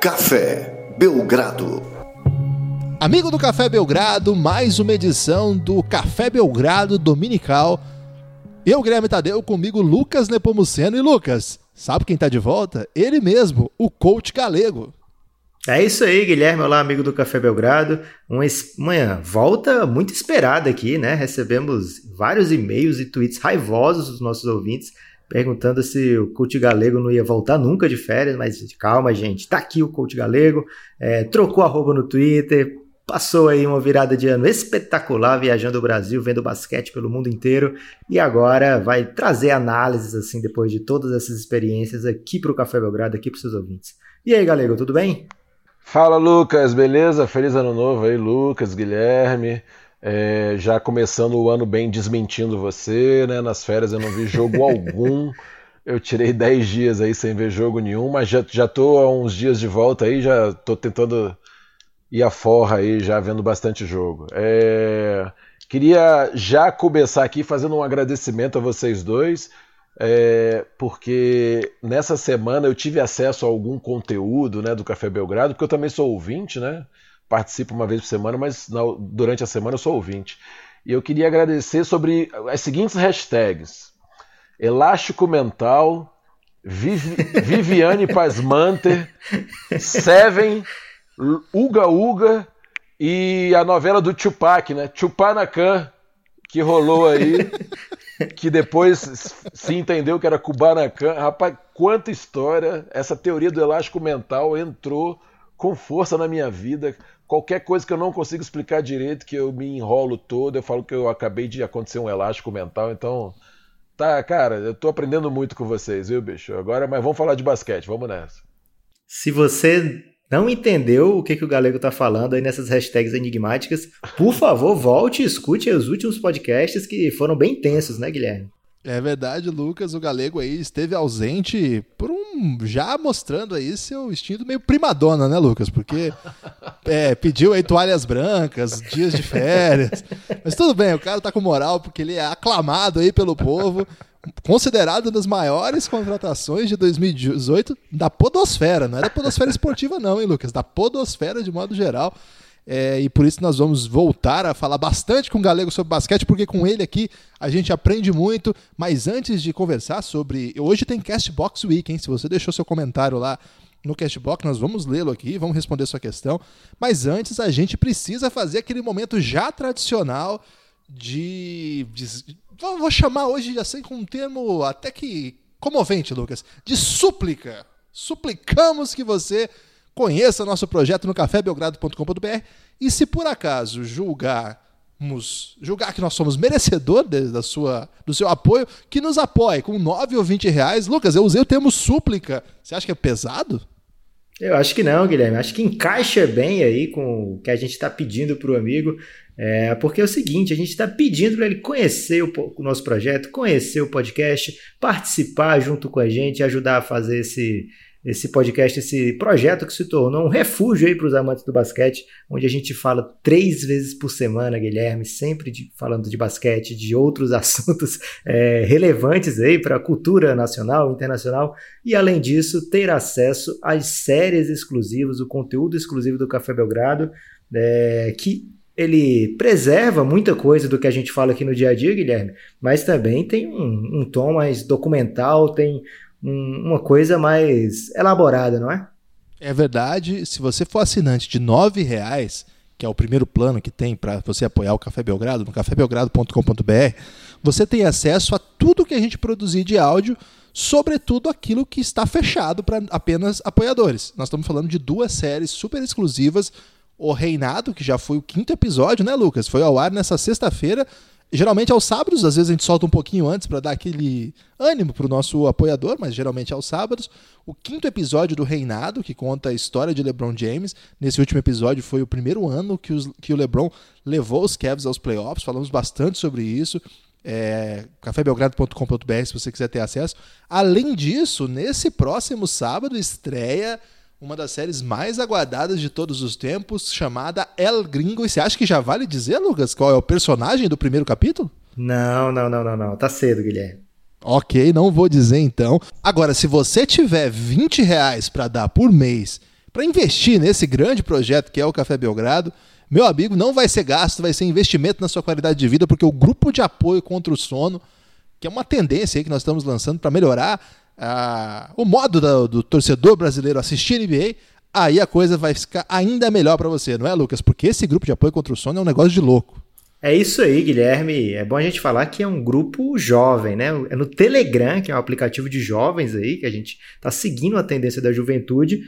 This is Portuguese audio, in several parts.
Café Belgrado. Amigo do Café Belgrado, mais uma edição do Café Belgrado Dominical. Eu, Guilherme Tadeu, comigo Lucas Nepomuceno. E Lucas, sabe quem tá de volta? Ele mesmo, o coach galego. É isso aí, Guilherme. Olá, amigo do Café Belgrado. Uma, uma volta muito esperada aqui, né? Recebemos vários e-mails e tweets raivosos dos nossos ouvintes perguntando se o coach galego não ia voltar nunca de férias, mas calma, gente. Tá aqui o coach galego, é, trocou arroba no Twitter, passou aí uma virada de ano espetacular viajando o Brasil, vendo basquete pelo mundo inteiro e agora vai trazer análises assim depois de todas essas experiências aqui para o Café Belgrado, aqui para seus ouvintes. E aí, galego, tudo bem? Fala, Lucas, beleza? Feliz ano novo aí, Lucas, Guilherme. É, já começando o ano bem desmentindo você, né? Nas férias eu não vi jogo algum. Eu tirei 10 dias aí sem ver jogo nenhum, mas já, já tô há uns dias de volta aí, já tô tentando ir a forra aí, já vendo bastante jogo. É, queria já começar aqui fazendo um agradecimento a vocês dois é, porque nessa semana eu tive acesso a algum conteúdo né, do Café Belgrado, porque eu também sou ouvinte, né? Participo uma vez por semana, mas na, durante a semana eu sou ouvinte. E eu queria agradecer sobre as seguintes hashtags: Elástico Mental, Vivi, Viviane Pasmanter, Seven, Uga Uga e a novela do Tupac, né? Tupanacan, que rolou aí. que depois se entendeu que era Kubanacan. Rapaz, quanta história! Essa teoria do elástico mental entrou com força na minha vida. Qualquer coisa que eu não consigo explicar direito, que eu me enrolo todo, eu falo que eu acabei de acontecer um elástico mental. Então, tá, cara, eu tô aprendendo muito com vocês, viu, bicho? Agora, mas vamos falar de basquete, vamos nessa. Se você não entendeu o que, que o Galego tá falando aí nessas hashtags enigmáticas, por favor, volte e escute os últimos podcasts que foram bem tensos, né, Guilherme? É verdade, Lucas, o Galego aí esteve ausente por um. Já mostrando aí seu instinto meio primadona, né, Lucas? Porque é, pediu aí toalhas brancas, dias de férias. Mas tudo bem, o cara tá com moral porque ele é aclamado aí pelo povo considerado uma das maiores contratações de 2018 da podosfera, não é da podosfera esportiva não, hein, Lucas? Da podosfera de modo geral. É, e por isso nós vamos voltar a falar bastante com o Galego sobre basquete, porque com ele aqui a gente aprende muito. Mas antes de conversar sobre. Hoje tem Castbox Week, hein? Se você deixou seu comentário lá no Castbox, nós vamos lê-lo aqui, vamos responder sua questão. Mas antes a gente precisa fazer aquele momento já tradicional de, de vou chamar hoje assim com um termo até que comovente, Lucas, de súplica. Suplicamos que você conheça nosso projeto no cafébelgrado.com.br e se por acaso julgarmos, julgar que nós somos merecedores da sua, do seu apoio, que nos apoie com 9 ou 20 reais. Lucas, eu usei o termo súplica. Você acha que é pesado? Eu acho que não, Guilherme. Acho que encaixa bem aí com o que a gente está pedindo para o amigo. É, porque é o seguinte, a gente está pedindo para ele conhecer o, o, nosso projeto, conhecer o podcast, participar junto com a gente, ajudar a fazer esse, esse podcast, esse projeto que se tornou um refúgio aí para os amantes do basquete, onde a gente fala três vezes por semana, Guilherme, sempre de, falando de basquete, de outros assuntos é, relevantes aí para a cultura nacional, internacional, e além disso, ter acesso às séries exclusivas, o conteúdo exclusivo do Café Belgrado, é, que ele preserva muita coisa do que a gente fala aqui no dia a dia, Guilherme, mas também tem um, um tom mais documental, tem um, uma coisa mais elaborada, não é? É verdade. Se você for assinante de R$ reais, que é o primeiro plano que tem para você apoiar o Café Belgrado, no cafébelgrado.com.br, você tem acesso a tudo que a gente produzir de áudio, sobretudo aquilo que está fechado para apenas apoiadores. Nós estamos falando de duas séries super exclusivas o Reinado, que já foi o quinto episódio, né, Lucas? Foi ao ar nessa sexta-feira. Geralmente aos sábados, às vezes a gente solta um pouquinho antes para dar aquele ânimo para o nosso apoiador, mas geralmente aos sábados. O quinto episódio do Reinado, que conta a história de LeBron James. Nesse último episódio foi o primeiro ano que, os, que o LeBron levou os Cavs aos playoffs. Falamos bastante sobre isso. É, cafébelgrado.com.br se você quiser ter acesso. Além disso, nesse próximo sábado estreia uma das séries mais aguardadas de todos os tempos, chamada El Gringo. E você acha que já vale dizer, Lucas, qual é o personagem do primeiro capítulo? Não, não, não, não, não. Tá cedo, Guilherme. Ok, não vou dizer então. Agora, se você tiver 20 reais para dar por mês para investir nesse grande projeto que é o Café Belgrado. Meu amigo, não vai ser gasto, vai ser investimento na sua qualidade de vida, porque o grupo de apoio contra o sono, que é uma tendência aí que nós estamos lançando para melhorar uh, o modo do, do torcedor brasileiro assistir NBA, aí a coisa vai ficar ainda melhor para você, não é, Lucas? Porque esse grupo de apoio contra o sono é um negócio de louco. É isso aí, Guilherme. É bom a gente falar que é um grupo jovem, né? É no Telegram, que é um aplicativo de jovens aí, que a gente está seguindo a tendência da juventude.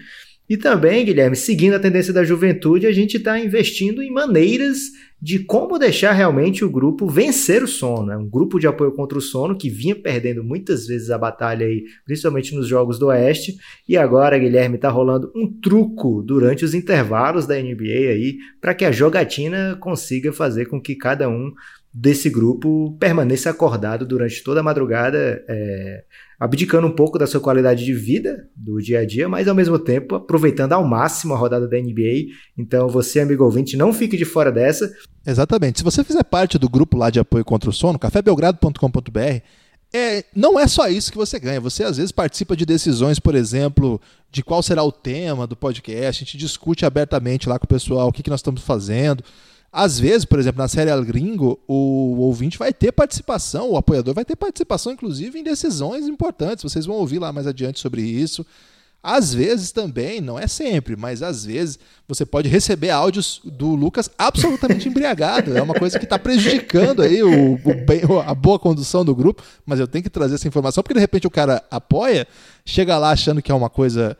E também, Guilherme, seguindo a tendência da juventude, a gente está investindo em maneiras de como deixar realmente o grupo vencer o sono. É um grupo de apoio contra o sono que vinha perdendo muitas vezes a batalha aí, principalmente nos jogos do Oeste. E agora, Guilherme, está rolando um truco durante os intervalos da NBA aí para que a jogatina consiga fazer com que cada um desse grupo permaneça acordado durante toda a madrugada. É, abdicando um pouco da sua qualidade de vida do dia a dia, mas ao mesmo tempo aproveitando ao máximo a rodada da NBA. Então, você, amigo ouvinte, não fique de fora dessa. Exatamente. Se você fizer parte do grupo lá de apoio contra o sono, cafébelgrado.com.br, é, não é só isso que você ganha. Você às vezes participa de decisões, por exemplo, de qual será o tema do podcast. A gente discute abertamente lá com o pessoal o que, que nós estamos fazendo. Às vezes, por exemplo, na série Al Gringo, o ouvinte vai ter participação, o apoiador vai ter participação, inclusive, em decisões importantes. Vocês vão ouvir lá mais adiante sobre isso. Às vezes também, não é sempre, mas às vezes você pode receber áudios do Lucas absolutamente embriagado. É uma coisa que está prejudicando aí o, o, a boa condução do grupo, mas eu tenho que trazer essa informação, porque de repente o cara apoia, chega lá achando que é uma coisa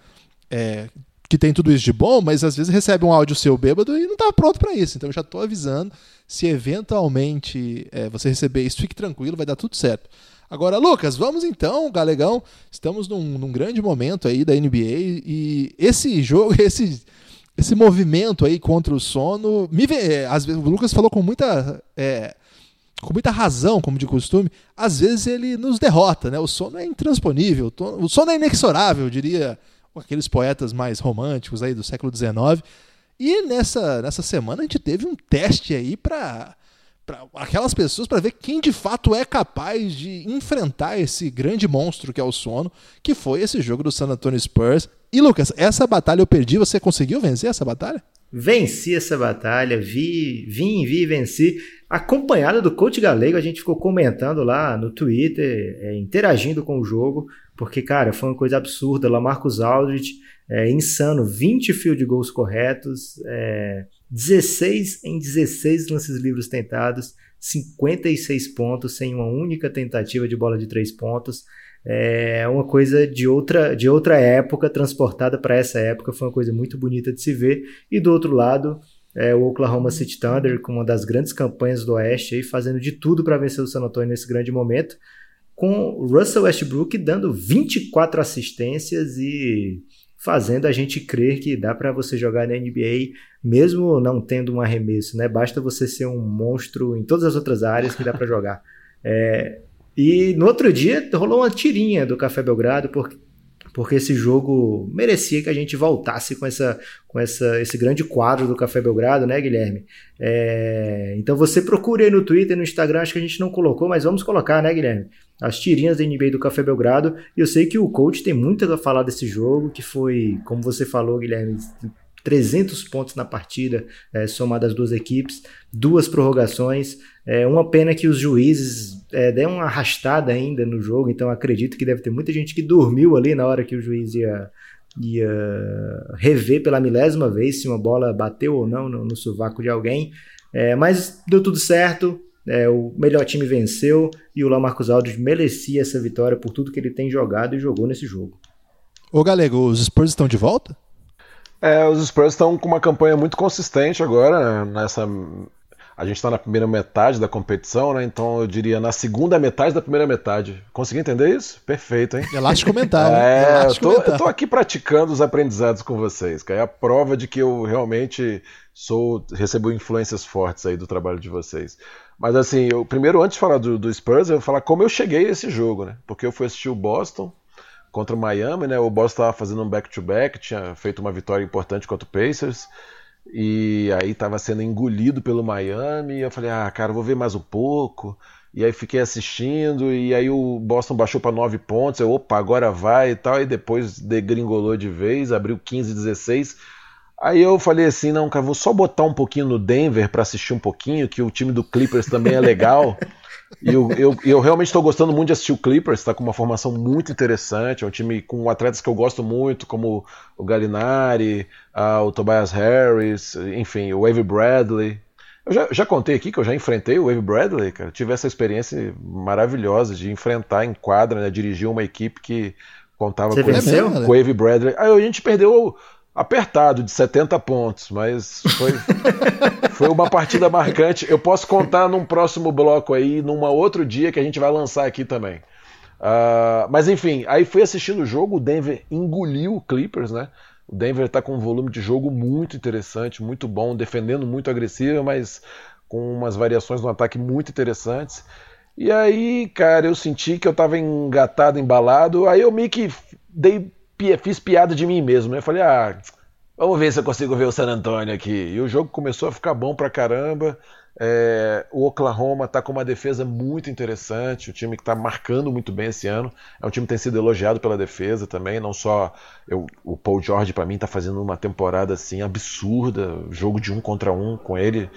é, que tem tudo isso de bom, mas às vezes recebe um áudio seu bêbado e não está pronto para isso. Então eu já estou avisando. Se eventualmente é, você receber isso, fique tranquilo, vai dar tudo certo. Agora, Lucas, vamos então, Galegão. Estamos num, num grande momento aí da NBA e esse jogo, esse, esse movimento aí contra o sono, me vê, às vezes o Lucas falou com muita é, com muita razão, como de costume, às vezes ele nos derrota, né? O sono é intransponível, o sono é inexorável, diria aqueles poetas mais românticos aí do século XIX. E nessa, nessa semana a gente teve um teste aí para aquelas pessoas para ver quem de fato é capaz de enfrentar esse grande monstro que é o sono, que foi esse jogo do San Antonio Spurs. E Lucas, essa batalha eu perdi, você conseguiu vencer essa batalha? Venci essa batalha, vi, vim, vi venci. Acompanhado do coach galego, a gente ficou comentando lá no Twitter, é, interagindo com o jogo porque, cara, foi uma coisa absurda. Lamarcus Aldridge, é, insano, 20 field goals corretos, é, 16 em 16 lances livres tentados, 56 pontos sem uma única tentativa de bola de três pontos. É uma coisa de outra, de outra época, transportada para essa época, foi uma coisa muito bonita de se ver. E do outro lado, é, o Oklahoma City Thunder, com uma das grandes campanhas do Oeste, aí, fazendo de tudo para vencer o San Antonio nesse grande momento com Russell Westbrook dando 24 assistências e fazendo a gente crer que dá para você jogar na NBA mesmo não tendo um arremesso, né? Basta você ser um monstro em todas as outras áreas que dá para jogar. É, e no outro dia rolou uma tirinha do Café Belgrado porque porque esse jogo merecia que a gente voltasse com, essa, com essa, esse grande quadro do Café Belgrado, né, Guilherme? É, então você procure aí no Twitter, no Instagram, acho que a gente não colocou, mas vamos colocar, né, Guilherme? As tirinhas da NBA do Café Belgrado. E eu sei que o coach tem muito a falar desse jogo, que foi, como você falou, Guilherme, 300 pontos na partida, é, somado às duas equipes, duas prorrogações. É uma pena que os juízes é, deram uma arrastada ainda no jogo, então acredito que deve ter muita gente que dormiu ali na hora que o juiz ia, ia rever pela milésima vez se uma bola bateu ou não no, no sovaco de alguém. É, mas deu tudo certo, é, o melhor time venceu e o Lamarcus Aldridge merecia essa vitória por tudo que ele tem jogado e jogou nesse jogo. Ô Galego, os Spurs estão de volta? É, os Spurs estão com uma campanha muito consistente agora né, nessa. A gente está na primeira metade da competição, né? Então eu diria na segunda metade da primeira metade. Consegui entender isso? Perfeito, hein? Elástico mental. é, eu tô, eu tô, aqui praticando os aprendizados com vocês, que é a prova de que eu realmente sou recebo influências fortes aí do trabalho de vocês. Mas assim, eu, primeiro antes de falar do, do Spurs, eu vou falar como eu cheguei a esse jogo, né? Porque eu fui assistir o Boston contra o Miami, né? O Boston estava fazendo um back-to-back, -back, tinha feito uma vitória importante contra o Pacers. E aí estava sendo engolido pelo Miami. E eu falei, ah, cara, vou ver mais um pouco. E aí fiquei assistindo, e aí o Boston baixou para 9 pontos. Eu, opa, agora vai e tal. E depois degringolou de vez, abriu 15, 16. Aí eu falei assim: não, cara, vou só botar um pouquinho no Denver para assistir um pouquinho, que o time do Clippers também é legal. E eu, eu, eu realmente estou gostando muito de assistir o Clippers, está com uma formação muito interessante. É um time com atletas que eu gosto muito, como o Gallinari, uh, o Tobias Harris, enfim, o Wave Bradley. Eu já, já, contei aqui que eu já enfrentei o Wave Bradley, cara. Tive essa experiência maravilhosa de enfrentar em quadra, né, dirigir uma equipe que contava Você com, venceu? o Wave Bradley. Aí a gente perdeu apertado de 70 pontos, mas foi, foi uma partida marcante. Eu posso contar num próximo bloco aí, num outro dia que a gente vai lançar aqui também. Uh, mas enfim, aí fui assistindo o jogo, o Denver engoliu o Clippers, né? O Denver está com um volume de jogo muito interessante, muito bom, defendendo muito agressivo, mas com umas variações no ataque muito interessantes. E aí, cara, eu senti que eu estava engatado, embalado, aí eu meio que dei, fiz piada de mim mesmo, né? Eu falei, ah, vamos ver se eu consigo ver o San Antonio aqui. E o jogo começou a ficar bom pra caramba. É, o Oklahoma está com uma defesa muito interessante, o time que está marcando muito bem esse ano. É um time que tem sido elogiado pela defesa também, não só eu, o Paul George para mim está fazendo uma temporada assim absurda, jogo de um contra um com ele.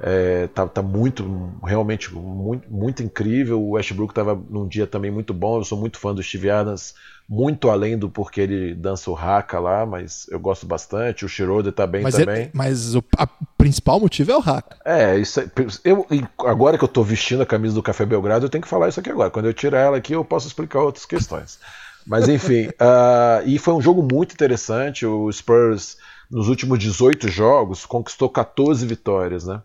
É, tá, tá, muito, realmente muito, muito incrível. O Westbrook estava num dia também muito bom. Eu sou muito fã do Steve Adams muito além do porque ele dança o haka lá, mas eu gosto bastante. O Schroeder tá bem mas também. Ele, mas o principal motivo é o haka. É, isso é, eu, agora que eu tô vestindo a camisa do Café Belgrado, eu tenho que falar isso aqui agora. Quando eu tirar ela aqui, eu posso explicar outras questões. Mas enfim, uh, e foi um jogo muito interessante. O Spurs, nos últimos 18 jogos, conquistou 14 vitórias, né?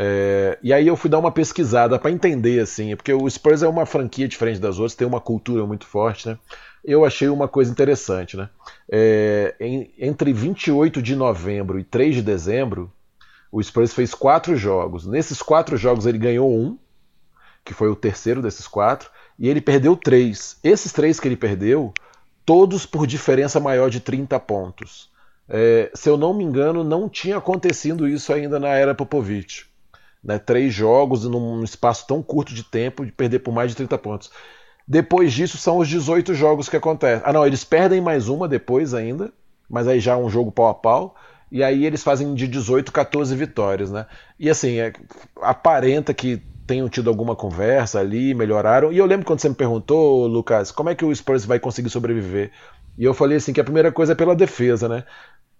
É, e aí eu fui dar uma pesquisada para entender, assim, porque o Spurs é uma franquia diferente das outras, tem uma cultura muito forte, né? Eu achei uma coisa interessante. Né? É, em, entre 28 de novembro e 3 de dezembro, o Spurs fez quatro jogos. Nesses quatro jogos ele ganhou um, que foi o terceiro desses quatro, e ele perdeu três. Esses três que ele perdeu, todos por diferença maior de 30 pontos. É, se eu não me engano, não tinha acontecido isso ainda na era Popovich. Né? Três jogos num espaço tão curto de tempo de perder por mais de 30 pontos. Depois disso são os 18 jogos que acontecem. Ah, não, eles perdem mais uma depois ainda, mas aí já é um jogo pau a pau. E aí eles fazem de 18, 14 vitórias, né? E assim, é, aparenta que tenham tido alguma conversa ali, melhoraram. E eu lembro quando você me perguntou, Lucas, como é que o Spurs vai conseguir sobreviver? E eu falei assim que a primeira coisa é pela defesa, né?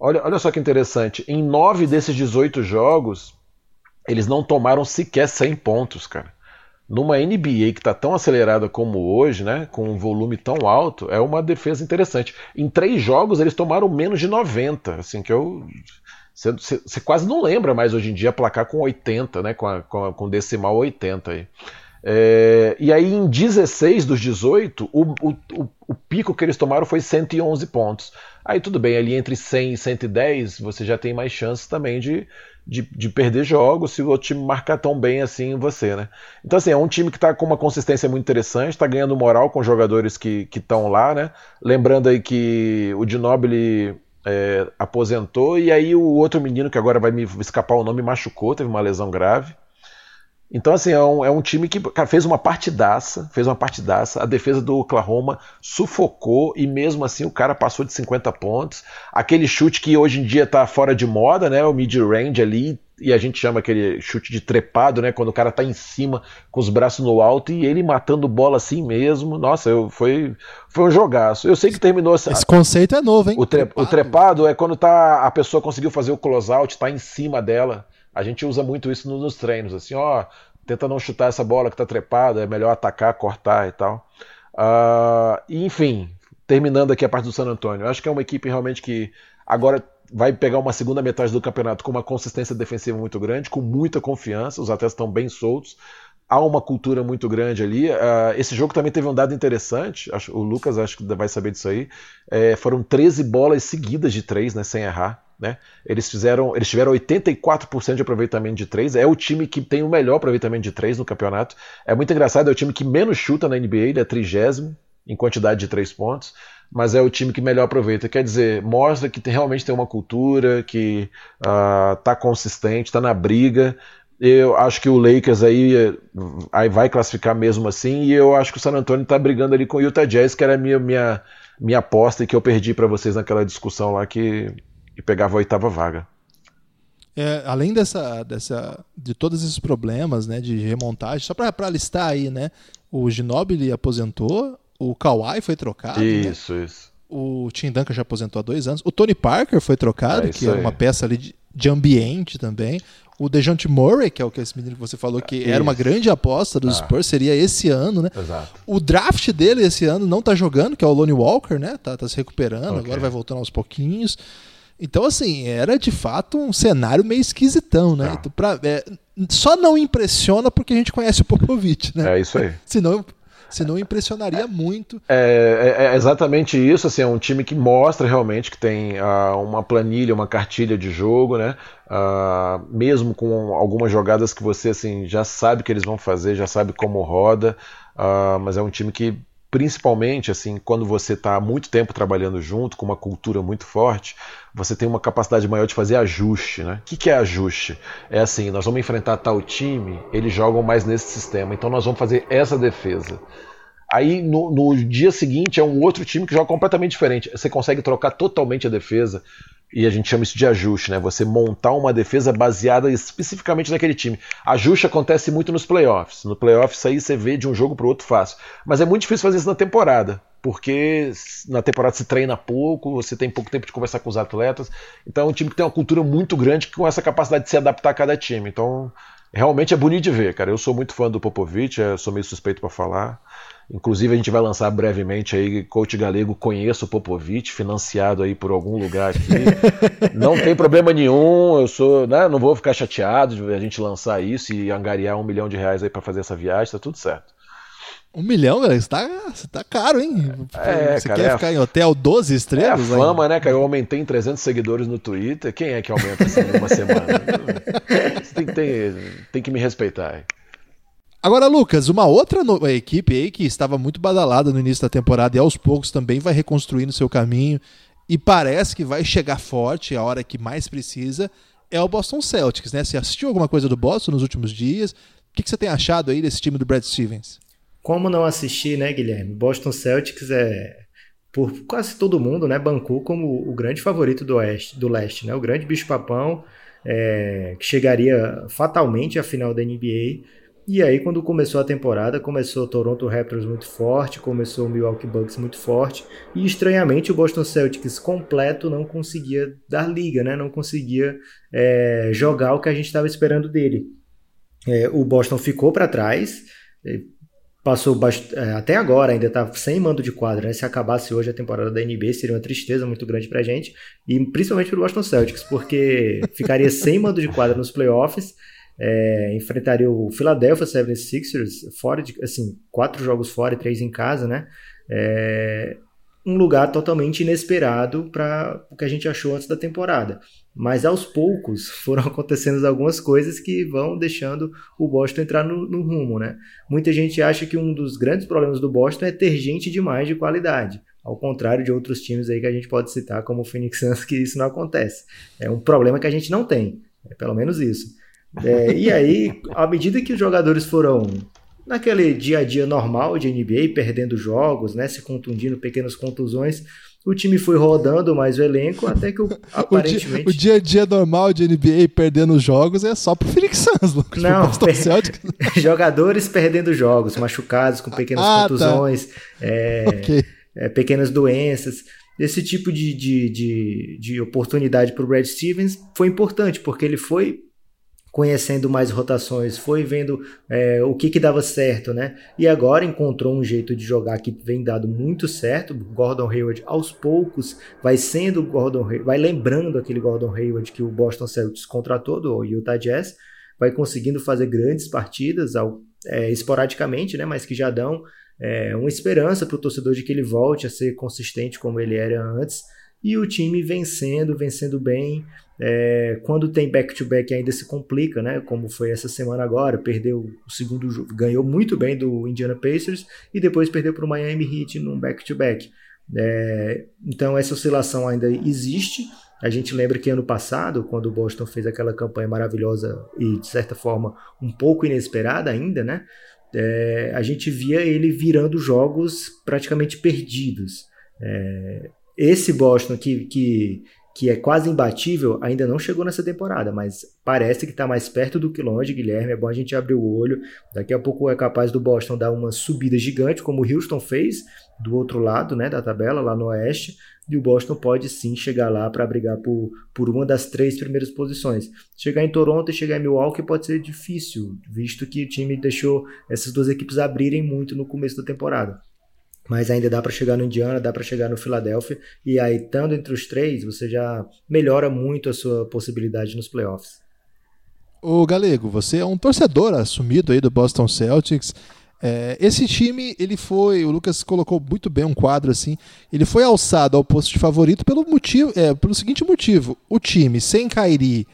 Olha, olha só que interessante. Em nove desses 18 jogos, eles não tomaram sequer 100 pontos, cara numa NBA que está tão acelerada como hoje, né, com um volume tão alto, é uma defesa interessante. Em três jogos eles tomaram menos de 90, assim que eu você quase não lembra mais hoje em dia placar com 80, né, com, a, com, a, com decimal 80 aí. É, e aí em 16 dos 18, o, o, o, pico que eles tomaram foi 111 pontos. Aí tudo bem, ali entre 100 e 110 você já tem mais chances também de, de, de, perder jogos se o outro time marcar tão bem assim em você, né? Então, assim, é um time que está com uma consistência muito interessante, está ganhando moral com jogadores que estão lá, né? Lembrando aí que o Ginobili é, aposentou e aí o outro menino, que agora vai me escapar o nome, machucou, teve uma lesão grave. Então, assim, é um, é um time que cara, fez uma partidaça, fez uma partidaça. A defesa do Oklahoma sufocou e mesmo assim o cara passou de 50 pontos. Aquele chute que hoje em dia tá fora de moda, né? O mid-range ali, e a gente chama aquele chute de trepado, né? Quando o cara tá em cima com os braços no alto e ele matando bola assim mesmo. Nossa, eu, foi, foi um jogaço. Eu sei que terminou. Esse conceito é novo, hein? O, tre, trepado. o trepado é quando tá, a pessoa conseguiu fazer o close-out, tá em cima dela. A gente usa muito isso nos treinos, assim, ó, tenta não chutar essa bola que está trepada, é melhor atacar, cortar e tal. Uh, enfim, terminando aqui a parte do San Antonio, acho que é uma equipe realmente que agora vai pegar uma segunda metade do campeonato com uma consistência defensiva muito grande, com muita confiança, os atletas estão bem soltos, há uma cultura muito grande ali. Uh, esse jogo também teve um dado interessante, acho, o Lucas acho que vai saber disso aí, é, foram 13 bolas seguidas de três, né, sem errar. Né? Eles fizeram, eles tiveram 84% de aproveitamento de três. É o time que tem o melhor aproveitamento de três no campeonato. É muito engraçado, é o time que menos chuta na NBA, ele é trigésimo em quantidade de três pontos, mas é o time que melhor aproveita. Quer dizer, mostra que tem, realmente tem uma cultura, que está ah, consistente, está na briga. Eu acho que o Lakers aí, aí vai classificar mesmo assim, e eu acho que o San Antonio está brigando ali com o Utah Jazz, que era a minha, minha, minha aposta e que eu perdi para vocês naquela discussão lá que, que pegava a oitava vaga. É, além dessa, dessa, de todos esses problemas né, de remontagem, só para listar aí, né? O Ginobili aposentou, o Kawhi foi trocado. Né? Isso, né? isso. O Tim Duncan já aposentou há dois anos. O Tony Parker foi trocado, é que é uma peça ali de, de ambiente também. O DeJounte Murray, que é o que esse menino que você falou que Isso. era uma grande aposta dos ah. Spurs, seria esse ano, né? Exato. O draft dele esse ano não tá jogando, que é o Lonnie Walker, né? Tá, tá se recuperando, okay. agora vai voltando aos pouquinhos. Então, assim, era de fato um cenário meio esquisitão, né? Ah. Então, pra, é, só não impressiona porque a gente conhece o Popovich, né? É isso aí. Senão senão impressionaria muito. É, é, é, exatamente isso, assim, é um time que mostra realmente que tem uh, uma planilha, uma cartilha de jogo, né? Uh, mesmo com algumas jogadas que você assim já sabe que eles vão fazer, já sabe como roda, uh, mas é um time que principalmente assim quando você está muito tempo trabalhando junto com uma cultura muito forte você tem uma capacidade maior de fazer ajuste né? O que, que é ajuste? É assim nós vamos enfrentar tal time eles jogam mais nesse sistema então nós vamos fazer essa defesa. Aí no, no dia seguinte é um outro time que joga completamente diferente. Você consegue trocar totalmente a defesa e a gente chama isso de ajuste, né? Você montar uma defesa baseada especificamente naquele time. Ajuste acontece muito nos playoffs. No playoffs aí você vê de um jogo para o outro fácil. Mas é muito difícil fazer isso na temporada, porque na temporada se treina pouco, você tem pouco tempo de conversar com os atletas. Então é um time que tem uma cultura muito grande com essa capacidade de se adaptar a cada time. Então realmente é bonito de ver, cara. Eu sou muito fã do Popovich, sou meio suspeito para falar. Inclusive a gente vai lançar brevemente aí Coach Galego Conheço o Popovic, financiado aí por algum lugar aqui. não tem problema nenhum, eu sou, né, não vou ficar chateado de a gente lançar isso e angariar um milhão de reais aí para fazer essa viagem, tá tudo certo. Um milhão, galera, você tá, você tá caro, hein? É, você cara, quer é ficar em hotel 12 estrelas? É a fama, aí? né, cara? Eu aumentei em 300 seguidores no Twitter. Quem é que aumenta assim em uma semana? Você tem que, ter, tem que me respeitar. Agora, Lucas, uma outra no... equipe aí que estava muito badalada no início da temporada e aos poucos também vai reconstruindo seu caminho e parece que vai chegar forte a hora que mais precisa é o Boston Celtics, né? Você assistiu alguma coisa do Boston nos últimos dias? O que, que você tem achado aí desse time do Brad Stevens? Como não assistir, né, Guilherme? Boston Celtics é por quase todo mundo, né, bancou como o grande favorito do oeste, do leste, né? O grande bicho-papão é, que chegaria fatalmente à final da NBA e aí, quando começou a temporada, começou o Toronto Raptors muito forte, começou o Milwaukee Bucks muito forte, e estranhamente o Boston Celtics completo não conseguia dar liga, né? não conseguia é, jogar o que a gente estava esperando dele. É, o Boston ficou para trás, é, passou é, até agora, ainda está sem mando de quadra. Né? Se acabasse hoje a temporada da NBA, seria uma tristeza muito grande para gente, e principalmente para o Boston Celtics, porque ficaria sem mando de quadra nos playoffs é, enfrentaria o Philadelphia 76ers fora de, assim, quatro jogos fora e três em casa, né? É, um lugar totalmente inesperado para o que a gente achou antes da temporada. Mas aos poucos foram acontecendo algumas coisas que vão deixando o Boston entrar no, no, rumo, né? Muita gente acha que um dos grandes problemas do Boston é ter gente demais de qualidade. Ao contrário de outros times aí que a gente pode citar, como o Phoenix Suns, que isso não acontece. É um problema que a gente não tem. É pelo menos isso. É, e aí, à medida que os jogadores foram naquele dia a dia normal de NBA, perdendo jogos, né, se contundindo, pequenas contusões, o time foi rodando mais o elenco até que o, aparentemente... O dia, a dia normal de NBA perdendo jogos é só pro Phoenix Suns, Lucas. Não, per... jogadores perdendo jogos, machucados com pequenas ah, tá. contusões, tá. é, okay. é, pequenas doenças. Esse tipo de, de, de, de oportunidade para o Brad Stevens foi importante, porque ele foi conhecendo mais rotações, foi vendo é, o que, que dava certo, né? E agora encontrou um jeito de jogar que vem dado muito certo. Gordon Hayward aos poucos vai sendo Gordon Hayward, vai lembrando aquele Gordon Hayward que o Boston Celtics contratou do Utah Jazz, vai conseguindo fazer grandes partidas ao, é, esporadicamente, né? Mas que já dão é, uma esperança para o torcedor de que ele volte a ser consistente como ele era antes. E o time vencendo, vencendo bem, é, quando tem back-to-back ainda se complica, né? Como foi essa semana agora, perdeu o segundo jogo, ganhou muito bem do Indiana Pacers e depois perdeu para o Miami Heat num back-to-back. É, então essa oscilação ainda existe, A gente lembra que ano passado, quando o Boston fez aquela campanha maravilhosa e, de certa forma, um pouco inesperada ainda, né? É, a gente via ele virando jogos praticamente perdidos. É, esse Boston que, que, que é quase imbatível ainda não chegou nessa temporada, mas parece que está mais perto do que longe, Guilherme. É bom a gente abrir o olho. Daqui a pouco é capaz do Boston dar uma subida gigante, como o Houston fez do outro lado né, da tabela, lá no Oeste e o Boston pode sim chegar lá para brigar por, por uma das três primeiras posições. Chegar em Toronto e chegar em Milwaukee pode ser difícil, visto que o time deixou essas duas equipes abrirem muito no começo da temporada. Mas ainda dá para chegar no Indiana, dá para chegar no Philadelphia, e aí, estando entre os três, você já melhora muito a sua possibilidade nos playoffs. Ô Galego, você é um torcedor assumido aí do Boston Celtics. É, esse time, ele foi, o Lucas colocou muito bem um quadro assim, ele foi alçado ao posto de favorito pelo motivo, é, pelo seguinte motivo: o time sem Kairi,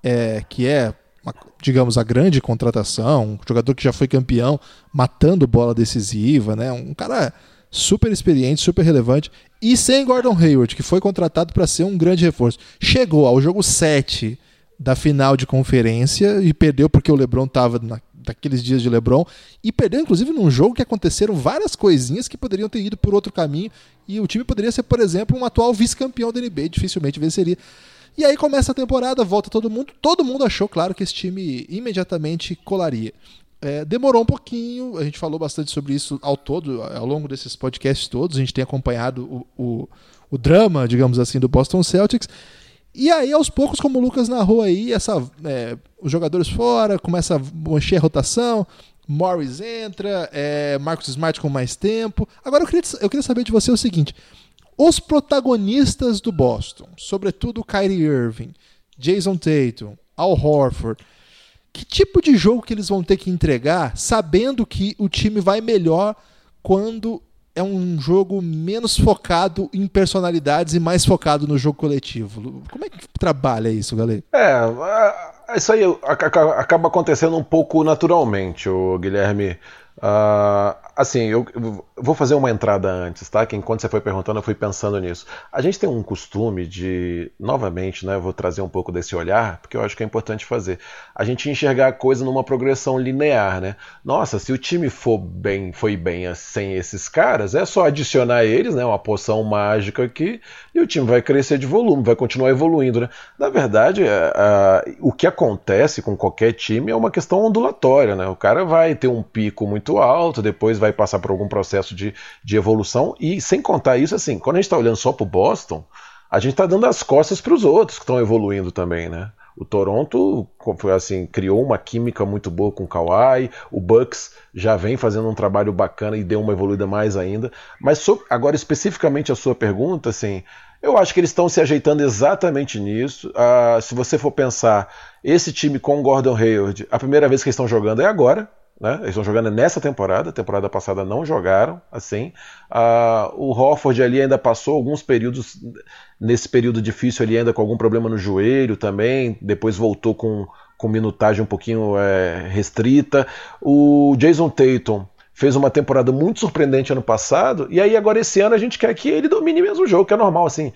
é, que é, uma, digamos, a grande contratação, um jogador que já foi campeão, matando bola decisiva, né? Um cara super experiente, super relevante, e sem Gordon Hayward, que foi contratado para ser um grande reforço. Chegou ao jogo 7 da final de conferência e perdeu porque o LeBron estava daqueles dias de LeBron e perdeu inclusive num jogo que aconteceram várias coisinhas que poderiam ter ido por outro caminho e o time poderia ser, por exemplo, um atual vice-campeão da NBA, dificilmente venceria. E aí começa a temporada, volta todo mundo, todo mundo achou, claro, que esse time imediatamente colaria. É, demorou um pouquinho, a gente falou bastante sobre isso ao todo, ao longo desses podcasts todos, a gente tem acompanhado o, o, o drama, digamos assim, do Boston Celtics. E aí, aos poucos, como o Lucas narrou aí, essa, é, os jogadores fora, começa a encher a rotação, Morris entra, é, Marcos Smart com mais tempo. Agora eu queria, eu queria saber de você o seguinte: os protagonistas do Boston, sobretudo Kyrie Irving, Jason Tatum, Al Horford, que tipo de jogo que eles vão ter que entregar, sabendo que o time vai melhor quando é um jogo menos focado em personalidades e mais focado no jogo coletivo. Como é que trabalha isso, galera? É, isso aí acaba acontecendo um pouco naturalmente, o Guilherme. Uh, assim, eu, vou fazer uma entrada antes, tá? Que enquanto você foi perguntando, eu fui pensando nisso. A gente tem um costume de, novamente, né? Vou trazer um pouco desse olhar, porque eu acho que é importante fazer. A gente enxergar a coisa numa progressão linear, né? Nossa, se o time for bem, foi bem sem esses caras, é só adicionar eles, né? Uma poção mágica aqui, e o time vai crescer de volume, vai continuar evoluindo, né? Na verdade, a, é, a, o que acontece com qualquer time é uma questão ondulatória, né? O cara vai ter um pico muito alto, depois vai passar por algum processo de, de evolução. E sem contar isso, assim, quando a gente está olhando só para o Boston, a gente está dando as costas para os outros que estão evoluindo também, né? O Toronto foi assim, criou uma química muito boa com o Kawhi, o Bucks já vem fazendo um trabalho bacana e deu uma evoluída mais ainda. Mas agora especificamente a sua pergunta, assim, eu acho que eles estão se ajeitando exatamente nisso. Ah, se você for pensar, esse time com o Gordon Hayward, a primeira vez que eles estão jogando é agora, né? Eles estão jogando nessa temporada, a temporada passada não jogaram assim. Uh, o Hofford ali ainda passou alguns períodos, nesse período difícil ali ainda com algum problema no joelho também, depois voltou com, com minutagem um pouquinho é, restrita. O Jason Tatum fez uma temporada muito surpreendente ano passado, e aí agora esse ano a gente quer que ele domine mesmo o jogo, que é normal, assim.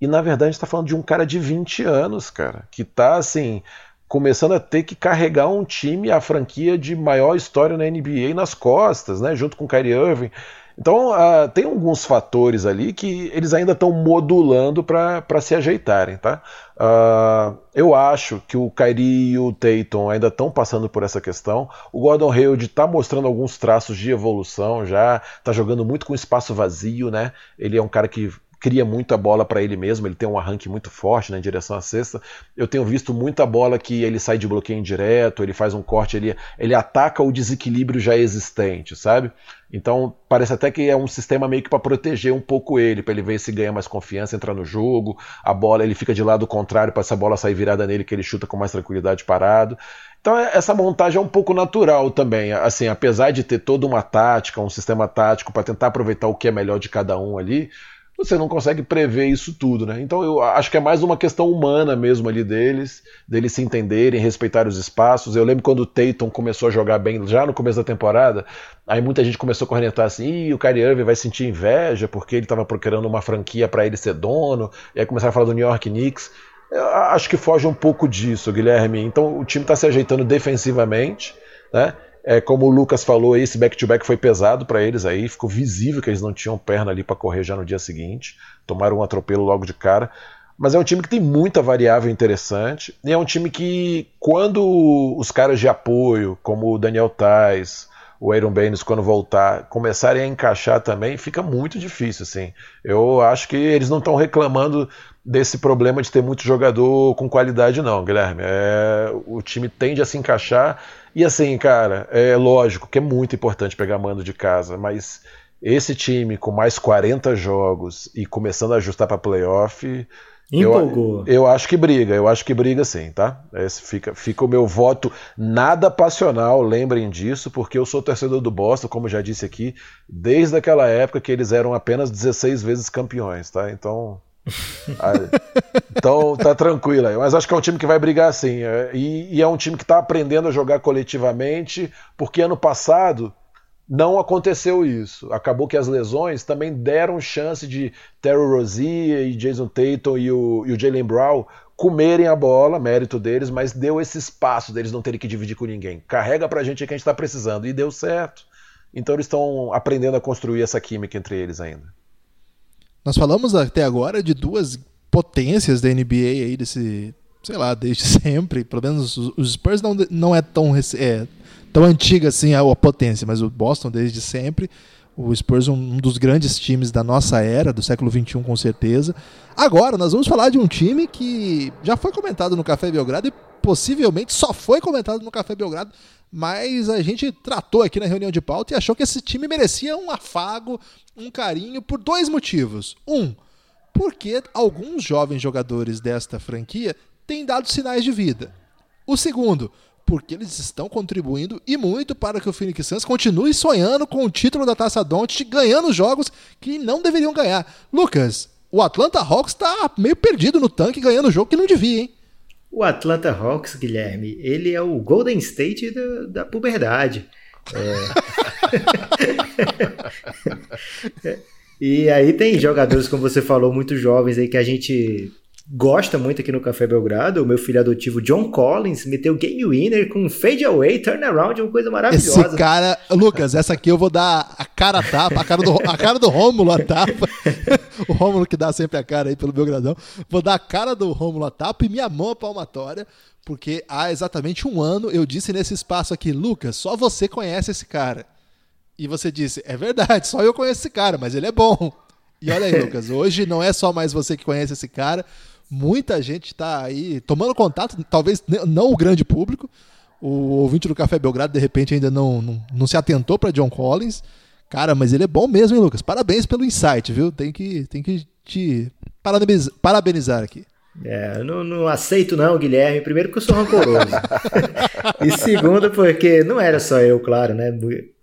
E na verdade a gente está falando de um cara de 20 anos, cara, que tá assim começando a ter que carregar um time, a franquia de maior história na NBA nas costas, né, junto com o Kyrie Irving. Então, uh, tem alguns fatores ali que eles ainda estão modulando para se ajeitarem, tá? Uh, eu acho que o Kyrie e o Tatum ainda estão passando por essa questão. O Gordon Hayward está mostrando alguns traços de evolução já, está jogando muito com espaço vazio, né? Ele é um cara que cria muita bola para ele mesmo, ele tem um arranque muito forte né, em direção à cesta. Eu tenho visto muita bola que ele sai de bloqueio indireto, ele faz um corte, ele, ele ataca o desequilíbrio já existente, sabe? Então parece até que é um sistema meio que para proteger um pouco ele, para ele ver se ganha mais confiança, entrar no jogo, a bola ele fica de lado contrário para essa bola sair virada nele que ele chuta com mais tranquilidade parado. Então é, essa montagem é um pouco natural também, assim, apesar de ter toda uma tática, um sistema tático para tentar aproveitar o que é melhor de cada um ali, você não consegue prever isso tudo, né? Então eu acho que é mais uma questão humana mesmo ali deles, deles se entenderem, respeitar os espaços. Eu lembro quando o Tatum começou a jogar bem já no começo da temporada, aí muita gente começou a cornetar assim, o Kyrie Irving vai sentir inveja porque ele estava procurando uma franquia para ele ser dono, e aí começaram a falar do New York Knicks. Eu acho que foge um pouco disso, Guilherme. Então o time está se ajeitando defensivamente, né? É, como o Lucas falou, esse back-to-back foi pesado para eles aí, ficou visível que eles não tinham perna ali para correr já no dia seguinte, tomaram um atropelo logo de cara. Mas é um time que tem muita variável interessante, e é um time que, quando os caras de apoio, como o Daniel Tais, o Aaron Baines, quando voltar, começarem a encaixar também, fica muito difícil, assim. Eu acho que eles não estão reclamando desse problema de ter muito jogador com qualidade, não, Guilherme. É, o time tende a se encaixar e assim, cara, é lógico que é muito importante pegar mando de casa, mas esse time com mais 40 jogos e começando a ajustar para playoff, Empolgou. Eu, eu acho que briga, eu acho que briga sim, tá? Esse fica, fica o meu voto nada passional, lembrem disso, porque eu sou torcedor do Boston, como já disse aqui, desde aquela época que eles eram apenas 16 vezes campeões, tá? Então, então tá tranquilo aí. Mas acho que é um time que vai brigar sim. É, e, e é um time que está aprendendo a jogar coletivamente, porque ano passado não aconteceu isso. Acabou que as lesões também deram chance de Terry Rozier e Jason Tatum e o, e o Jalen Brown comerem a bola, mérito deles, mas deu esse espaço deles não terem que dividir com ninguém. Carrega pra gente o que a gente está precisando. E deu certo. Então eles estão aprendendo a construir essa química entre eles ainda. Nós falamos até agora de duas potências da NBA aí, desse, sei lá, desde sempre. Pelo menos os Spurs não, não é tão, é, tão antiga assim a, a potência, mas o Boston desde sempre. O Spurs um dos grandes times da nossa era, do século XXI com certeza. Agora, nós vamos falar de um time que já foi comentado no Café Belgrado e possivelmente só foi comentado no Café Belgrado, mas a gente tratou aqui na reunião de pauta e achou que esse time merecia um afago, um carinho por dois motivos. Um, porque alguns jovens jogadores desta franquia têm dado sinais de vida. O segundo, porque eles estão contribuindo e muito para que o Phoenix Suns continue sonhando com o título da Taça Doncic, ganhando jogos que não deveriam ganhar. Lucas, o Atlanta Hawks está meio perdido no tanque, ganhando jogo que não devia, hein? O Atlanta Hawks, Guilherme, ele é o Golden State da, da puberdade. É... e aí tem jogadores, como você falou, muito jovens aí que a gente gosta muito aqui no Café Belgrado. O meu filho adotivo John Collins meteu game winner com fade away, turnaround, uma coisa maravilhosa. Esse cara, Lucas, essa aqui eu vou dar a cara a tapa, a cara do, a cara do Rômulo a tapa. o Rômulo que dá sempre a cara aí pelo Belgradão. Vou dar a cara do Rômulo a tapa e minha mão a palmatória, porque há exatamente um ano eu disse nesse espaço aqui, Lucas, só você conhece esse cara. E você disse, é verdade, só eu conheço esse cara, mas ele é bom. E olha aí, Lucas, hoje não é só mais você que conhece esse cara, Muita gente está aí tomando contato, talvez não o grande público. O ouvinte do Café Belgrado, de repente, ainda não, não, não se atentou para John Collins. Cara, mas ele é bom mesmo, hein, Lucas? Parabéns pelo insight, viu? Tem que, tem que te parabenizar, parabenizar aqui. É, não, não, aceito não, Guilherme. Primeiro porque eu sou rancoroso. e segundo porque não era só eu, claro, né?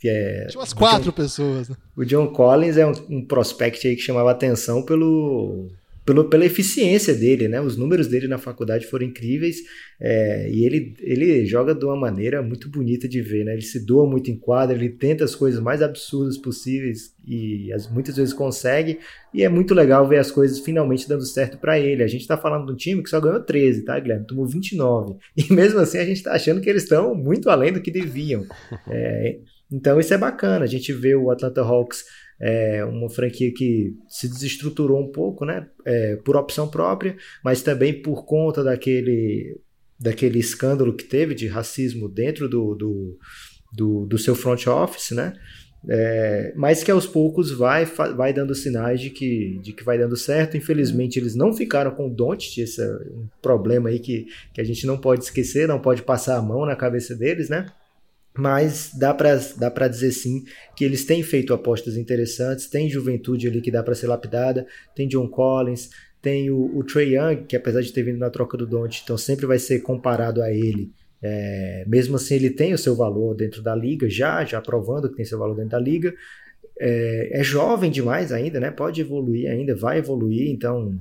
É, Tinha umas quatro John, pessoas. Né? O John Collins é um, um prospect aí que chamava atenção pelo pelo, pela eficiência dele, né? Os números dele na faculdade foram incríveis é, e ele, ele joga de uma maneira muito bonita de ver, né? Ele se doa muito em quadra, ele tenta as coisas mais absurdas possíveis e as, muitas vezes consegue e é muito legal ver as coisas finalmente dando certo para ele. A gente tá falando de um time que só ganhou 13, tá, Guilherme? Tomou 29 e mesmo assim a gente tá achando que eles estão muito além do que deviam. É, então isso é bacana, a gente vê o Atlanta Hawks é uma franquia que se desestruturou um pouco, né? É, por opção própria, mas também por conta daquele, daquele escândalo que teve de racismo dentro do, do, do, do seu front office, né? É, mas que aos poucos vai, vai dando sinais de que, de que vai dando certo. Infelizmente, eles não ficaram com o Don't, esse é um problema aí que, que a gente não pode esquecer, não pode passar a mão na cabeça deles, né? Mas dá para dá dizer sim que eles têm feito apostas interessantes, tem juventude ali que dá para ser lapidada, tem John Collins, tem o, o Trey Young, que apesar de ter vindo na troca do Don't, então sempre vai ser comparado a ele. É, mesmo assim, ele tem o seu valor dentro da liga, já, já provando que tem seu valor dentro da liga. é, é jovem demais ainda, né? Pode evoluir ainda, vai evoluir, então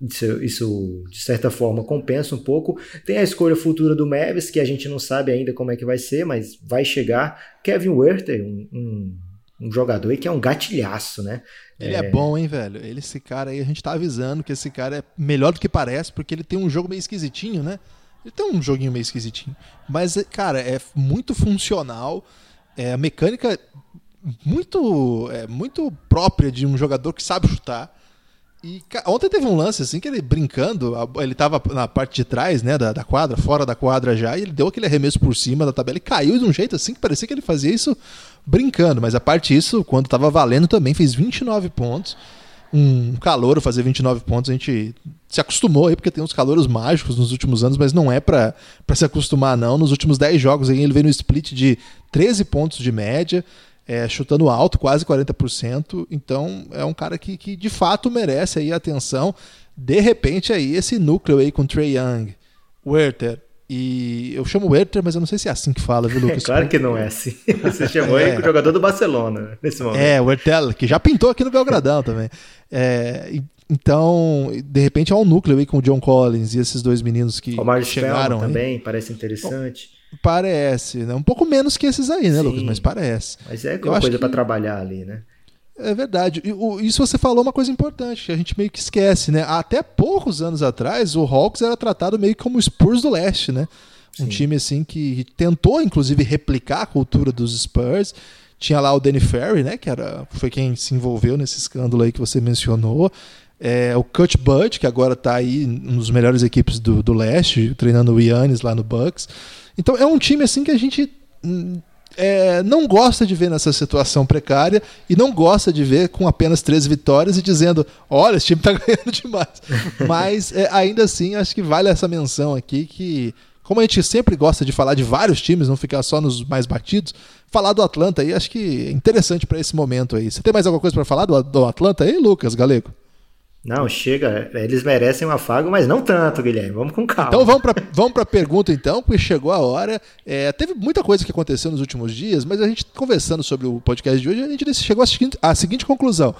isso, isso, de certa forma compensa um pouco. Tem a escolha futura do Mavis, que a gente não sabe ainda como é que vai ser, mas vai chegar. Kevin Werther, um, um, um jogador aí que é um gatilhaço, né? Ele é... é... bom, hein, velho? Ele, esse cara aí, a gente tá avisando que esse cara é melhor do que parece, porque ele tem um jogo meio esquisitinho, né? Ele tem um joguinho meio esquisitinho. Mas, cara, é muito funcional. É a mecânica muito, é, muito própria de um jogador que sabe chutar. E ontem teve um lance assim que ele brincando, ele tava na parte de trás, né, da, da, quadra, fora da quadra já, e ele deu aquele arremesso por cima da tabela e caiu de um jeito assim que parecia que ele fazia isso brincando, mas a parte disso, quando tava valendo também, fez 29 pontos. Um calor fazer 29 pontos, a gente se acostumou aí, porque tem uns calores mágicos nos últimos anos, mas não é para se acostumar, não. Nos últimos 10 jogos aí, ele veio no split de 13 pontos de média é, chutando alto, quase 40%. Então é um cara que, que de fato merece aí atenção. De repente aí esse núcleo aí com Trey Young, Werther e eu chamo Werther, mas eu não sei se é assim que fala, viu, Lucas? É claro que não é assim. Você chamou é. ele o jogador do Barcelona nesse momento. É, o Werther, que já pintou aqui no Belgradão também. É, então, de repente é um núcleo aí com o John Collins e esses dois meninos que o chegaram também, parece interessante. Parece, né? Um pouco menos que esses aí, né, Sim, Lucas? Mas parece. Mas é uma coisa para trabalhar ali, né? É verdade. E, isso você falou uma coisa importante, que a gente meio que esquece, né? Até poucos anos atrás, o Hawks era tratado meio como o Spurs do Leste, né? Um Sim. time assim que tentou, inclusive, replicar a cultura dos Spurs. Tinha lá o Danny Ferry, né? Que era, foi quem se envolveu nesse escândalo aí que você mencionou. É, o Cut Bud, que agora está aí nos melhores equipes do, do leste, treinando o Yannis lá no Bucks. Então é um time assim que a gente hum, é, não gosta de ver nessa situação precária e não gosta de ver com apenas três vitórias e dizendo: olha, esse time está ganhando demais. Mas é, ainda assim, acho que vale essa menção aqui que. Como a gente sempre gosta de falar de vários times, não ficar só nos mais batidos, falar do Atlanta aí acho que é interessante para esse momento aí. Você tem mais alguma coisa para falar do, do Atlanta aí, Lucas Galego? Não, chega. Eles merecem um afago, mas não tanto, Guilherme. Vamos com calma. Então vamos para vamos a pergunta, então, porque chegou a hora. É, teve muita coisa que aconteceu nos últimos dias, mas a gente conversando sobre o podcast de hoje, a gente chegou à seguinte, à seguinte conclusão.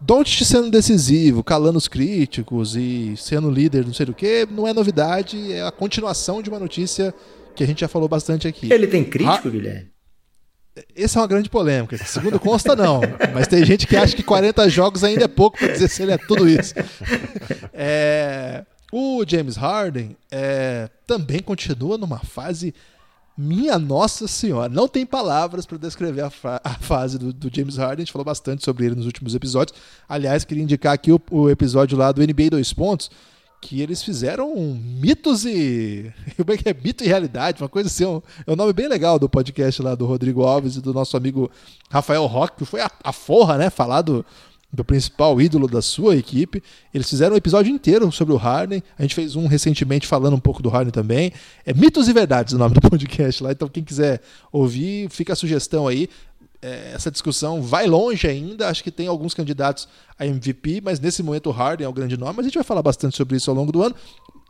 Don't sendo decisivo, calando os críticos e sendo líder, não sei do que, não é novidade, é a continuação de uma notícia que a gente já falou bastante aqui. Ele tem crítico, Guilherme? Essa é uma grande polêmica. Segundo consta, não. Mas tem gente que acha que 40 jogos ainda é pouco para dizer se ele é tudo isso. É, o James Harden é, também continua numa fase. Minha Nossa Senhora, não tem palavras para descrever a, a fase do, do, James Harden. A gente falou bastante sobre ele nos últimos episódios. Aliás, queria indicar aqui o, o episódio lá do NBA 2 Pontos, que eles fizeram mitos e. Como é que é? Mito e realidade, uma coisa assim. Um, é um nome bem legal do podcast lá do Rodrigo Alves e do nosso amigo Rafael Roque, que foi a, a forra, né? Falar do, do principal ídolo da sua equipe. Eles fizeram um episódio inteiro sobre o Harden. A gente fez um recentemente falando um pouco do Harden também. É Mitos e Verdades o nome do podcast lá. Então, quem quiser ouvir, fica a sugestão aí é, essa discussão vai longe ainda. Acho que tem alguns candidatos a MVP, mas nesse momento o Harden é o grande nome. Mas a gente vai falar bastante sobre isso ao longo do ano.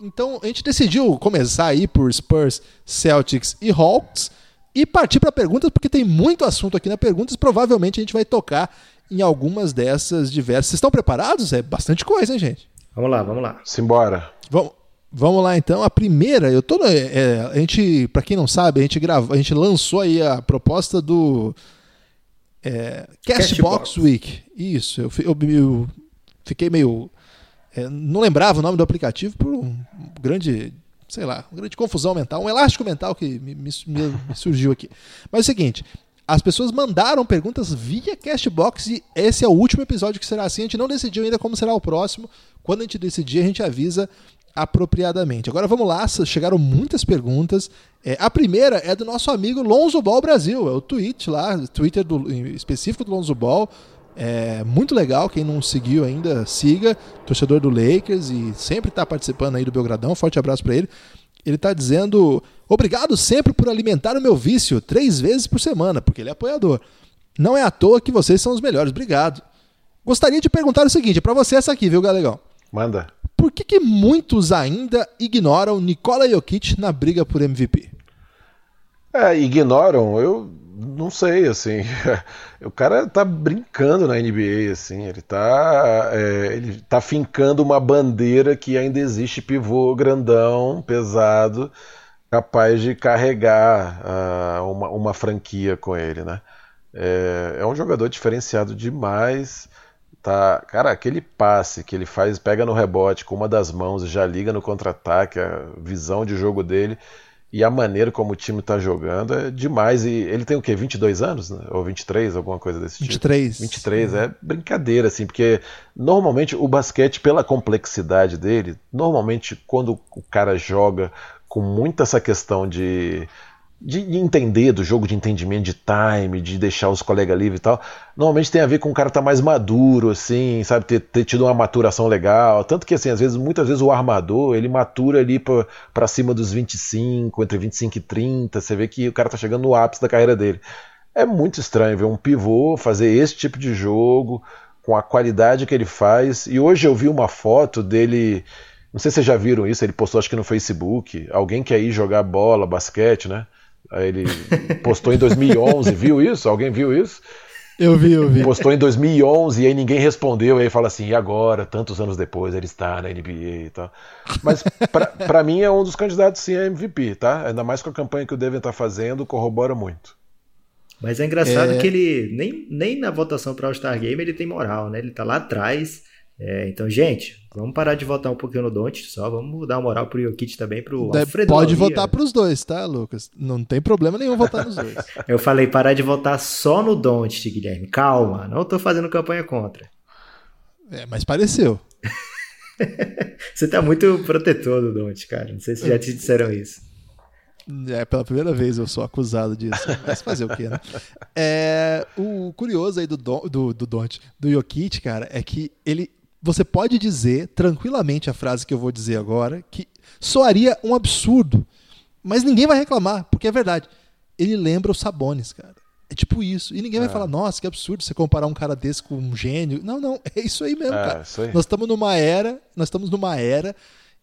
Então a gente decidiu começar aí por Spurs, Celtics e Hawks e partir para perguntas, porque tem muito assunto aqui na perguntas. Provavelmente a gente vai tocar em algumas dessas diversas. Vocês estão preparados? É bastante coisa, hein, gente? Vamos lá, vamos lá. Simbora. Vamos. Vamos lá então, a primeira, eu tô é, a gente, para quem não sabe, a gente gravou, a gente lançou aí a proposta do é, Castbox Week. Isso, eu, eu, eu fiquei meio. É, não lembrava o nome do aplicativo por um grande, sei lá, uma grande confusão mental, um elástico mental que me, me, me surgiu aqui. Mas é o seguinte. As pessoas mandaram perguntas via Castbox e esse é o último episódio que será assim. A gente não decidiu ainda como será o próximo. Quando a gente decidir, a gente avisa apropriadamente. Agora vamos lá, chegaram muitas perguntas. É, a primeira é do nosso amigo Lonzo Ball Brasil, é o tweet lá, Twitter do, específico do Lonzo Ball. É muito legal, quem não seguiu ainda, siga, torcedor do Lakers e sempre está participando aí do Belgradão. Forte abraço para ele. Ele está dizendo: Obrigado sempre por alimentar o meu vício três vezes por semana, porque ele é apoiador. Não é à toa que vocês são os melhores. Obrigado. Gostaria de perguntar o seguinte para você essa aqui, viu, Galegão? Manda. Por que, que muitos ainda ignoram Nikola Jokic na briga por MVP? É, ignoram. Eu não sei, assim. o cara tá brincando na NBA, assim. Ele tá, é, ele tá fincando uma bandeira que ainda existe pivô grandão, pesado, capaz de carregar uh, uma, uma franquia com ele, né? É, é um jogador diferenciado demais. Tá, cara, aquele passe que ele faz, pega no rebote com uma das mãos e já liga no contra-ataque, a visão de jogo dele e a maneira como o time está jogando é demais. E ele tem o quê? 22 anos? Né? Ou 23, alguma coisa desse 23. tipo? 23. 23, é brincadeira, assim, porque normalmente o basquete, pela complexidade dele, normalmente quando o cara joga com muita essa questão de de entender do jogo, de entendimento de time, de deixar os colegas livres e tal, normalmente tem a ver com o cara estar tá mais maduro, assim, sabe, ter, ter, tido uma maturação legal. Tanto que, assim, às vezes, muitas vezes o armador, ele matura ali para cima dos 25, entre 25 e 30, você vê que o cara tá chegando no ápice da carreira dele. É muito estranho ver um pivô fazer esse tipo de jogo, com a qualidade que ele faz. E hoje eu vi uma foto dele. Não sei se vocês já viram isso, ele postou acho que no Facebook. Alguém quer ir jogar bola, basquete, né? Aí ele postou em 2011, viu isso? Alguém viu isso? Eu vi, eu vi. Postou em 2011 e aí ninguém respondeu. E aí fala assim: e agora, tantos anos depois, ele está na NBA e tal. Mas para mim é um dos candidatos sim a MVP, tá? Ainda mais com a campanha que o Devin tá fazendo, corrobora muito. Mas é engraçado é... que ele, nem, nem na votação para o All-Star Game, ele tem moral, né? Ele tá lá atrás é, então, gente, vamos parar de votar um pouquinho no Don't só, vamos dar uma moral pro Jokic também, pro Alfredo Pode votar pros dois, tá, Lucas? Não tem problema nenhum votar nos dois. Eu falei parar de votar só no Don't, Guilherme. Calma, não tô fazendo campanha contra. É, mas pareceu. você tá muito protetor do Don't, cara. Não sei se já te disseram isso. É, pela primeira vez eu sou acusado disso. Mas fazer o quê, né? É, o curioso aí do, Don, do, do Don't, do Jokic, cara, é que ele você pode dizer tranquilamente a frase que eu vou dizer agora, que soaria um absurdo, mas ninguém vai reclamar, porque é verdade. Ele lembra os Sabones, cara. É tipo isso. E ninguém é. vai falar, nossa, que absurdo você comparar um cara desse com um gênio. Não, não, é isso aí mesmo, é, cara. Aí. Nós estamos numa era, nós estamos numa era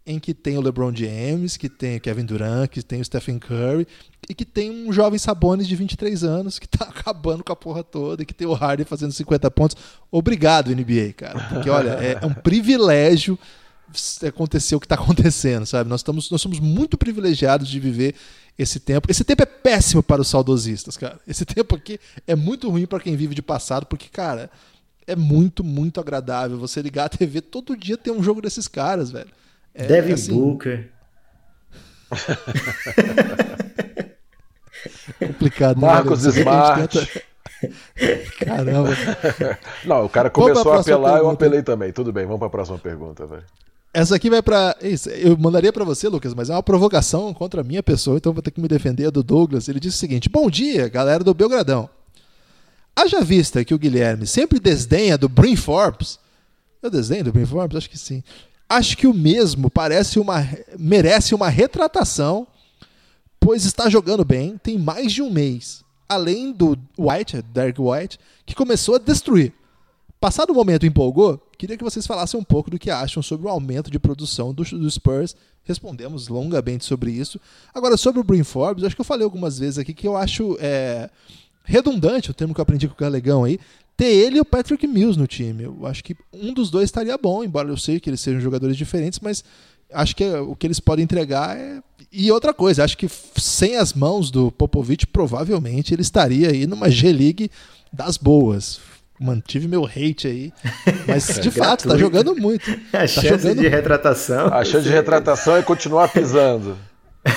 em que tem o LeBron James, que tem o Kevin Durant, que tem o Stephen Curry e que tem um jovem Sabonis de 23 anos que tá acabando com a porra toda e que tem o Harden fazendo 50 pontos. Obrigado, NBA, cara. Porque, olha, é um privilégio acontecer o que está acontecendo, sabe? Nós, estamos, nós somos muito privilegiados de viver esse tempo. Esse tempo é péssimo para os saudosistas, cara. Esse tempo aqui é muito ruim para quem vive de passado, porque, cara, é muito, muito agradável você ligar a TV todo dia tem um jogo desses caras, velho. É, Devin assim... Booker. Complicado, né, Marcos né, Smart. Tenta... Caramba. Não, o cara começou a apelar, pergunta. eu apelei também. Tudo bem, vamos para a próxima pergunta, velho. Essa aqui vai para. Eu mandaria para você, Lucas, mas é uma provocação contra a minha pessoa, então vou ter que me defender do Douglas. Ele disse o seguinte: Bom dia, galera do Belgradão. Haja vista que o Guilherme sempre desdenha do Brin Forbes. Eu desdenho do Brin Forbes? Acho que sim. Acho que o mesmo parece uma merece uma retratação, pois está jogando bem, tem mais de um mês. Além do White, Derek White, que começou a destruir. Passado o momento empolgou, queria que vocês falassem um pouco do que acham sobre o aumento de produção do, do Spurs. Respondemos longamente sobre isso. Agora, sobre o Brin Forbes, acho que eu falei algumas vezes aqui que eu acho é, redundante, o termo que eu aprendi com o Galegão aí, ter ele e o Patrick Mills no time. Eu acho que um dos dois estaria bom, embora eu sei que eles sejam jogadores diferentes, mas acho que o que eles podem entregar é. E outra coisa, acho que sem as mãos do Popovich, provavelmente ele estaria aí numa G-League das boas. Mantive meu hate aí. Mas de fato, tá jogando muito. A tá chance jogando... de retratação. A chance de retratação é continuar pisando.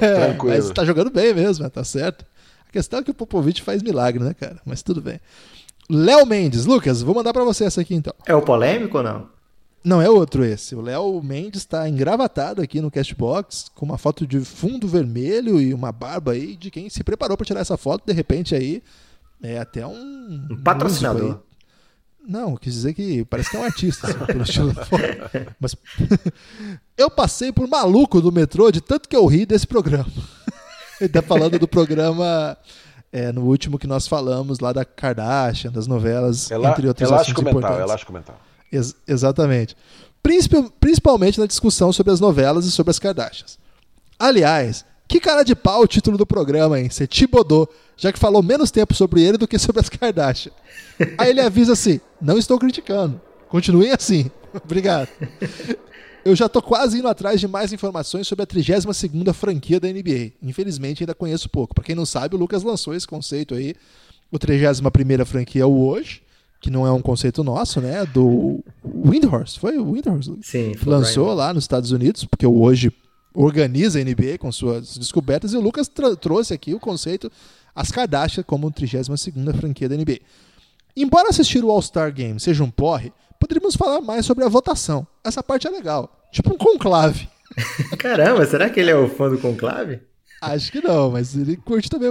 é, Tranquilo. Mas tá jogando bem mesmo, tá certo. A questão é que o Popovich faz milagre, né, cara? Mas tudo bem. Léo Mendes. Lucas, vou mandar para você essa aqui então. É o polêmico ou não? Não, é outro esse. O Léo Mendes está engravatado aqui no Castbox, com uma foto de fundo vermelho e uma barba aí de quem se preparou para tirar essa foto. De repente aí, é até um. Um patrocinador. Não, quis dizer que parece que é um artista, assim, pelo estilo da foto. Mas eu passei por maluco do metrô de tanto que eu ri desse programa. Ele tá falando do programa é, no último que nós falamos lá da Kardashian, das novelas, Ela, entre outros elástico assuntos mental, importantes. Elástico mental. Ex exatamente. Principalmente na discussão sobre as novelas e sobre as Kardashians. Aliás, Que cara de pau o título do programa, hein? Você tibodou, já que falou menos tempo sobre ele do que sobre as Kardashian. Aí ele avisa assim: não estou criticando. Continuem assim. Obrigado. Eu já tô quase indo atrás de mais informações sobre a 32ª franquia da NBA. Infelizmente ainda conheço pouco. Para quem não sabe, o Lucas lançou esse conceito aí. O 31ª franquia é o hoje, que não é um conceito nosso, né? Do Windhorse. Foi o Windhorse? Sim, lançou lá nos Estados Unidos, porque o hoje organiza a NBA com suas descobertas e o Lucas trouxe aqui o conceito as Kardashian como 32ª franquia da NBA. Embora assistir o All-Star Game seja um porre, poderíamos falar mais sobre a votação. Essa parte é legal. Tipo um conclave. Caramba, será que ele é o fã do conclave? Acho que não, mas ele curte também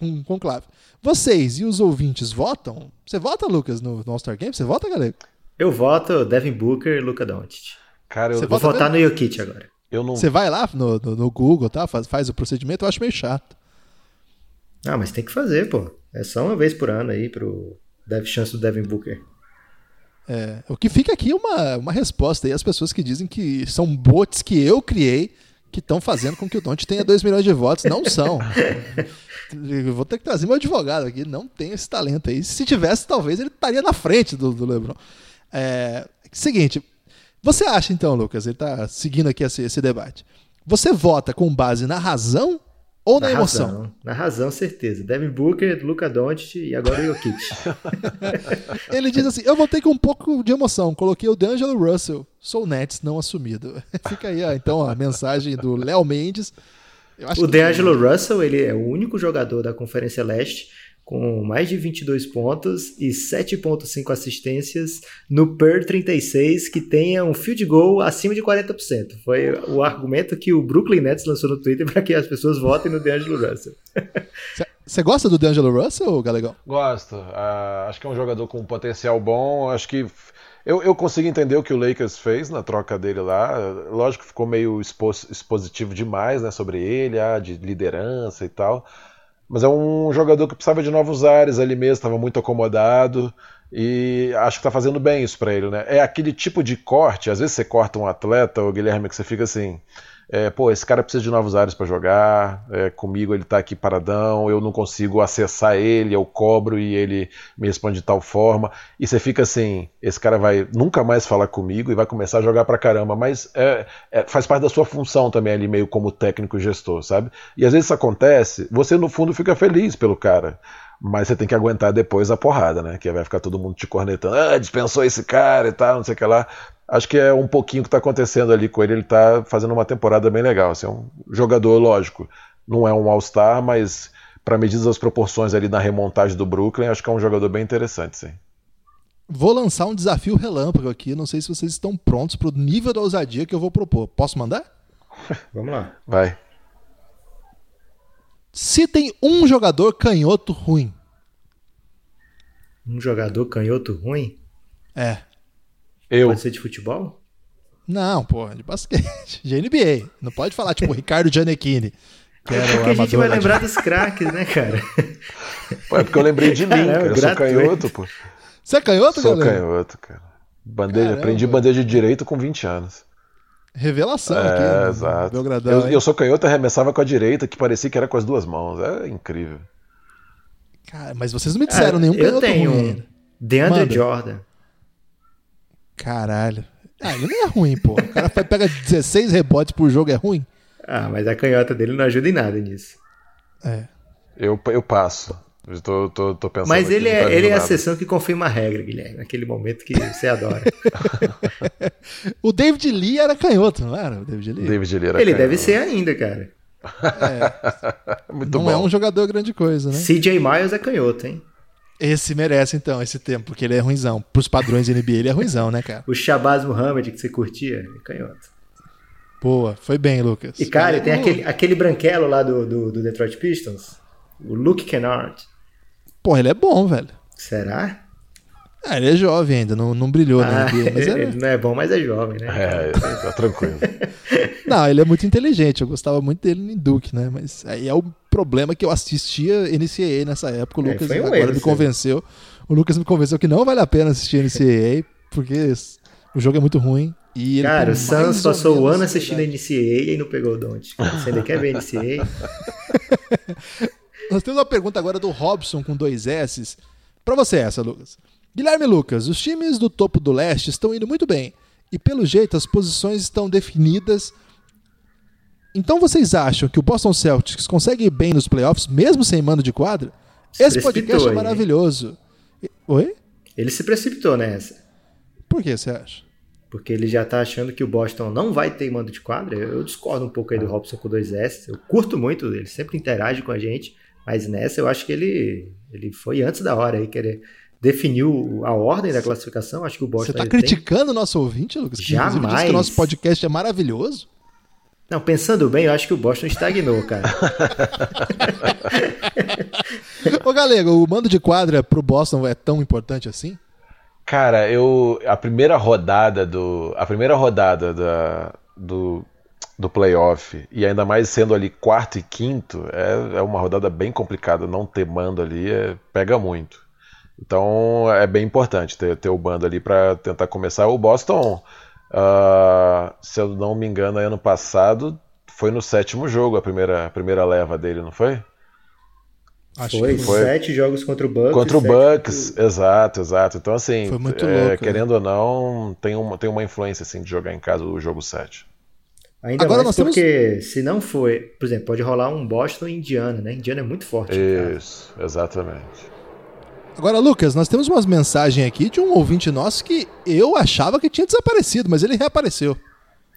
um conclave. Vocês e os ouvintes votam? Você vota, Lucas, no, no All-Star Game? Você vota, galera? Eu voto Devin Booker e Luca Doncic. Cara, eu vou votar mesmo? no Jokic agora. Eu não... Você vai lá no, no, no Google, tá? Faz, faz, o procedimento, eu acho meio chato. Ah, mas tem que fazer, pô. É só uma vez por ano aí pro Deve chance do Devin Booker. É, o que fica aqui é uma, uma resposta aí às pessoas que dizem que são bots que eu criei que estão fazendo com que o Don't tenha 2 milhões de votos. Não são. Eu vou ter que trazer meu advogado aqui. Não tem esse talento aí. Se tivesse, talvez ele estaria na frente do, do LeBron. É, seguinte, você acha então, Lucas, ele está seguindo aqui esse, esse debate. Você vota com base na razão ou na, na emoção? Razão. Na razão, certeza. Devin Booker, Luca Doncic e agora o Jokic. Ele diz assim, eu voltei com um pouco de emoção. Coloquei o D'Angelo Russell. Sou Nets não assumido. Fica aí, ó, então, a mensagem do Léo Mendes. o D'Angelo Russell, ele é o único jogador da Conferência Leste com mais de 22 pontos e 7.5 assistências no per 36 que tenha um field goal acima de 40%. Foi o argumento que o Brooklyn Nets lançou no Twitter para que as pessoas votem no D'Angelo Russell. Você gosta do D'Angelo Russell, Galegão? Gosto. Uh, acho que é um jogador com um potencial bom. Acho que eu, eu consigo entender o que o Lakers fez na troca dele lá. Lógico que ficou meio expositivo demais né, sobre ele, ah, de liderança e tal. Mas é um jogador que precisava de novos ares ali mesmo, estava muito acomodado. E acho que está fazendo bem isso para ele, né? É aquele tipo de corte, às vezes você corta um atleta, o Guilherme, que você fica assim é, pô, esse cara precisa de novos ares para jogar, é, comigo ele tá aqui paradão, eu não consigo acessar ele, eu cobro e ele me responde de tal forma, e você fica assim, esse cara vai nunca mais falar comigo e vai começar a jogar pra caramba, mas é, é, faz parte da sua função também ali, meio como técnico gestor, sabe? E às vezes isso acontece, você no fundo fica feliz pelo cara, mas você tem que aguentar depois a porrada, né? Que vai ficar todo mundo te cornetando, ah, dispensou esse cara e tal, não sei o que lá acho que é um pouquinho o que está acontecendo ali com ele. Ele está fazendo uma temporada bem legal. Assim, é um jogador, lógico, não é um All-Star, mas para medidas das proporções ali na remontagem do Brooklyn, acho que é um jogador bem interessante, sim. Vou lançar um desafio relâmpago aqui. Não sei se vocês estão prontos para o nível da ousadia que eu vou propor. Posso mandar? Vamos lá. Vai. Se tem um jogador canhoto ruim. Um jogador canhoto ruim? É. Eu. Pode ser de futebol? Não, porra, de basquete. De NBA. Não pode falar, tipo, Ricardo Giannichini. Que era é porque a gente vai lembrar dos craques, né, cara? Pô, é porque eu lembrei de mim, cara. Eu sou canhoto, pô. Você é canhoto, Sou galera? canhoto, cara. Bandeja, aprendi bandeja de direito com 20 anos. Revelação é, aqui. É, exato. eu, eu, sou canhoto arremessava com a direita, que parecia que era com as duas mãos. É incrível. Cara, mas vocês não me disseram ah, nenhum canhoto Eu tenho ruim. um. DeAndre. Jordan. Caralho. Ah, ele não é ruim, pô. O cara pega 16 rebotes por jogo, é ruim? Ah, mas a canhota dele não ajuda em nada nisso. É. Eu, eu passo. Eu tô, tô, tô pensando Mas ele, é, ele é a exceção que confirma a regra, Guilherme. Naquele momento que você adora. o David Lee era canhoto, não era? O David Lee? David Lee era ele canhoto. deve ser ainda, cara. É. Muito não é bom. é um jogador grande coisa, né? CJ Miles é canhoto, hein? Esse merece, então, esse tempo, porque ele é ruimzão. Pros padrões NBA, ele é ruimzão, né, cara? o Shabazz Muhammad que você curtia, é canhoto. Boa, foi bem, Lucas. E, cara, tem aquele, aquele branquelo lá do, do, do, Detroit Pistons, o Luke Kennard. Pô, ele é bom, velho. Será? Ah, ele é jovem ainda, não, não brilhou ah, na NBA. Mas ele, ele não é bom, mas é jovem, né? É, tá tranquilo. não, ele é muito inteligente, eu gostava muito dele em Duke, né? Mas aí é o problema que eu assistia NCAA nessa época. O é, Lucas um agora me convenceu. O Lucas me convenceu que não vale a pena assistir NCAA, porque O jogo é muito ruim. E Cara, o Suns passou o ano assistindo NCAA e não pegou o Don't. Você ainda quer ver NCAA? Nós temos uma pergunta agora do Robson com dois S. Pra você essa, Lucas. Guilherme Lucas, os times do topo do leste estão indo muito bem. E pelo jeito as posições estão definidas. Então vocês acham que o Boston Celtics consegue ir bem nos playoffs, mesmo sem mando de quadra? Se Esse podcast é maravilhoso. Oi? Ele se precipitou nessa. Por que você acha? Porque ele já tá achando que o Boston não vai ter mando de quadra. Eu discordo um pouco aí do Robson com dois S. Eu curto muito, ele sempre interage com a gente. Mas nessa eu acho que ele, ele foi antes da hora aí, querer definir o- a ordem da classificação. Acho que o Boston Você tá ele tem- criticando o nosso ouvinte, Lucas? Inclusive diz Jamais. que o nosso podcast é maravilhoso? Não, pensando bem, eu acho que o Boston estagnou, cara. Ô, Galego, o mando de quadra pro Boston é tão importante assim? Cara, eu a primeira rodada do a primeira rodada da, do do playoff e ainda mais sendo ali quarto e quinto é, é uma rodada bem complicada. Não ter mando ali é- pega muito. Então é bem importante ter, ter o bando ali para tentar começar. O Boston, ah, se eu não me engano, ano passado foi no sétimo jogo a primeira, a primeira leva dele, não foi? Acho foi, que foi. sete jogos contra o Bucks. Contra o Bucks, exato, exato. Então, assim, Foi muito é, louco, querendo ou não, tem uma, tem uma influência assim, de jogar em casa o jogo 7. Ainda Agora mais nós temos- porque se não for, por exemplo, pode rolar um Boston e Indiana, né? Indiana é muito forte. cara. Isso, exatamente. Agora, Lucas, nós temos umas mensagens aqui de um ouvinte nosso que eu achava que tinha desaparecido, mas ele reapareceu.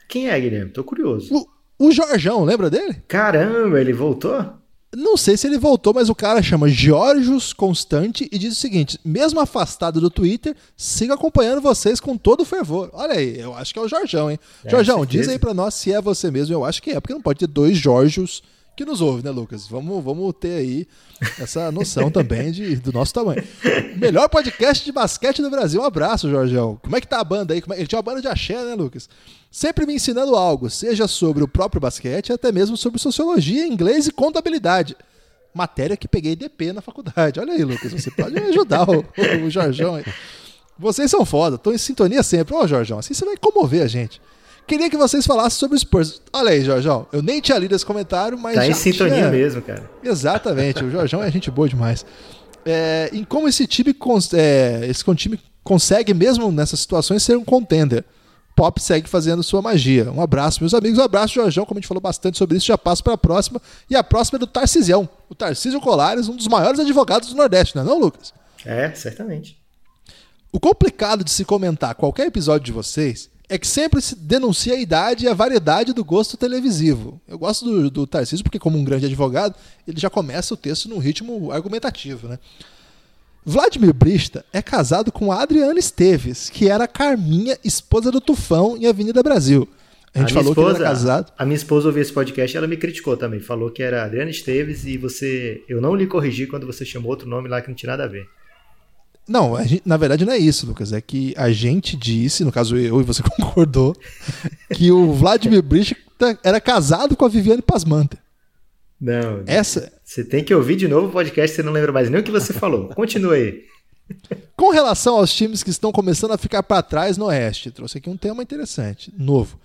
Quem é, Guilherme? Tô curioso. O, o Jorjão, lembra dele? Caramba, ele voltou? Não sei se ele voltou, mas o cara chama Georgios Constante e diz o seguinte: mesmo afastado do Twitter, sigo acompanhando vocês com todo o fervor. Olha aí, eu acho que é o Jorjão, hein? É, Jorjão, diz aí pra nós se é você mesmo. Eu acho que é, porque não pode ter dois Jorgios que nos ouvem, né, Lucas? Vamos, vamos ter aí essa noção também de, do nosso tamanho. Melhor podcast de basquete do Brasil. Um abraço, Jorjão. Como é que tá a banda aí? É- Ele tinha uma banda de axé, né, Lucas? Sempre me ensinando algo, seja sobre o próprio basquete, até mesmo sobre sociologia, inglês e contabilidade. Matéria que peguei DP na faculdade. Olha aí, Lucas, você pode ajudar o, o Jorjão aí. Vocês são foda, estão em sintonia sempre. Ô, Jorjão, assim você vai comover a gente. Queria que vocês falassem sobre o Spurs. Olha aí, Jorjão, eu nem tinha lido esse comentário, mas. Tá em sintonia tinha- mesmo, cara. Exatamente, o Jorjão é gente boa demais. É, em como esse time, é, esse time consegue, mesmo nessas situações, ser um contender. Pop segue fazendo sua magia. Um abraço, meus amigos. Um abraço, Jorjão. Como a gente falou bastante sobre isso, já passo para a próxima. E a próxima é do Tarcisião. O Tarcísio Colares, um dos maiores advogados do Nordeste, não é não, Lucas? É, certamente. O complicado de se comentar qualquer episódio de vocês é que sempre se denuncia a idade e a variedade do gosto televisivo. Eu gosto do, do Tarcísio porque, como um grande advogado, ele já começa o texto num ritmo argumentativo, né? Vladimir Brista é casado com a Adriana Esteves, que era a Carminha, esposa do Tufão em Avenida Brasil. A gente minha falou que ele era casado. A minha esposa ouviu esse podcast e ela me criticou também. Falou que era Adriana Esteves e você. Eu não lhe corrigi quando você chamou outro nome lá que não tinha nada a ver. Não, gente- na verdade não é isso, Lucas. É que a gente disse, no caso eu e você concordou, que o Vladimir Brista era casado com a Viviane Pasmanta. Não. Essa, Você tem que ouvir de novo o podcast, você não lembra mais nem o que você falou. Continua aí. Com relação aos times que estão começando a ficar para trás no Oeste, trouxe aqui um tema interessante, novo.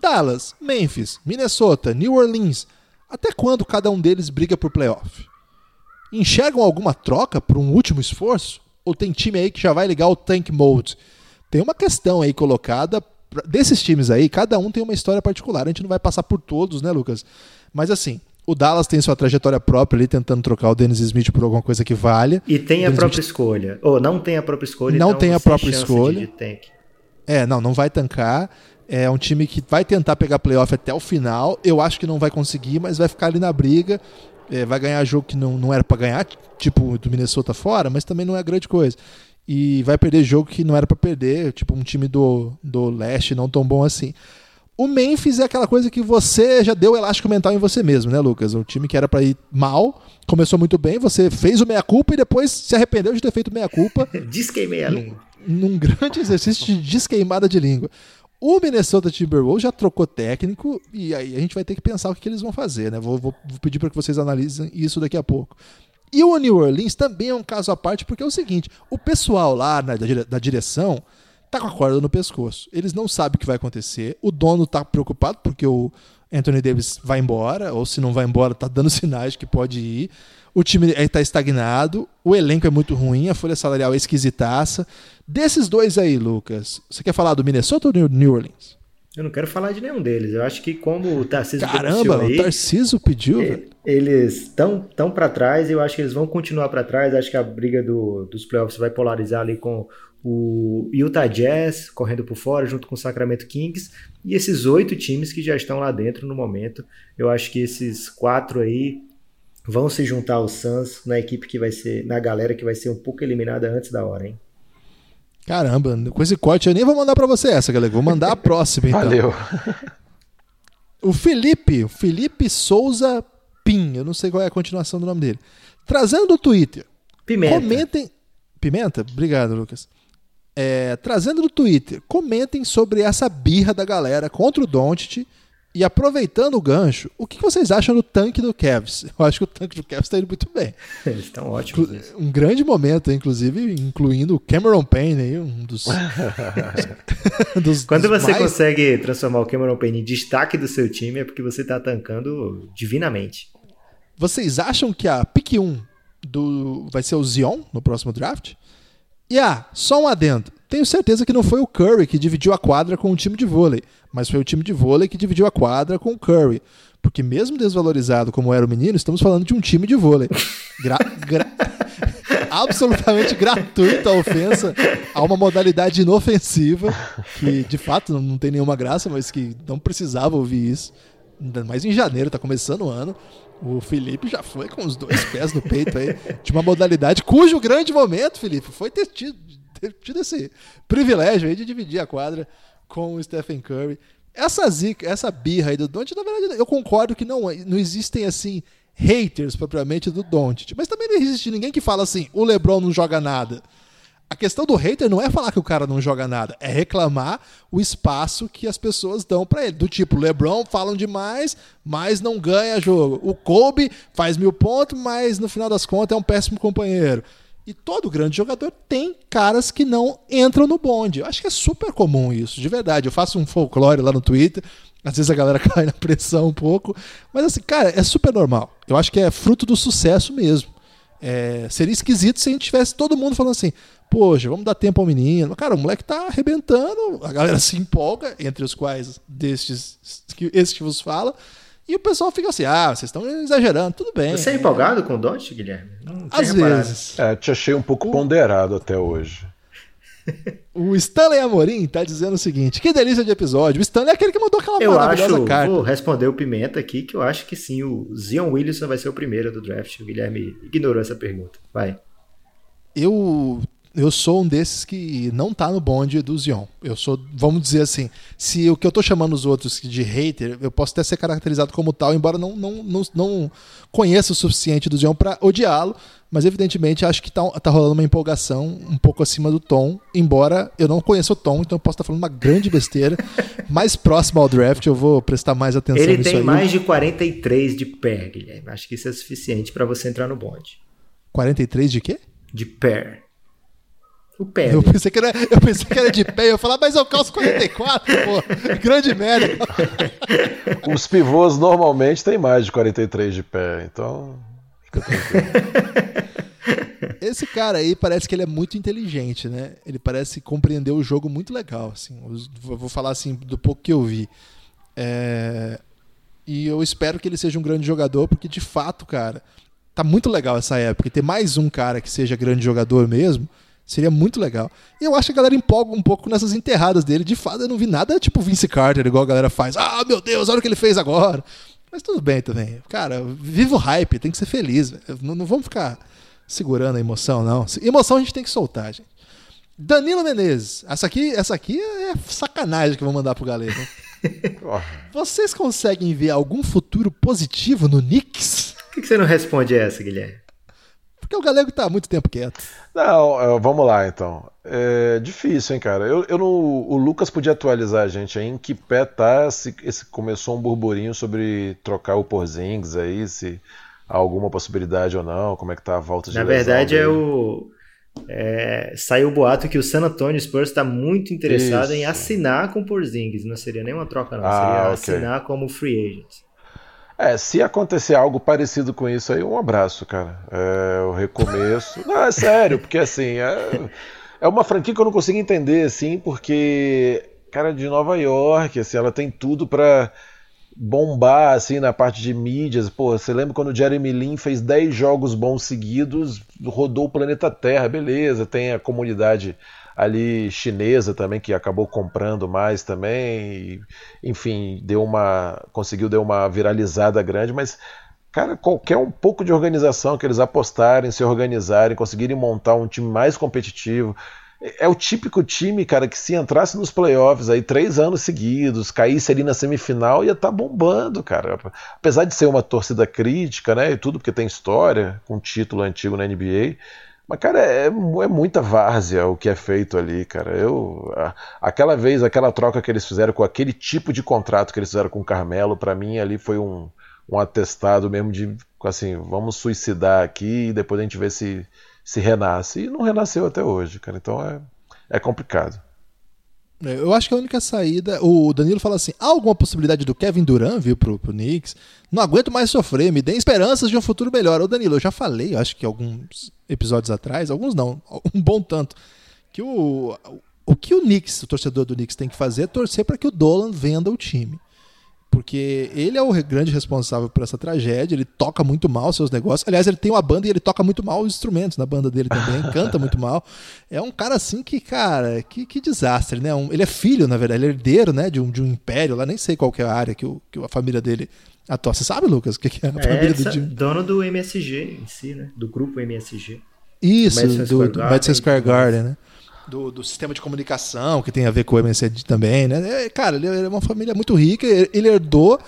Dallas, Memphis, Minnesota, New Orleans. Até quando cada um deles briga por playoff? Enxergam alguma troca por um último esforço? Ou tem time aí que já vai ligar o tank mode? Tem uma questão aí colocada desses times aí, cada um tem uma história particular. A gente não vai passar por todos, né, Lucas? Mas assim, o Dallas tem sua trajetória própria ali, tentando trocar o Dennis Smith por alguma coisa que valha. E tem a própria escolha. Ou não tem a própria escolha. Não então tem a própria escolha. De. É, não, não vai tancar. É um time que vai tentar pegar playoff até o final. Eu acho que não vai conseguir, mas vai ficar ali na briga. É, vai ganhar jogo que não, não era pra ganhar, tipo do Minnesota fora, mas também não é grande coisa. E vai perder jogo que não era pra perder, tipo um time do, do leste não tão bom assim. O Memphis é aquela coisa que você já deu elástico mental em você mesmo, né, Lucas? Um time que era pra ir mal, começou muito bem, você fez o meia-culpa e depois se arrependeu de ter feito meia-culpa Desqueimei a língua. num grande exercício de desqueimada de língua. O Minnesota Timberwolves já trocou técnico e aí a gente vai ter que pensar o que, eles vão fazer, né? Vou, vou- vou pedir para que vocês analisem isso daqui a pouco. E o New Orleans também é um caso à parte porque é o seguinte: o pessoal lá na, dire- da direção tá com a corda no pescoço. Eles não sabem o que vai acontecer. O dono tá preocupado porque o Anthony Davis vai embora, ou se não vai embora, tá dando sinais que pode ir. O time está estagnado, o elenco é muito ruim, a folha salarial é esquisitaça. Desses dois aí, Lucas, você quer falar do Minnesota ou do New Orleans? Eu não quero falar de nenhum deles. Eu acho que como o Tarcísio Caramba, aí, o Tarcísio pediu, velho. Eles estão tão para trás e eu acho que eles vão continuar para trás. Acho que a briga do, dos playoffs vai polarizar ali com o Utah Jazz correndo por fora, junto com o Sacramento Kings, e esses oito times que já estão lá dentro no momento. Eu acho que esses quatro aí vão se juntar ao Suns na equipe que vai ser, na galera que vai ser um pouco eliminada antes da hora, hein? Caramba, com esse corte eu nem vou mandar para você essa, galera. Vou mandar a próxima, então. Valeu. O Felipe, o Felipe Souza Pim, eu não sei qual é a continuação do nome dele. Trazendo do Twitter. Pimenta. Comentem. Pimenta? Obrigado, Lucas. É, trazendo do Twitter, comentem sobre essa birra da galera contra o Doncic e aproveitando o gancho, o que vocês acham do tanque do Cavs? Eu acho que o tanque do Cavs está indo muito bem. Eles estão ótimos. Um grande momento, inclusive, incluindo o Cameron Payne, um dos. dos Quando dos você mais... consegue transformar o Cameron Payne em destaque do seu time, é porque você está tancando divinamente. Vocês acham que a pick 1 do... vai ser o Zion no próximo draft? E ah, só um adendo. Tenho certeza que não foi o Curry que dividiu a quadra com o time de vôlei, mas foi o time de vôlei que dividiu a quadra com o Curry. Porque mesmo desvalorizado como era o menino, estamos falando de um time de vôlei. Gra gra absolutamente gratuita a ofensa a uma modalidade inofensiva, que de fato não tem nenhuma graça, mas que não precisava ouvir isso. Ainda mais em janeiro, tá começando o ano. O Felipe já foi com os dois pés no peito aí, de uma modalidade cujo grande momento, Felipe, foi ter tido, ter tido esse privilégio aí de dividir a quadra com o Stephen Curry. Essa zica, essa birra aí do Doncic, na verdade, eu concordo que não, não existem assim haters propriamente do Doncic, mas também não existe ninguém que fala assim, o LeBron não joga nada. A questão do hater não é falar que o cara não joga nada, é reclamar o espaço que as pessoas dão para ele. Do tipo, LeBron falam demais, mas não ganha jogo. O Kobe faz mil pontos, mas no final das contas é um péssimo companheiro. E todo grande jogador tem caras que não entram no bonde. Eu acho que é super comum isso, de verdade. Eu faço um folclore lá no Twitter, às vezes a galera cai na pressão um pouco, mas assim, cara, é super normal. Eu acho que é fruto do sucesso mesmo. É, seria esquisito se a gente tivesse todo mundo falando assim: poxa, vamos dar tempo ao menino. Cara, o moleque tá arrebentando, a galera se empolga, entre os quais destes, que vos fala. E o pessoal fica assim, ah, vocês estão exagerando, tudo bem. Você é empolgado com o Dodge, Guilherme? Às vezes. É, te achei um pouco o... ponderado até hoje. O Stanley Amorim tá dizendo o seguinte: que delícia de episódio. O Stanley é aquele que mandou aquela eu maravilhosa acho, carta. Vou responder o Pimenta aqui, que eu acho que sim, o Zion Williamson vai ser o primeiro do draft. O Guilherme ignorou essa pergunta. Vai. Eu eu sou um desses que não tá no bonde do Zion. Eu sou, vamos dizer assim, se o que eu tô chamando os outros de hater, eu posso até ser caracterizado como tal, embora não, não, não, não conheça o suficiente do Zion para odiá-lo, mas evidentemente acho que tá, tá rolando uma empolgação um pouco acima do tom, embora eu não conheça o tom, então eu posso estar tá falando uma grande besteira. mais próximo ao draft eu vou prestar mais atenção Ele nisso tem aí. mais de 43 de pé, Guilherme. Acho que isso é suficiente para você entrar no bonde. 43 de quê? De pé. O pé. Eu pensei, que era, eu pensei que era de pé. Eu ia falar, mas eu calço 44, pô. Grande merda. Os pivôs normalmente têm mais de 43 de pé, então. Fica tranquilo. Esse cara aí parece que ele é muito inteligente, né? Ele parece compreender o jogo muito legal, assim. Eu vou falar assim do pouco que eu vi. É... E eu espero que ele seja um grande jogador, porque de fato, cara, tá muito legal essa época. E ter mais um cara que seja grande jogador mesmo Seria muito legal. E eu acho que a galera empolga um pouco nessas enterradas dele. De fato, eu não vi nada tipo Vince Carter, igual a galera faz. Ah, meu Deus, olha o que ele fez agora. Mas tudo bem também. Cara, viva o hype, tem que ser feliz. Não, não, vamos ficar segurando a emoção, não. Emoção a gente tem que soltar, gente. Danilo Menezes. Essa aqui, essa aqui é sacanagem que eu vou mandar pro galera. Vocês conseguem ver algum futuro positivo no Knicks? Por que, que você não responde essa, Guilherme? Porque o galego tá há muito tempo quieto. Não, é, vamos lá então. É difícil, hein, cara. Eu, eu não, o Lucas podia atualizar a gente aí em que pé tá se, esse, começou um burburinho sobre trocar o Porzingis aí, se há alguma possibilidade ou não, como é que tá a volta de Na verdade é o é, saiu o boato que o San Antonio Spurs está muito interessado Isso. em assinar com o Porzingis. Não seria nenhuma troca, não. Ah, seria ok. assinar como free agent. É, se acontecer algo parecido com isso aí, um abraço, cara. É o recomeço. Não, é sério, porque assim, é, é uma franquia que eu não consigo entender, assim, porque, cara, de Nova York, assim, ela tem tudo pra bombar, assim, na parte de mídias. Pô, você lembra quando o Jeremy Lin fez 10 jogos bons seguidos, rodou o planeta Terra, beleza, tem a comunidade ali chinesa também que acabou comprando mais também, e, enfim, deu uma conseguiu dar uma viralizada grande, mas cara, qualquer um pouco de organização que eles apostarem, se organizarem, conseguirem montar um time mais competitivo, é o típico time, cara, que se entrasse nos playoffs aí três anos seguidos, caísse ali na semifinal, ia estar bombando, cara. Apesar de ser uma torcida crítica, né, e tudo, porque tem história, com título antigo na NBA, mas, cara, é, é muita várzea o que é feito ali, cara. Eu, a, aquela vez, aquela troca que eles fizeram com aquele tipo de contrato que eles fizeram com o Carmelo, para mim ali foi um, um atestado mesmo de, assim, vamos suicidar aqui e depois a gente vê se, se renasce. E não renasceu até hoje, cara. Então é, é complicado. Eu acho que a única saída. O Danilo fala assim: há alguma possibilidade do Kevin Durant vir pro, pro Knicks? Não aguento mais sofrer, me dê esperanças de um futuro melhor. Ô Danilo, eu já falei, acho que alguns episódios atrás, alguns não, um bom tanto, que o, o que o Knicks, o torcedor do Knicks tem que fazer é torcer para que o Dolan venda o time. Porque ele é o grande responsável por essa tragédia, ele toca muito mal seus negócios. Aliás, ele tem uma banda e ele toca muito mal os instrumentos na banda dele também, canta muito mal. É um cara assim que, cara, que, que desastre, né? Um, ele é filho, na verdade, ele é herdeiro né, de, um, de um império lá, nem sei qual que é a área que, o, que a família dele atua. Você sabe, Lucas, o que, que é a família É, do sa- Jim? dono do MSG em si, né? Do grupo MSG. Isso, Madison do, Square do Garden Madison Square. Garden, né? Do, do sistema de comunicação, que tem a ver com o MSD também, né? É, cara, ele é uma família muito rica, ele herdou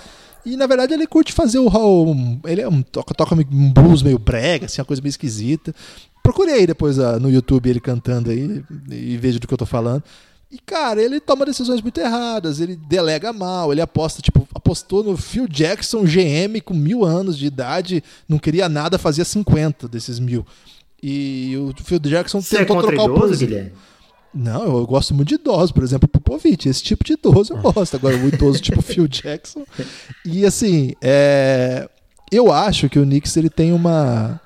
e, na verdade, ele curte fazer o... o- ele é um, toca, toca um blues meio brega, assim, uma coisa meio esquisita. Procure aí depois ah, no YouTube ele cantando aí e veja do que eu tô falando. E, cara, ele toma decisões muito erradas, ele delega mal, ele aposta, tipo, apostou no Phil Jackson, GM, com mil anos de idade, não queria nada, fazia 50 desses mil. E o Phil Jackson Você é tentou contra trocar o. Guilherme? Não, eu gosto muito de idosos, por exemplo, Popovich. Esse tipo de idoso eu gosto. Agora, o idoso tipo Phil Jackson. E assim, é, eu acho que o Knicks ele tem uma.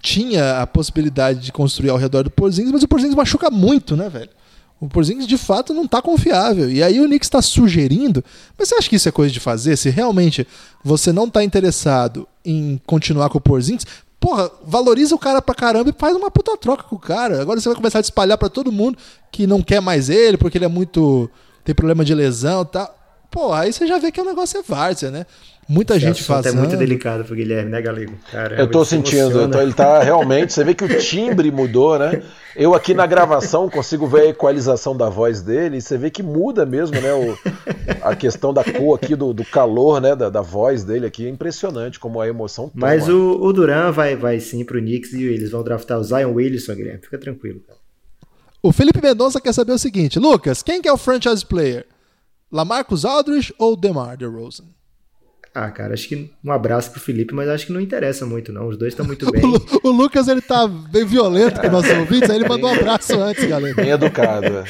Tinha a possibilidade de construir ao redor do Porzingis, mas o Porzingis machuca muito, né, velho? O Porzingis de fato não tá confiável. E aí o Knicks está sugerindo. Mas você acha que isso é coisa de fazer? Se realmente você não tá interessado em continuar com o Porzingis, porra, valoriza o cara pra caramba e faz uma puta troca com o cara. Agora você vai começar a espalhar pra todo mundo que não quer mais ele porque ele é muito. tem problema de lesão e tal. Porra, aí você já vê que o negócio é várzea, né? Muita Esse gente fazendo. é muito delicado pro Guilherme, né, Galego? Caramba, Eu tô ele se sentindo, emociona. tô- ele tá realmente. Você vê que o timbre mudou, né? Eu aqui na gravação consigo ver a equalização da voz dele, e você vê que muda mesmo, né? o- a questão da cor aqui, do, do calor, né? Da, da voz dele aqui. É impressionante como a emoção toma. Mas o, o Duran vai, vai sim pro Knicks e eles vão draftar o Zion Williamson, Guilherme. Fica tranquilo, cara. O Felipe Mendonça quer saber o seguinte: Lucas, quem que é o franchise player? Lamarcus Aldridge ou DeMar DeRozan? Ah, cara, acho que um abraço pro Felipe, mas acho que não interessa muito, não. Os dois estão muito bem. O, o Lucas ele tá bem violento com nossos ouvintes, aí ele mandou um abraço antes, galera. Bem educado. é.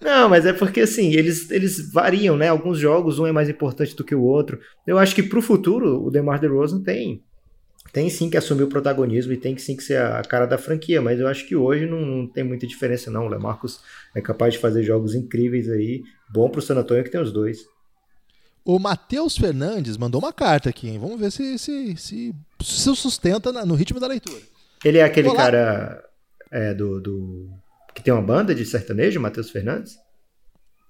Não, mas é porque assim, eles, eles variam, né? Alguns jogos, um é mais importante do que o outro. Eu acho que pro futuro, o DeMar DeRozan tem tem sim que assumir o protagonismo e tem que sim que ser a cara da franquia, mas eu acho que hoje não, não tem muita diferença não. O Lemarcus é capaz de fazer jogos incríveis aí. Bom pro San Antonio que tem os dois. O Matheus Fernandes mandou uma carta aqui, hein? Vamos ver se se, se, se sustenta no ritmo da leitura. Ele é aquele Olá. cara é, do, do que tem uma banda de sertanejo, Matheus Fernandes?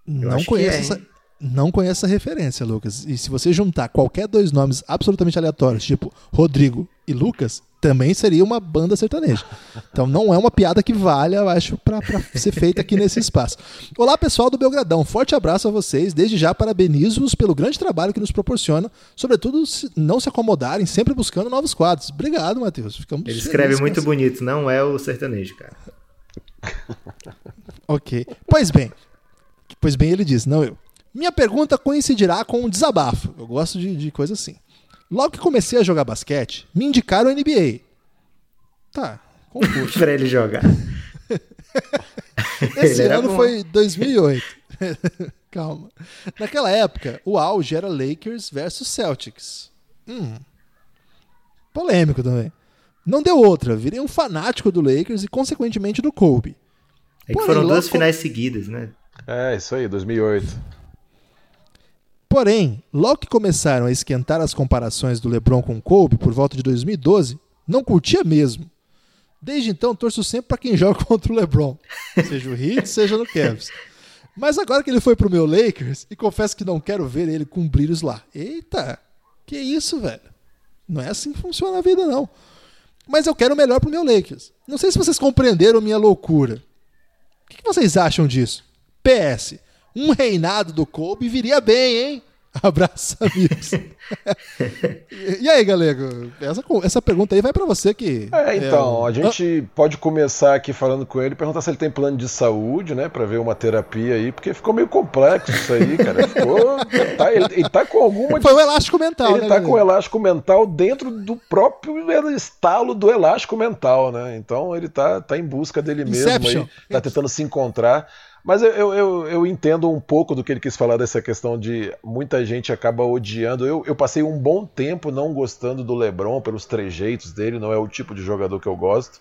Não conheço, é, essa, não conheço essa referência, Lucas. E se você juntar qualquer dois nomes absolutamente aleatórios, tipo Rodrigo e Lucas, também seria uma banda sertaneja. Então não é uma piada que valha, eu acho, pra ser feita aqui nesse espaço. Olá, pessoal do Belgradão. Forte abraço a vocês. Desde já parabenizo-os pelo grande trabalho que nos proporcionam, sobretudo se não se acomodarem, sempre buscando novos quadros. Obrigado, Matheus. Ficamos Ele escreve muito bonito, não é o sertanejo, cara. Ok. Pois bem. Pois bem, ele diz, não eu. Minha pergunta coincidirá com um desabafo. Eu gosto de, de coisa assim. Logo que comecei a jogar basquete, me indicaram a NBA. Tá, Com o Bush. pra ele jogar. Esse Ele ano foi 2008. Calma. Naquela época, o auge era Lakers versus Celtics. Hum. Polêmico também. Não deu outra. Virei um fanático do Lakers e, consequentemente, do Kobe. É que Porém, foram duas logo- finais seguidas, né? É, isso aí, 2008. Porém, logo que começaram a esquentar as comparações do LeBron com o Kobe por volta de 2012, não curtia mesmo. Desde então, torço sempre para quem joga contra o LeBron, seja o Heat, seja no Cavs. Mas agora que ele foi pro meu Lakers, e confesso que não quero ver ele com brilhos lá. Eita, que isso, velho? Não é assim que funciona a vida, não. Mas eu quero o melhor pro meu Lakers. Não sei se vocês compreenderam minha loucura. O que vocês acham disso? PS, um reinado do Kobe viria bem, hein? Abraço, amigos. e, aí, Galego? Essa, essa pergunta aí vai pra você que. É, então, o- a gente pode começar aqui falando com ele, perguntar se ele tem plano de saúde, né, Pra ver uma terapia aí, porque ficou meio complexo isso aí, cara. Ficou, tá- ele, ele tá com alguma Foi o elástico mental, ele né? tá Galego? com o elástico mental dentro do próprio estalo do elástico mental, né? Então ele tá, tá em busca dele mesmo Inception. aí, tá tentando se encontrar. Mas eu, eu, eu, entendo um pouco do que ele quis falar dessa questão de muita gente acaba odiando. Eu, eu passei um bom tempo não gostando do LeBron pelos trejeitos dele, não é o tipo de jogador que eu gosto.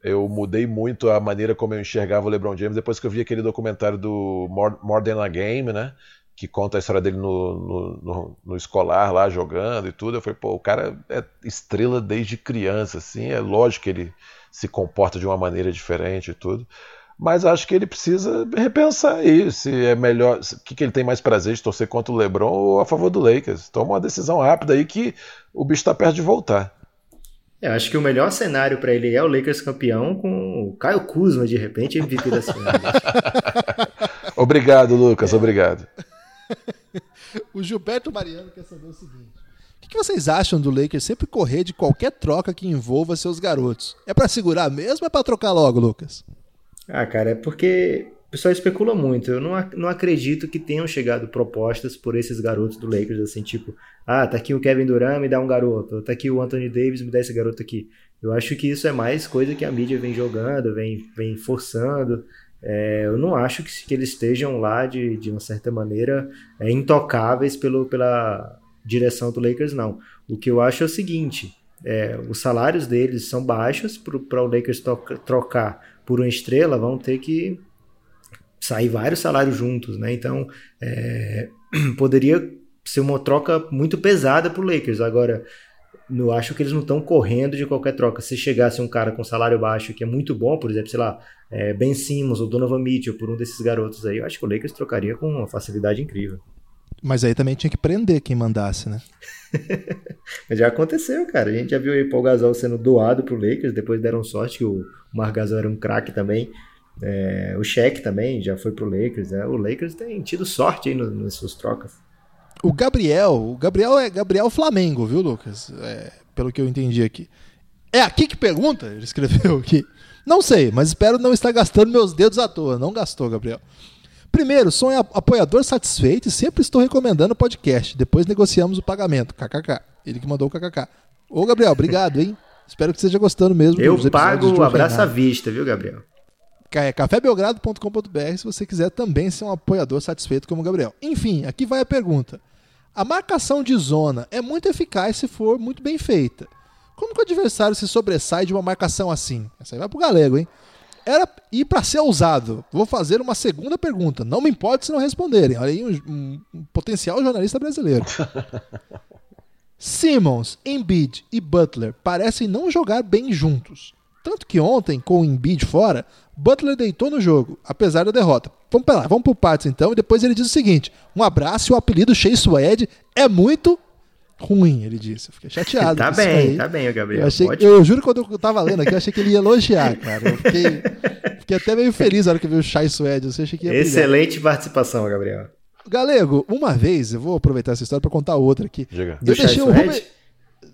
Eu mudei muito a maneira como eu enxergava o LeBron James depois que eu vi aquele documentário do More, More Than a Game, né? que conta a história dele no, no, no- no escolar lá jogando e tudo. Eu falei, pô, o cara é estrela desde criança, assim, é lógico que ele se comporta de uma maneira diferente e tudo. Mas acho que ele precisa repensar aí se é melhor, o que, que ele tem mais prazer de torcer contra o LeBron ou a favor do Lakers. Toma uma decisão rápida aí que o bicho tá perto de voltar. Eu acho que o melhor cenário pra ele é o Lakers campeão com o Caio Kuzma, de repente, MVP das finais. Obrigado, Lucas, obrigado. O Gilberto Mariano quer saber o seguinte: o que que vocês acham do Lakers sempre correr de qualquer troca que envolva seus garotos? É pra segurar mesmo ou é pra trocar logo, Lucas? Ah, cara, é porque o pessoal especula muito. Eu não, não acredito que tenham chegado propostas por esses garotos do Lakers, assim, tipo, ah, tá aqui o Kevin Durant, me dá um garoto, tá aqui o Anthony Davis, me dá esse garoto aqui. Eu acho que isso é mais coisa que a mídia vem jogando, vem, vem forçando. É, eu não acho que, que eles estejam lá de, de uma certa maneira é, intocáveis pelo, pela direção do Lakers, não. O que eu acho é o seguinte: é, os salários deles são baixos para o Lakers trocar por uma estrela, vão ter que sair vários salários juntos, né? Então é, poderia ser uma troca muito pesada para o Lakers. Agora, eu acho que eles não estão correndo de qualquer troca. Se chegasse um cara com salário baixo que é muito bom, por exemplo, sei lá, é, Ben Simmons ou Donovan Mitchell, por um desses garotos aí, eu acho que o Lakers trocaria com uma facilidade incrível. Mas aí também tinha que prender quem mandasse, né? Mas já aconteceu, cara. A gente já viu aí Paul Gasol sendo doado pro Lakers, depois deram sorte que o Marc Gasol era um craque também. É, o Shaq também já foi pro Lakers. né? O Lakers tem tido sorte aí no- nas suas trocas. O Gabriel, o Gabriel é Gabriel Flamengo, viu, Lucas? É, pelo que eu entendi aqui. É aqui que pergunta? Ele escreveu aqui. Não sei, mas espero não estar gastando meus dedos à toa. Não gastou, Gabriel. Primeiro, sou um apoiador satisfeito e sempre estou recomendando o podcast. Depois negociamos o pagamento. KKK. Ele que mandou o KKK. Ô, Gabriel, obrigado, hein? Espero que esteja gostando mesmo. Eu pago o abraço à vista, viu, Gabriel? É cafébelgrado.com.br se você quiser também ser um apoiador satisfeito como o Gabriel. Enfim, aqui vai a pergunta. A marcação de zona é muito eficaz se for muito bem feita. Como que o adversário se sobressai de uma marcação assim? Essa aí vai pro galego, hein? Era e para ser ousado, vou fazer uma segunda pergunta. Não me importa se não responderem. Olha aí um, um- potencial jornalista brasileiro. Simmons, Embiid e Butler parecem não jogar bem juntos. Tanto que ontem, com o Embiid fora, Butler deitou no jogo, apesar da derrota. Vamos pra lá, vamos por partes então, e depois ele diz o seguinte: um abraço e o apelido Shea Suede é muito ruim, ele disse. Eu fiquei chateado. Tá bem, aí. tá bem, o Gabriel. Eu, achei, Pode- eu juro que quando eu tava lendo aqui, eu achei que ele ia elogiar, cara. Eu fiquei, fiquei até meio feliz na hora que eu vi o Shea Suede. Eu achei que ia brilhar. Excelente participação, Gabriel. Galego, uma vez, eu vou aproveitar essa história pra contar outra aqui. Diga. Do eu deixei Chai o? Rubem.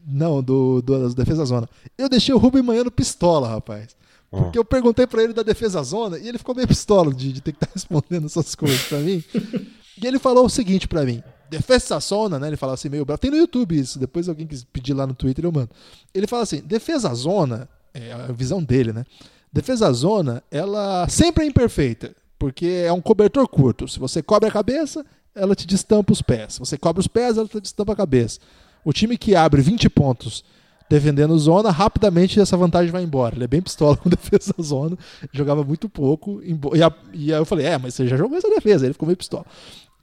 Não, do, do, da defesa zona. Eu deixei o Rubem Manhã no pistola, rapaz. Porque eu perguntei pra ele da defesa zona e ele ficou meio pistola de, de ter que estar respondendo essas coisas pra mim. e ele falou o seguinte pra mim: defesa zona, né? Ele falava assim, meio bravo. Tem no YouTube isso, depois alguém quis pedir lá no Twitter, eu mando. Ele fala assim: defesa zona é a visão dele, né? Defesa zona, ela sempre é imperfeita, porque é um cobertor curto. Se você cobre a cabeça, ela te destampa os pés. Se você cobre os pés, ela te destampa a cabeça. O time que abre 20 pontos defendendo zona, rapidamente essa vantagem vai embora. Ele é bem pistola com defesa zona, jogava muito pouco. E, a, e aí eu falei, é, mas você já jogou essa defesa, ele ficou meio pistola.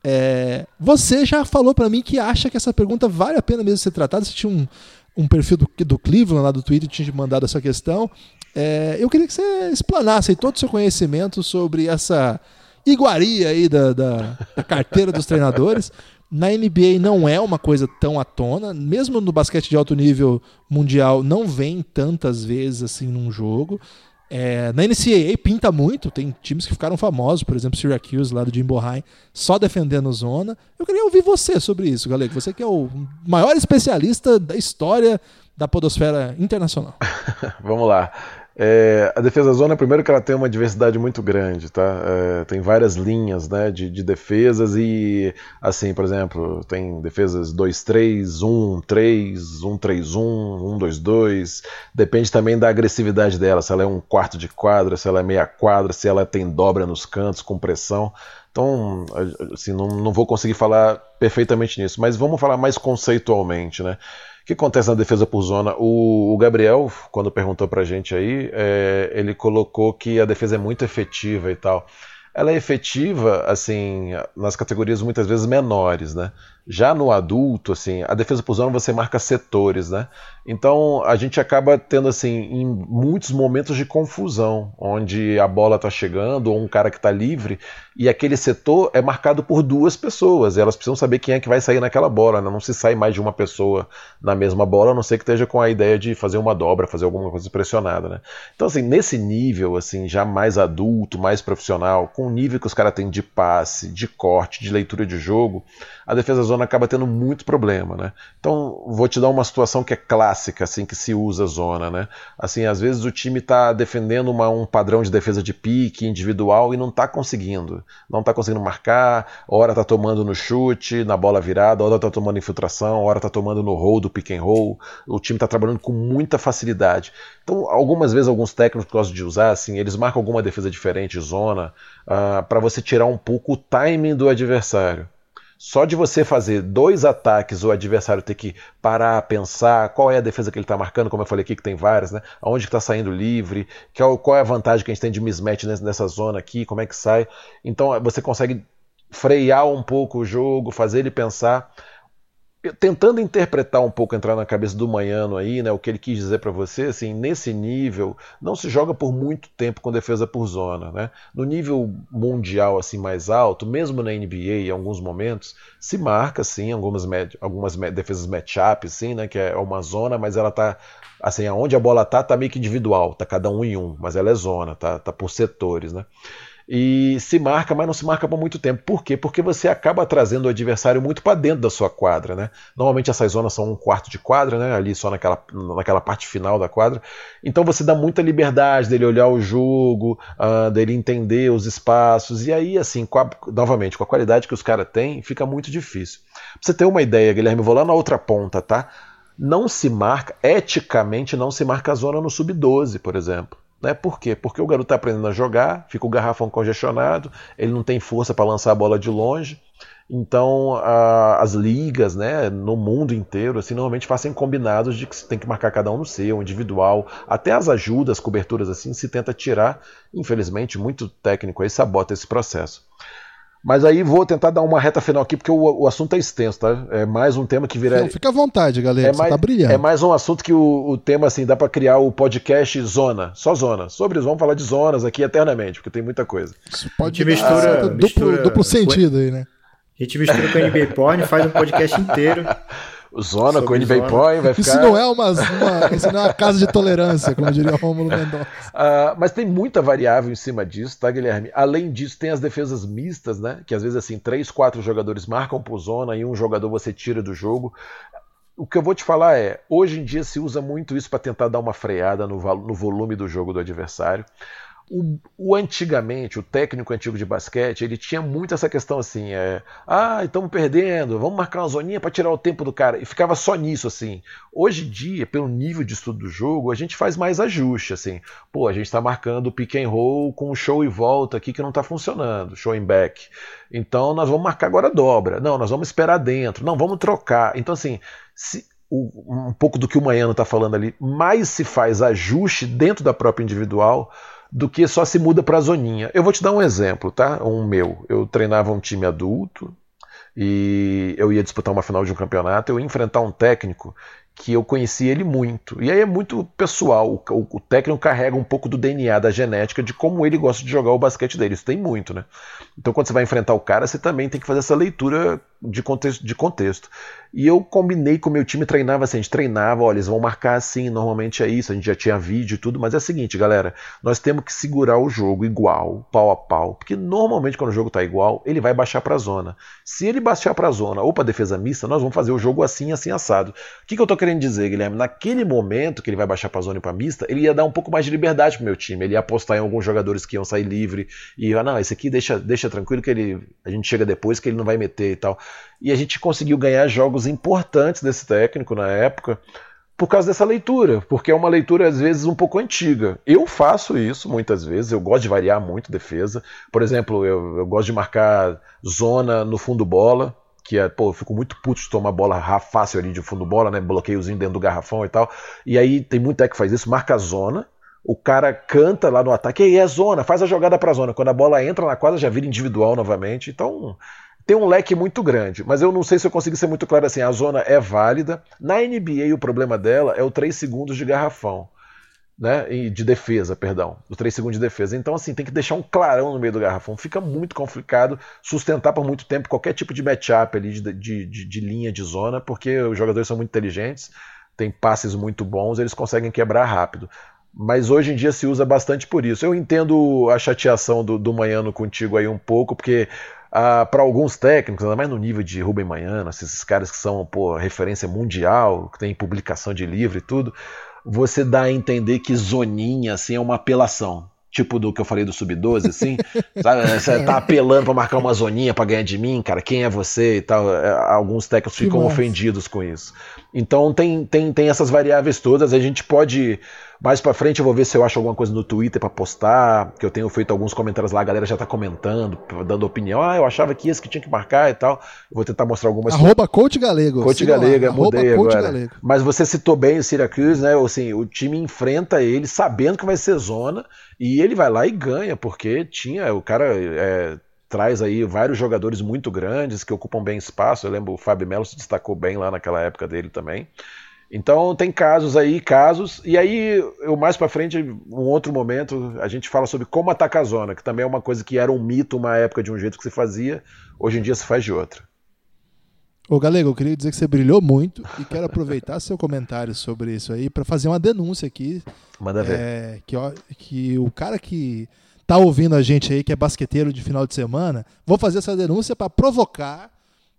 É, você já falou para mim que acha que essa pergunta vale a pena mesmo ser tratada. Você tinha um, um perfil do, do Cleveland lá do Twitter tinha mandado essa questão. É, eu queria que você explanasse todo o seu conhecimento sobre essa iguaria aí da, da, da carteira dos treinadores. Na NBA não é uma coisa tão à tona, mesmo no basquete de alto nível mundial não vem tantas vezes assim num jogo. É, na NCAA pinta muito, tem times que ficaram famosos, por exemplo, Syracuse lá do Jim Bohannon, só defendendo zona. Eu queria ouvir você sobre isso, Galego. Você que é o maior especialista da história da podosfera internacional. Vamos lá. É, a defesa zona, primeiro que ela tem uma diversidade muito grande, tá? É, tem várias linhas né, de, de, defesas e, assim, por exemplo, tem defesas 2-3, 1-3, 1-3-1, 1-2-2. Depende também da agressividade dela, se ela é um quarto de quadra, se ela é meia quadra, se ela tem dobra nos cantos, com pressão. Então, assim, não, não vou conseguir falar perfeitamente nisso, mas vamos falar mais conceitualmente, né? O que acontece na defesa por zona? O, o Gabriel, quando perguntou pra gente aí, é, ele colocou que a defesa é muito efetiva e tal. Ela é efetiva, assim, nas categorias muitas vezes menores, né? Já no adulto, assim, a defesa por zona você marca setores, né? Então a gente acaba tendo, assim, em muitos momentos de confusão, onde a bola está chegando ou um cara que está livre e aquele setor é marcado por duas pessoas. Elas precisam saber quem é que vai sair naquela bola, né? Não se sai mais de uma pessoa na mesma bola, a não ser que esteja com a ideia de fazer uma dobra, fazer alguma coisa pressionada, né? Então, assim, nesse nível, assim, já mais adulto, mais profissional, com o nível que os caras têm de passe, de corte, de leitura de jogo, a defesa zona acaba tendo muito problema, né? Então, vou te dar uma situação que é clássica, assim, que se usa zona, né? Assim, às vezes o time está defendendo uma, um padrão de defesa de pique individual e não está conseguindo. Não está conseguindo marcar, hora está tomando no chute, na bola virada, hora está tomando infiltração, hora está tomando no roll do pick and roll. O time está trabalhando com muita facilidade. Então, algumas vezes, alguns técnicos gostam de usar, assim, eles marcam alguma defesa diferente, zona, uh, para você tirar um pouco o timing do adversário. Só de você fazer dois ataques, o adversário ter que parar, pensar qual é a defesa que ele está marcando, como eu falei aqui que tem várias, né? Aonde está saindo livre, qual é a vantagem que a gente tem de mismatch nessa zona aqui, como é que sai. Então você consegue frear um pouco o jogo, fazer ele pensar tentando interpretar um pouco, entrar na cabeça do Manhano aí, né, o que ele quis dizer para você, assim, nesse nível, não se joga por muito tempo com defesa por zona, né? No nível mundial assim mais alto, mesmo na NBA em alguns momentos, se marca sim algumas algumas defesas matchup assim, né, que é uma zona, mas ela tá assim, aonde a bola tá, tá meio que individual, tá cada um em um, mas ela é zona, tá, tá por setores, né? E se marca, mas não se marca por muito tempo. Por quê? Porque você acaba trazendo o adversário muito para dentro da sua quadra, né? Normalmente essas zonas são um quarto de quadra, né? Ali só naquela, naquela parte final da quadra. Então você dá muita liberdade dele olhar o jogo, uh, dele entender os espaços. E aí, assim, com a, novamente, com a qualidade que os caras têm, fica muito difícil. Pra você ter uma ideia, Guilherme, vou lá na outra ponta, tá? Não se marca, eticamente, não se marca a zona no sub-12, por exemplo. Né? Por quê? Porque o garoto está aprendendo a jogar, fica o garrafão congestionado, ele não tem força para lançar a bola de longe. Então, a, as ligas né, no mundo inteiro assim, normalmente fazem combinados de que se tem que marcar cada um no seu, individual. Até as ajudas, coberturas assim, se tenta tirar. Infelizmente, muito técnico aí sabota esse processo. Mas aí vou tentar dar uma reta final aqui, porque o, o assunto é extenso, tá? É mais um tema que vira. Não, fica à vontade, galera. É mais, tá brilhando. É mais um assunto que o, o tema, assim, dá para criar o podcast Zona. Só Zona. Sobre isso, vamos falar de zonas aqui eternamente, porque tem muita coisa. Isso pode mistura, duplo, mistura, duplo sentido aí, né? A gente mistura com o NBA Porn, faz um podcast inteiro. Zona com o NBA Point vai ficar. Isso não é uma, uma, isso não é uma casa de tolerância, como diria o Romulo Mendonça. Uh, mas tem muita variável em cima disso, tá, Guilherme? Além disso, tem as defesas mistas, né? Que às vezes assim, três, quatro jogadores marcam por zona e um jogador você tira do jogo. O que eu vou te falar é, hoje em dia se usa muito isso para tentar dar uma freada no, no volume do jogo do adversário. O, o, antigamente, o técnico antigo de basquete, ele tinha muito essa questão assim, é, ah, estamos perdendo, vamos marcar uma zoninha para tirar o tempo do cara, e ficava só nisso assim. Hoje em dia, pelo nível de estudo do jogo, a gente faz mais ajuste assim. Pô, a gente está marcando pick and roll com show e volta aqui que não está funcionando, show and back. Então nós vamos marcar agora dobra. Não, nós vamos esperar dentro. Não, vamos trocar. Então assim, se, um pouco do que o Maiano está falando ali, mais se faz ajuste dentro da própria individual do que só se muda para a zoninha. Eu vou te dar um exemplo, tá? Um meu. Eu treinava um time adulto e eu ia disputar uma final de um campeonato, eu ia enfrentar um técnico que eu conheci ele muito. E aí é muito pessoal. O, o, técnico carrega um pouco do DNA, da genética, de como ele gosta de jogar o basquete dele. Isso tem muito, né? Então, quando você vai enfrentar o cara, você também tem que fazer essa leitura de contexto. De contexto. E eu combinei com o meu time, treinava assim, a gente treinava, olha, eles vão marcar assim, normalmente é isso, a gente já tinha vídeo e tudo, mas é o seguinte, galera, nós temos que segurar o jogo igual, pau a pau, porque normalmente quando o jogo tá igual, ele vai baixar para a zona. Se ele baixar para a zona ou para defesa mista, nós vamos fazer o jogo assim, assim assado. O que, que eu tô querendo dizer, Guilherme? Naquele momento que ele vai baixar para a zona e para mista, ele ia dar um pouco mais de liberdade pro meu time, ele ia apostar em alguns jogadores que iam sair livre e ah, não, esse aqui deixa, deixa tranquilo que ele a gente chega depois que ele não vai meter e tal. E a gente conseguiu ganhar jogos importantes desse técnico na época por causa dessa leitura, porque é uma leitura às vezes um pouco antiga. Eu faço isso muitas vezes, eu gosto de variar muito defesa. Por exemplo, eu, eu gosto de marcar zona no fundo bola, que é, pô, eu fico muito puto de tomar bola fácil ali de fundo bola, né? Bloqueiozinho dentro do garrafão e tal. E aí tem muito técnico que faz isso, marca zona, o cara canta lá no ataque, e aí é zona, faz a jogada pra zona. Quando a bola entra na quadra, já vira individual novamente. Então, tem um leque muito grande, mas eu não sei se eu consegui ser muito claro assim. A zona é válida. Na NBA, o problema dela é o 3 segundos de garrafão. Né, de defesa, perdão, os 3 segundos de defesa. Então, assim, tem que deixar um clarão no meio do garrafão. Fica muito complicado sustentar por muito tempo qualquer tipo de matchup ali de, de, de, de linha de zona, porque os jogadores são muito inteligentes, têm passes muito bons, eles conseguem quebrar rápido mas hoje em dia se usa bastante por isso. Eu entendo a chateação do, do Manhano contigo aí um pouco, porque ah, para alguns técnicos, ainda mais no nível de Rubem Manhano, esses caras que são pô, referência mundial, que tem publicação de livro e tudo, você dá a entender que zoninha assim, é uma apelação. Tipo do que eu falei do Sub-12, assim, sabe? Você tá apelando para marcar uma zoninha para ganhar de mim, cara, quem é você e tal. É, alguns técnicos ficam ofendidos com isso. Então tem, tem, tem essas variáveis todas, a gente pode mais para frente eu vou ver se eu acho alguma coisa no Twitter para postar, que eu tenho feito alguns comentários lá, a galera já tá comentando, dando opinião. Ah, eu achava que esse que tinha que marcar e tal. Eu vou tentar mostrar algumas Arroba Coach Galego. Coach Galego, lá, mudei agora. Galego. Mas você citou bem o Syracuse, né? Assim, o time enfrenta ele sabendo que vai ser zona e ele vai lá e ganha, porque tinha, o cara é, traz aí vários jogadores muito grandes que ocupam bem espaço. Eu lembro o Fábio Melo se destacou bem lá naquela época dele também. Então tem casos aí, casos, e aí eu mais para frente, um outro momento, a gente fala sobre como atacar a zona, que também é uma coisa que era um mito uma época de um jeito que se fazia, hoje em dia se faz de outra. Ô Galego, eu queria dizer que você brilhou muito e quero aproveitar seu comentário sobre isso aí para fazer uma denúncia aqui. Manda ver. É, que, ó, que o cara que tá ouvindo a gente aí, que é basqueteiro de final de semana, vou fazer essa denúncia para provocar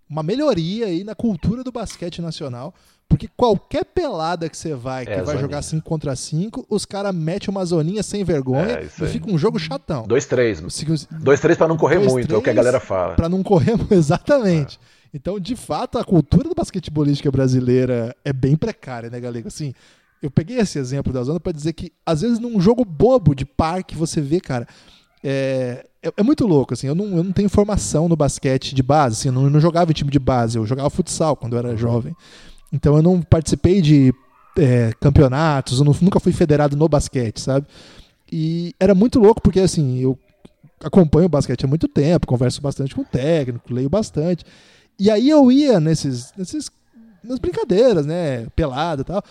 uma melhoria aí na cultura do basquete nacional, porque qualquer pelada que você vai, que é, vai zoninha. jogar 5 contra 5, os caras metem uma zoninha sem vergonha é, e fica um jogo chatão. 2-3. 2-3 para não correr dois, muito, três, é o que a galera fala. Para não correr, exatamente. É. Então, de fato, a cultura do basquetebolística brasileira é bem precária, né, galera? Assim, eu peguei esse exemplo da zona para dizer que, às vezes, num jogo bobo de parque, você vê, cara, é, é, é, muito louco, assim, eu não, eu não tenho formação no basquete de base, assim, eu não, eu não jogava em time de base, eu jogava futsal quando eu era jovem. Então eu não participei de é, campeonatos, eu não, nunca fui federado no basquete, sabe? E era muito louco porque assim, eu acompanho o basquete há muito tempo, converso bastante com o técnico, leio bastante. E aí eu ia nesses, nesses nas brincadeiras, né, pelada e tal.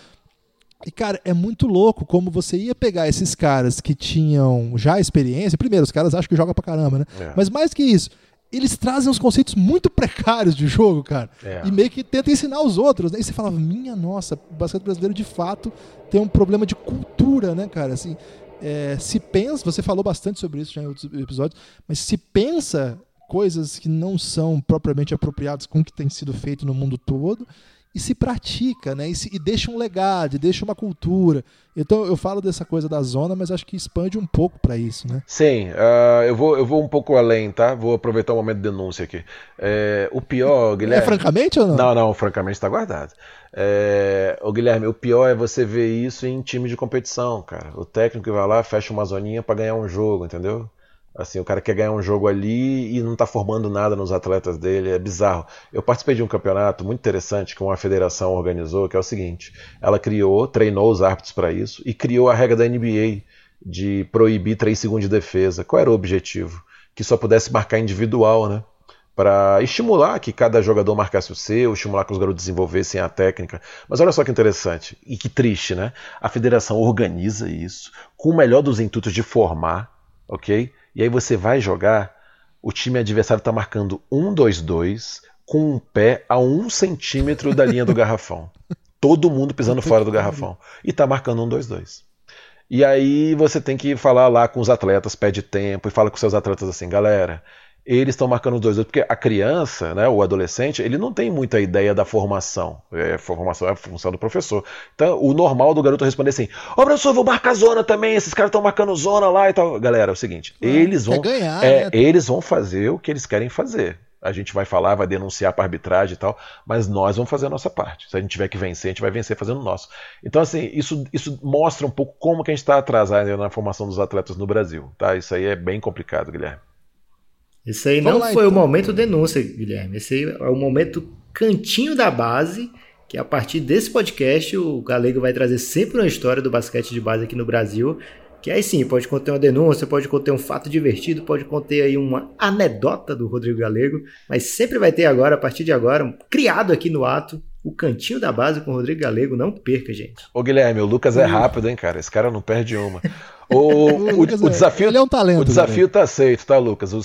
E, cara, é muito louco como você ia pegar esses caras que tinham já experiência. Primeiro, os caras acham que jogam pra caramba, né? É. Mas mais que isso, eles trazem uns conceitos muito precários de jogo, cara. É. E meio que tentam ensinar os outros. Né? E você falava, minha nossa, o basquete brasileiro de fato tem um problema de cultura, né, cara? Assim, é, se pensa, você falou bastante sobre isso já em outros episódios, mas se pensa coisas que não são propriamente apropriadas com o que tem sido feito no mundo todo. E se pratica, né? E, se, e, deixa um legado, deixa uma cultura. Então eu falo dessa coisa da zona, mas acho que expande um pouco para isso, né? Sim, uh, eu, vou, eu vou um pouco além, tá? Vou aproveitar o momento de denúncia aqui. É, o pior, Guilherme. É francamente ou não? Não, não, francamente está guardado. É, o Guilherme, o pior é você ver isso em time de competição, cara. O técnico vai lá, fecha uma zoninha para ganhar um jogo, entendeu? Assim, o cara quer ganhar um jogo ali e não está formando nada nos atletas dele, é bizarro. Eu participei de um campeonato muito interessante que uma federação organizou, que é o seguinte: ela criou, treinou os árbitros para isso e criou a regra da NBA de proibir 3 segundos de defesa. Qual era o objetivo? Que só pudesse marcar individual, né? Para estimular que cada jogador marcasse o seu, estimular que os garotos desenvolvessem a técnica. Mas olha só que interessante e que triste, né? A federação organiza isso com o melhor dos intuitos de formar, ok? E aí você vai jogar, o time adversário está marcando 1-2-2 com um pé a um centímetro da linha do garrafão. Todo mundo pisando fora do garrafão. E está marcando 1-2-2. E aí você tem que falar lá com os atletas, pede tempo e fala com seus atletas assim, galera, eles estão marcando os dois, porque a criança, né, o adolescente, ele não tem muita ideia da formação. É, formação é a função do professor. Então, o normal do garoto é responder assim: Ô, oh, professor, vou marcar zona também, esses caras estão marcando zona lá e tal. Galera, é o seguinte: ah, eles vão. Ganhar, é, né? Eles vão fazer o que eles querem fazer. A gente vai falar, vai denunciar para arbitragem e tal, mas nós vamos fazer a nossa parte. Se a gente tiver que vencer, a gente vai vencer fazendo o nosso. Então, assim, isso, isso mostra um pouco como que a gente está atrasado na formação dos atletas no Brasil. Tá? Isso aí é bem complicado, Guilherme. Esse aí Vamos não lá, foi então. o momento denúncia, Guilherme. Esse aí é o momento cantinho da base, que a partir desse podcast o Galego vai trazer sempre uma história do basquete de base aqui no Brasil. Que aí sim, pode conter uma denúncia, pode conter um fato divertido, pode conter aí uma anedota do Rodrigo Galego, mas sempre vai ter agora, a partir de agora, criado aqui no ato, o cantinho da base com o Rodrigo Galego. Não perca, gente. Ô Guilherme, o Lucas é rápido, hein, cara? Esse cara não perde uma. O, o, o, desafio, ele é um talento. O desafio tá aceito, tá, Lucas? O,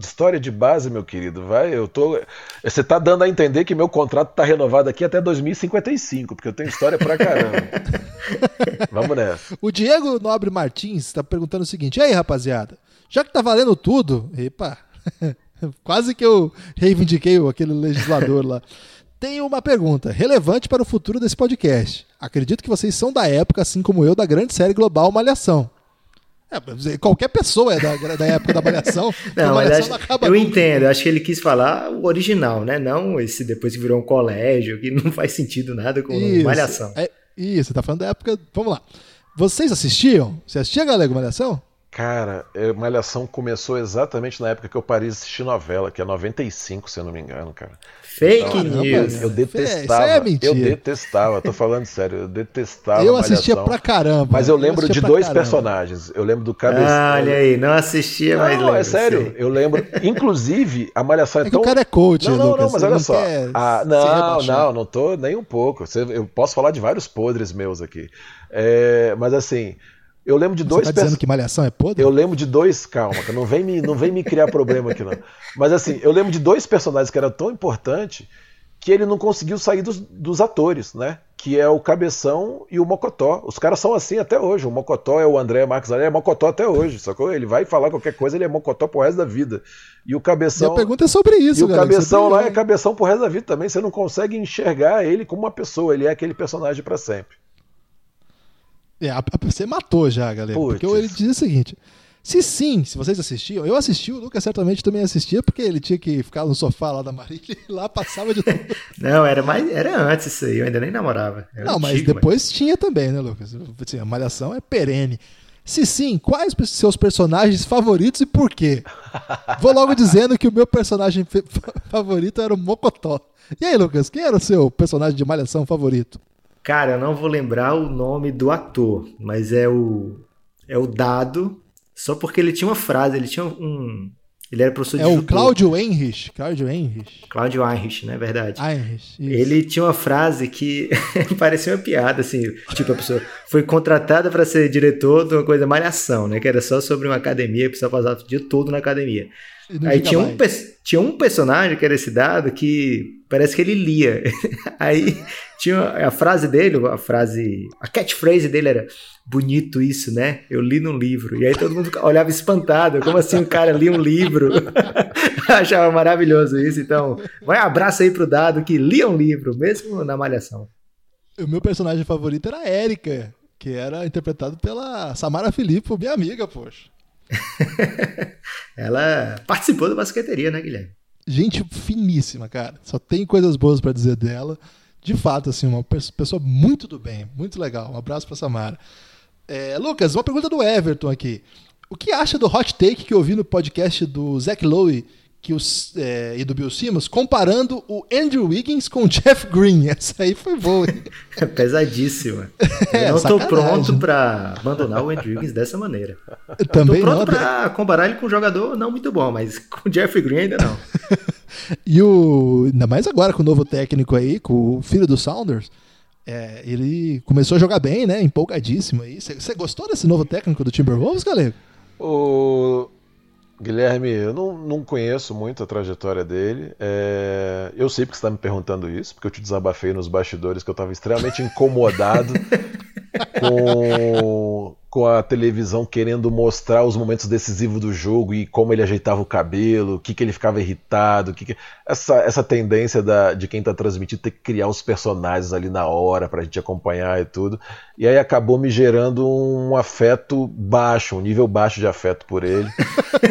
história de base, meu querido, vai. Eu tô. Você tá dando a entender que meu contrato tá renovado aqui até 2055, porque eu tenho história pra caramba. Vamos nessa. O Diego Nobre Martins está perguntando o seguinte: e aí, rapaziada? Já que tá valendo tudo, epa, quase que eu reivindiquei aquele legislador lá. Tenho uma pergunta relevante para o futuro desse podcast. Acredito que vocês são da época, assim como eu, da grande série global Malhação. É, qualquer pessoa é da, da época da Malhação. não, malhação acho, não eu nunca. entendo. Acho que ele quis falar o original, né? Não esse depois que virou um colégio, que não faz sentido nada com isso, Malhação. É, isso, tá falando da época. Vamos lá. Vocês assistiam? Você assistia, Galego, Malhação? Cara, Malhação começou exatamente na época que eu parei de assistir novela, que é 95, se eu não me engano, cara. Fake então, news. Eu detestava. É eu detestava, tô falando sério, eu detestava. Eu assistia Malhação, pra caramba. Mas eu lembro eu de dois caramba. personagens. Eu lembro do cabeção. Ah, olha aí, não assistia, não, mas Não, é sério. Eu lembro. Inclusive, a Malhação é, é tão. o cara é coach, Não, não, Lucas, não, mas olha só. Ah, não, não, não tô nem um pouco. Eu posso falar de vários podres meus aqui. É, mas assim. Eu lembro de dois. Você tá dizendo que malhação é podre? Eu lembro de dois. Calma, não vem me, não vem me criar problema aqui, não. Mas assim, eu lembro de dois personagens que eram tão importantes que ele não conseguiu sair dos, dos, atores, né? Que é o Cabeção e o Mocotó. Os caras são assim até hoje. O Mocotó é o André Marques ele é Mocotó até hoje, sacou? Ele vai falar qualquer coisa, ele é Mocotó pro resto da vida. E o Cabeção. a pergunta é sobre isso, E o galera, Cabeção lá é Cabeção pro resto da vida também. Você não consegue enxergar ele como uma pessoa, ele é aquele personagem para sempre. É, você matou já, galera. Puts. Porque ele diz o seguinte: se sim, se vocês assistiam, eu assisti, o Lucas certamente também assistia, porque ele tinha que ficar no sofá lá da Marília e lá passava de tudo. Não, era mais era antes isso aí, eu ainda nem namorava. Não, mas depois mas... tinha também, né, Lucas? Assim, a malhação é perene. Se sim, quais seus personagens favoritos e por quê? Vou logo dizendo que o meu personagem favorito era o Mocotó. E aí, Lucas, quem era o seu personagem de malhação favorito? Cara, eu não vou lembrar o nome do ator, mas é o é o Dado, só porque ele tinha uma frase, ele tinha um ele era professor de É o Cláudio Henrich, Cláudio Henrich. Cláudio Heinrich, né, verdade. Heinrich, ele tinha uma frase que parecia uma piada assim, tipo a pessoa foi contratada para ser diretor de uma coisa malhação, né, que era só sobre uma academia, precisava passar o dia todo na academia. Aí tinha um, tinha um personagem que era esse dado que parece que ele lia. Aí tinha a frase dele, a frase, a catchphrase dele era bonito isso, né? Eu li num livro. E aí todo mundo olhava espantado, como assim um cara lia um livro? Achava maravilhoso isso. Então, vai um abraço aí pro dado que lia um livro, mesmo na malhação. O meu personagem favorito era a Érica, que era interpretado pela Samara Filippo, minha amiga, poxa. Ela participou da basqueteria, né, Guilherme? Gente finíssima, cara. Só tem coisas boas para dizer dela. De fato, assim, uma pessoa muito do bem, muito legal. Um abraço para Samara. É, Lucas, uma pergunta do Everton aqui. O que acha do hot take que eu vi no podcast do Zach Lowe que os, é, e do Bill Simmons comparando o Andrew Wiggins com o Jeff Green. Essa aí foi boa. É pesadíssima. É, eu não estou pronto para abandonar o Andrew Wiggins dessa maneira. Eu também tô pronto para comparar ele com um jogador não muito bom, mas com o Jeff Green ainda não. e o ainda mais agora com o novo técnico aí, com o filho do Saunders. É, ele começou a jogar bem, né? Empolgadíssimo aí. Você gostou desse novo técnico do Timberwolves, galera? O Guilherme, eu não, não conheço muito a trajetória dele. É... Eu sei porque você está me perguntando isso, porque eu te desabafei nos bastidores que eu estava extremamente incomodado com com a televisão querendo mostrar os momentos decisivos do jogo e como ele ajeitava o cabelo, o que, que ele ficava irritado, que, que... Essa, essa tendência da, de quem está transmitindo ter que criar os personagens ali na hora para a gente acompanhar e tudo. E aí acabou me gerando um afeto baixo, um nível baixo de afeto por ele.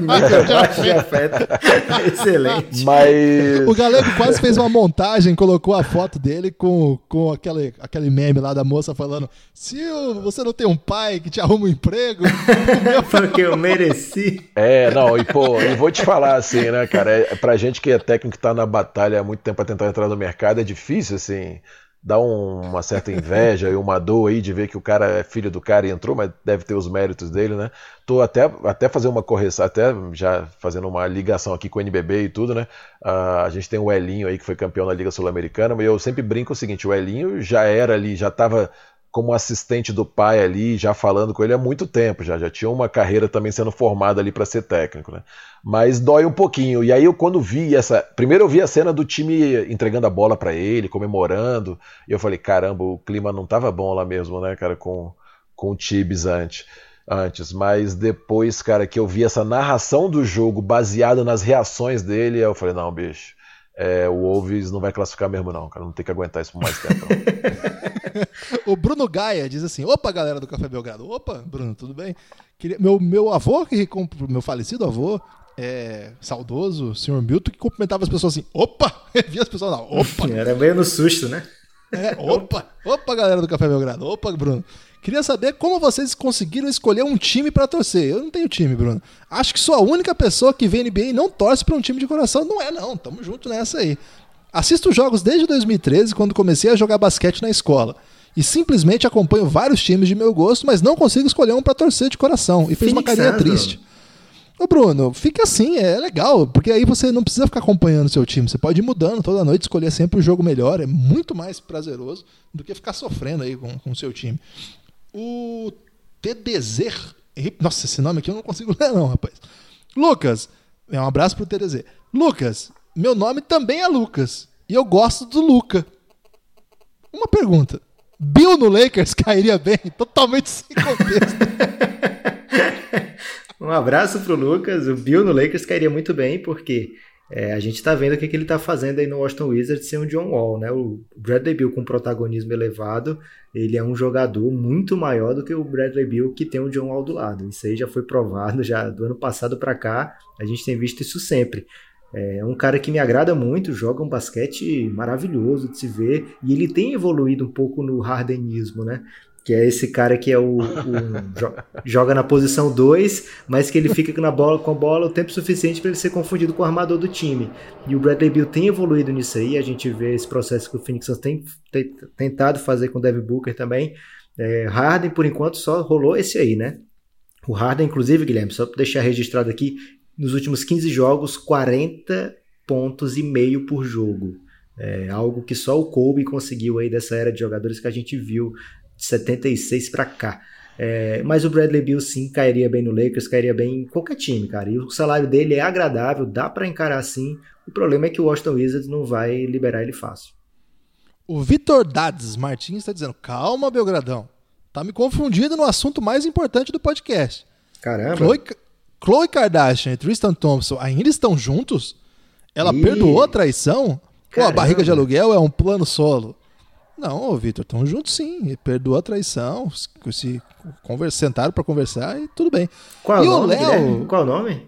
nível baixo de afeto. Excelente. Mas... O Galego quase fez uma montagem, colocou a foto dele com, com aquele, aquele meme lá da moça falando: se você não tem um pai pai que te arruma um emprego. Porque eu mereci. É, não, e pô, e vou te falar assim, né, cara? É, pra gente que é técnico que tá na batalha há muito tempo pra tentar entrar no mercado, é difícil, assim. Dá um, uma certa inveja e uma dor aí de ver que o cara é filho do cara e entrou, mas deve ter os méritos dele, né? Tô até, até fazer uma correção, até já fazendo uma ligação aqui com o NBB e tudo, né? Uh, a gente tem o Elinho aí que foi campeão na Liga Sul-Americana, mas eu sempre brinco o seguinte: o Elinho já era ali, já tava como assistente do pai ali, já falando com ele há muito tempo, já, já tinha uma carreira também sendo formada ali para ser técnico, né? Mas dói um pouquinho. E aí eu quando vi essa, primeiro eu vi a cena do time entregando a bola para ele, comemorando, e eu falei, caramba, o clima não tava bom lá mesmo, né, cara, com com o Tibes antes. Antes, mas depois, cara, que eu vi essa narração do jogo baseada nas reações dele, eu falei, não, bicho, é, o Wolves não vai classificar mesmo, não, cara. Não tem que aguentar isso por mais tempo. o Bruno Gaia diz assim: opa, galera do Café Belgrado. Opa, Bruno, tudo bem? Queria... Meu, meu avô, que meu falecido avô, é, saudoso, senhor Milton, que cumprimentava as pessoas assim: opa! Via as pessoas lá, opa! Era meio no susto, né? É, opa! Opa, galera do Café Belgrado. Opa, Bruno. Queria saber como vocês conseguiram escolher um time para torcer. Eu não tenho time, Bruno. Acho que sou a única pessoa que vê NBA e não torce para um time de coração. Não é, não. Tamo junto nessa aí. Assisto jogos desde 2013, quando comecei a jogar basquete na escola. E simplesmente acompanho vários times de meu gosto, mas não consigo escolher um para torcer de coração. E fez uma carinha triste. Ô Bruno, fica assim, é legal, porque aí você não precisa ficar acompanhando o seu time. Você pode ir mudando toda noite, escolher sempre o jogo melhor. É muito mais prazeroso do que ficar sofrendo aí com o seu time. O TDZ. Nossa, esse nome aqui eu não consigo ler, não, rapaz. Lucas. É um abraço pro TDZ. Lucas, meu nome também é Lucas. E eu gosto do Luca. Uma pergunta. Bill no Lakers cairia bem? Totalmente sem contexto. um abraço pro Lucas. O Bill no Lakers cairia muito bem, porque é, a gente está vendo o que, que ele está fazendo aí no Washington Wizards sem o John Wall, né? O Bradley Bill com protagonismo elevado, ele é um jogador muito maior do que o Bradley Bill que tem o John Wall do lado. Isso aí já foi provado já do ano passado para cá. A gente tem visto isso sempre. É um cara que me agrada muito, joga um basquete maravilhoso de se ver e ele tem evoluído um pouco no hardenismo, né? que é esse cara que é o, o joga na posição 2, mas que ele fica na bola, com a bola o tempo suficiente para ele ser confundido com o armador do time. E o Bradley Bill tem evoluído nisso aí, a gente vê esse processo que o Phoenix tem, tem tentado fazer com o Devin Booker também. É, Harden, por enquanto, só rolou esse aí, né? O Harden, inclusive, Guilherme, só para deixar registrado aqui, nos últimos 15 jogos, 40 pontos e meio por jogo. É algo que só o Kobe conseguiu aí dessa era de jogadores que a gente viu de 76 para cá. É, mas o Bradley Beal sim cairia bem no Lakers, cairia bem em qualquer time, cara. E o salário dele é agradável, dá para encarar assim. O problema é que o Washington Wizards não vai liberar ele fácil. O Vitor Dades Martins está dizendo: calma, Belgradão. Tá me confundindo no assunto mais importante do podcast. Caramba. Chloe, Chloe Kardashian e Tristan Thompson ainda estão juntos? Ela Ih. perdoou a traição? Ou a barriga de aluguel é um plano solo? Não, Vitor, estão juntos sim. Perdoou a traição, se, se conver- sentaram para conversar e tudo bem. Qual é E o o nome, Léo-? Qual é o nome?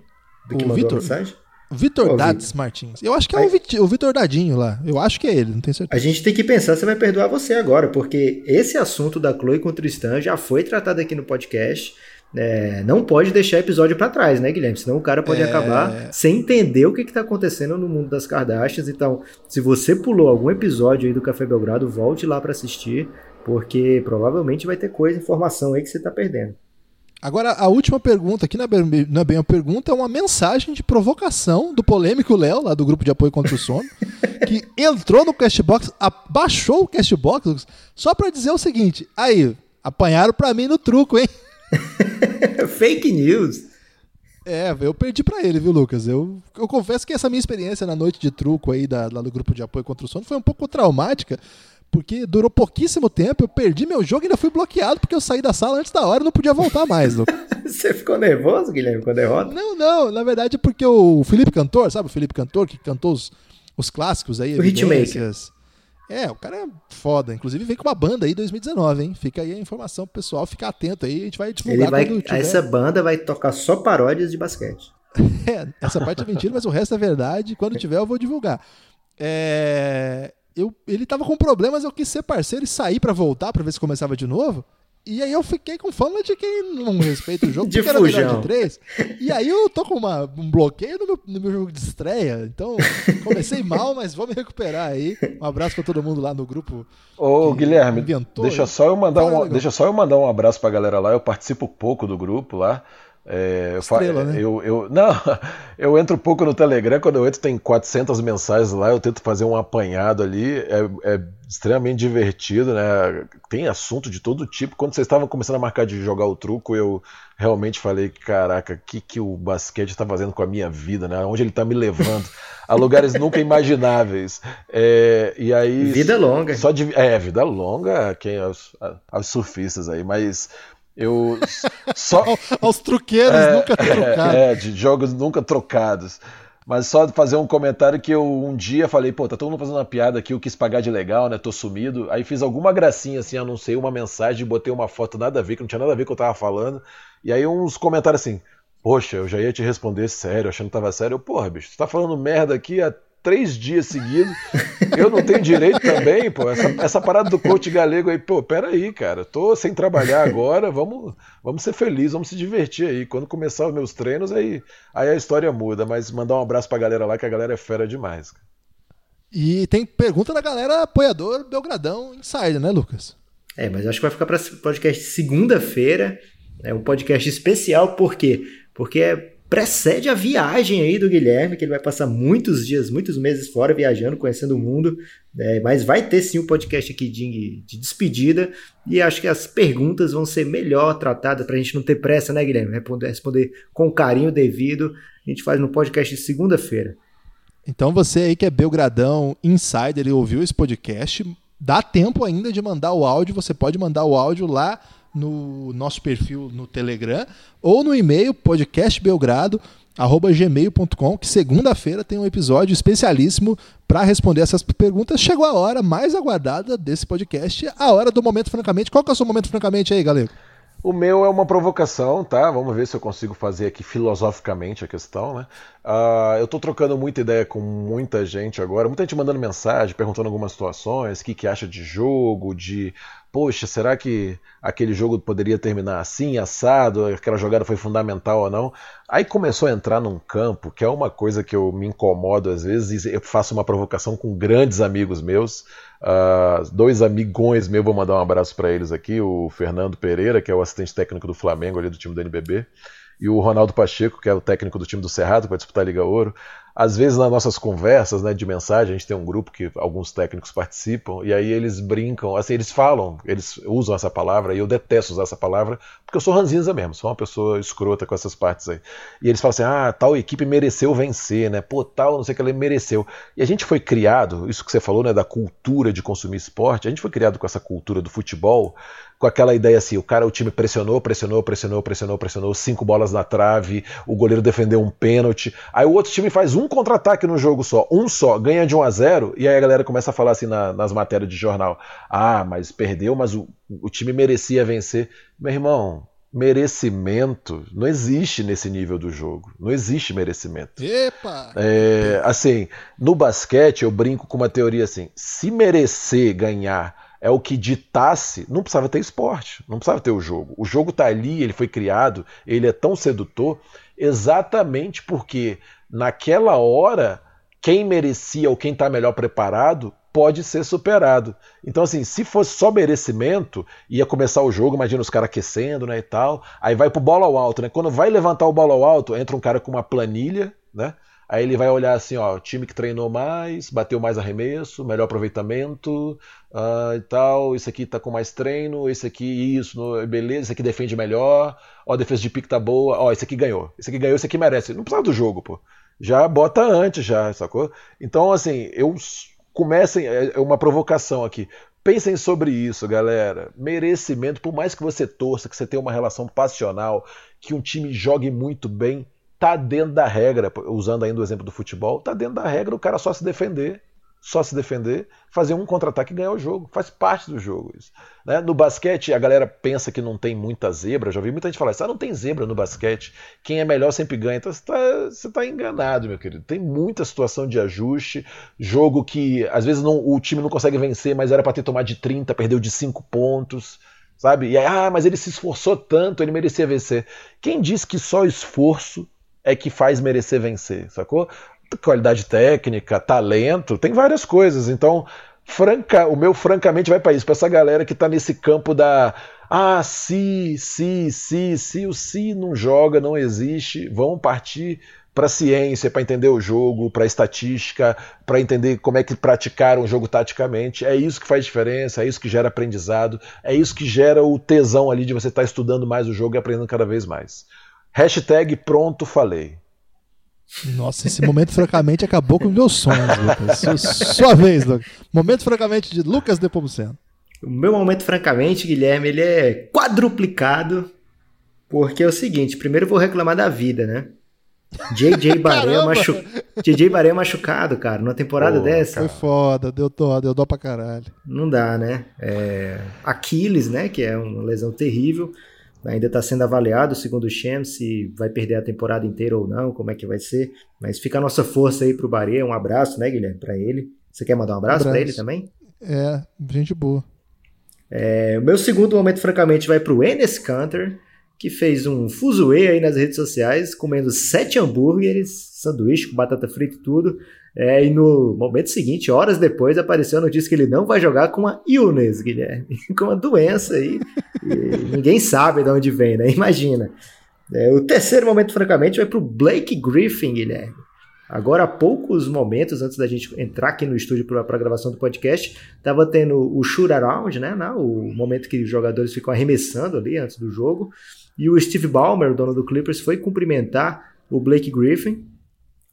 Do que O Vitor. a? Vitor Dades Martins. Eu acho que é Aí- o, Vit- o Vitor Dadinho lá. Eu acho que é ele, não tenho A certeza. gente tem que pensar se vai perdoar você agora, porque esse assunto da Chloe com o Tristan já foi tratado aqui no podcast. É, não pode deixar episódio pra trás, né, Guilherme? Senão o cara pode É. acabar sem entender o que, que tá acontecendo no mundo das Kardashians. Então, se você pulou algum episódio aí do Café Belgrado, volte lá pra assistir, porque provavelmente vai ter coisa, informação aí que você tá perdendo. Agora, a última pergunta, aqui não é, bem, não é bem uma pergunta, é uma mensagem de provocação do polêmico Léo, lá do grupo de apoio contra o sono, que entrou no Castbox, abaixou o Castbox, só pra dizer o seguinte: aí, apanharam pra mim no truco, hein? Fake news! É, eu perdi pra ele, viu, Lucas? Eu, eu confesso que essa minha experiência na noite de truco aí da, lá do grupo de apoio contra o sono foi um pouco traumática, porque durou pouquíssimo tempo, eu perdi meu jogo e ainda fui bloqueado porque eu saí da sala antes da hora e não podia voltar mais, Lucas. Você ficou nervoso, Guilherme, com a derrota? Não, não, na verdade é porque o Felipe Cantor, sabe o Felipe Cantor que cantou os, os clássicos aí, O hitmaker. É, o cara é foda. Inclusive vem com uma banda aí em 2019, hein? Fica aí a informação pro pessoal ficar atento aí. A gente vai divulgar Ele vai, tiver. essa banda vai tocar só paródias de basquete. É, essa parte é mentira, mas o resto é verdade. Quando tiver, eu vou divulgar. É, eu, ele tava com problemas, eu quis ser parceiro e sair pra voltar, pra ver se começava de novo. E aí eu fiquei com fama de quem não respeita o jogo, De porque era fujão. de três. E aí eu tô com uma- um bloqueio no meu, no meu jogo de estreia. Então, comecei mal, mas vou me recuperar aí. Um abraço pra todo mundo lá no grupo. Ô, Guilherme, inventou, deixa só, eu mandar um, Legal. deixa só eu mandar um abraço pra galera lá. Eu participo pouco do grupo lá. É, eu, fa- Estrela, né? eu, eu- não, eu entro pouco no Telegram. Quando eu entro, tem 400 mensagens lá. Eu tento fazer um apanhado ali. É, é extremamente divertido, né? Tem assunto de todo tipo. Quando vocês estavam começando a marcar de jogar o truco, eu realmente falei: caraca, o que, que o basquete está fazendo com a minha vida, né? Onde ele está me levando a lugares nunca imagináveis. É, e aí. Vida longa. Só de, é, vida longa, quem aos, aos surfistas aí, mas eu só Aos truqueiros nunca trocaram. é, de jogos nunca trocados. Mas só fazer um comentário que eu um dia falei, pô, tá todo mundo fazendo uma piada aqui, eu quis pagar de legal, né? Tô sumido. Aí fiz alguma gracinha assim, anunciei uma mensagem, botei uma foto nada a ver, que não tinha nada a ver com o que eu tava falando. E aí uns comentários assim, poxa, eu já ia te responder sério, achando que tava sério. Eu, porra, bicho, tu tá falando merda aqui há três dias seguidos. Eu não tenho direito também, pô. Essa, essa parada do coach galego aí, pô, peraí, cara. Tô sem trabalhar agora, vamos, vamos ser felizes, vamos se divertir aí. Quando começar os meus treinos, aí, aí a história muda. Mas mandar um abraço pra galera lá, que a galera é fera demais. cara. E tem pergunta da galera apoiador Belgradão Insider, né, Lucas? É, mas acho que vai ficar para podcast segunda-feira. É um podcast especial, por quê? Porque é- precede a viagem aí do Guilherme, que ele vai passar muitos dias, muitos meses fora viajando, conhecendo o mundo. É, mas vai ter sim um podcast aqui de, de despedida. E acho que as perguntas vão ser melhor tratadas para a gente não ter pressa, né, Guilherme? Responder, responder com o carinho devido. A gente faz no podcast de segunda-feira. Então você aí que é Belgradão Insider e ouviu esse podcast, dá tempo ainda de mandar o áudio. Você pode mandar o áudio lá no nosso perfil no Telegram ou no e-mail podcastbelgrado@gmail.com que segunda-feira tem um episódio especialíssimo para responder essas perguntas. Chegou a hora mais aguardada desse podcast, a hora do momento francamente. Qual que é o seu momento francamente aí, galera? O meu é uma provocação, tá? Vamos ver se eu consigo fazer aqui filosoficamente a questão, né? Ah, eu tô trocando muita ideia com muita gente agora, muita gente mandando mensagem, perguntando algumas situações, o que, que acha de jogo, de poxa, será que aquele jogo poderia terminar assim, assado, aquela jogada foi fundamental ou não? Aí começou a entrar num campo que é uma coisa que eu me incomodo às vezes, e eu faço uma provocação com grandes amigos meus, ah, dois amigões meus, vou mandar um abraço para eles aqui, o Fernando Pereira, que é o assistente técnico do Flamengo ali do time do NBB, e o Ronaldo Pacheco, que é o técnico do time do Cerrado, que vai disputar a Liga Ouro. Às vezes nas nossas conversas né, de mensagem, a gente tem um grupo que alguns técnicos participam, e aí eles brincam, assim, eles falam, eles usam essa palavra, e eu detesto usar essa palavra, porque eu sou ranzinza mesmo, sou uma pessoa escrota com essas partes aí. E eles falam assim, ah, tal equipe mereceu vencer, né? Pô, tal, não sei o que, ela mereceu. E a gente foi criado, isso que você falou, né, da cultura de consumir esporte, a gente foi criado com essa cultura do futebol, com aquela ideia assim, o cara, o time pressionou, pressionou, pressionou, pressionou, pressionou, cinco bolas na trave, o goleiro defendeu um pênalti, aí o outro time faz um contra-ataque no jogo só, um só, ganha de 1 a 0 e aí a galera começa a falar assim na, nas matérias de jornal, ah, mas perdeu, mas o, o time merecia vencer. Meu irmão, merecimento não existe nesse nível do jogo. Não existe merecimento. Epa! É, assim, no basquete eu brinco com uma teoria assim: se merecer ganhar é o que ditasse, não precisava ter esporte, não precisava ter o jogo. O jogo está ali, ele foi criado, ele é tão sedutor, exatamente porque naquela hora quem merecia ou quem está melhor preparado pode ser superado. Então, assim, se fosse só merecimento, ia começar o jogo, imagina os caras aquecendo, né, e tal, aí vai pro bola ao alto, né? Quando vai levantar o bola ao alto, entra um cara com uma planilha, né? Aí ele vai olhar assim, ó, time que treinou mais, bateu mais arremesso, melhor aproveitamento uh, e tal. Esse aqui tá com mais treino, esse aqui isso, beleza, esse aqui defende melhor. Ó, a defesa de pique tá boa. Ó, esse aqui ganhou. Esse aqui ganhou, esse aqui merece. Não precisa do jogo, pô. Já bota antes, já, sacou? Então, assim, eu comecem é, é uma provocação aqui. Pensem sobre isso, galera. Merecimento, por mais que você torça, que você tenha uma relação passional, que um time jogue muito bem, tá dentro da regra, usando ainda o exemplo do futebol, tá dentro da regra o cara só se defender, só se defender, fazer um contra-ataque e ganhar o jogo. Faz parte do jogo isso. Né? No basquete, a galera pensa que não tem muita zebra. Já ouvi muita gente falar isso. Ah, não tem zebra no basquete. Quem é melhor sempre ganha. Então você está tá enganado, meu querido. Tem muita situação de ajuste. Jogo que às vezes não, o time não consegue vencer, mas era para ter tomado de 30, perdeu de 5 pontos. Sabe? E aí, ah, mas ele se esforçou tanto, ele merecia vencer. Quem diz que só esforço é que faz merecer vencer, sacou? Qualidade técnica, talento, tem várias coisas. Então, franca, o meu francamente vai para isso, para essa galera que tá nesse campo da ah, se, se, se, se o se não joga, não existe, vão partir para ciência, para entender o jogo, para estatística, para entender como é que praticaram o jogo taticamente. É isso que faz diferença, é isso que gera aprendizado, é isso que gera o tesão ali de você estar tá estudando mais o jogo e aprendendo cada vez mais. Hashtag pronto falei. Nossa, esse momento francamente acabou com meus sonhos, Lucas. Sua vez, Lucas. Momento francamente de Lucas Depomuceno. O meu momento francamente, Guilherme, ele é quadruplicado, porque é o seguinte, primeiro eu vou reclamar da vida, né? JJ Barea, machu... JJ Barea machucado, cara, numa temporada Pô, dessa. Foi foda, deu dó, deu dó pra caralho. Não dá, né? É... Aquiles, né, que é uma lesão terrível. Ainda está sendo avaliado, segundo o Shem, se vai perder a temporada inteira ou não, como é que vai ser. Mas fica a nossa força aí pro Baré. Um abraço, né, Guilherme, para ele. Você quer mandar um abraço, abraço. para ele também? É, gente boa. É, o meu segundo momento, francamente, vai pro Enes Canter, que fez um fuzuê aí nas redes sociais, comendo sete hambúrgueres, sanduíche com batata frita e tudo. É, e no momento seguinte, horas depois, apareceu a notícia que ele não vai jogar com uma illness, Guilherme. com uma doença aí. ninguém sabe de onde vem, né? Imagina. É, o terceiro momento, francamente, vai para o Blake Griffin, Guilherme. Agora, há poucos momentos antes da gente entrar aqui no estúdio para a gravação do podcast, estava tendo o shoot around, né? O momento que os jogadores ficam arremessando ali antes do jogo. E o Steve Ballmer, o dono do Clippers, foi cumprimentar o Blake Griffin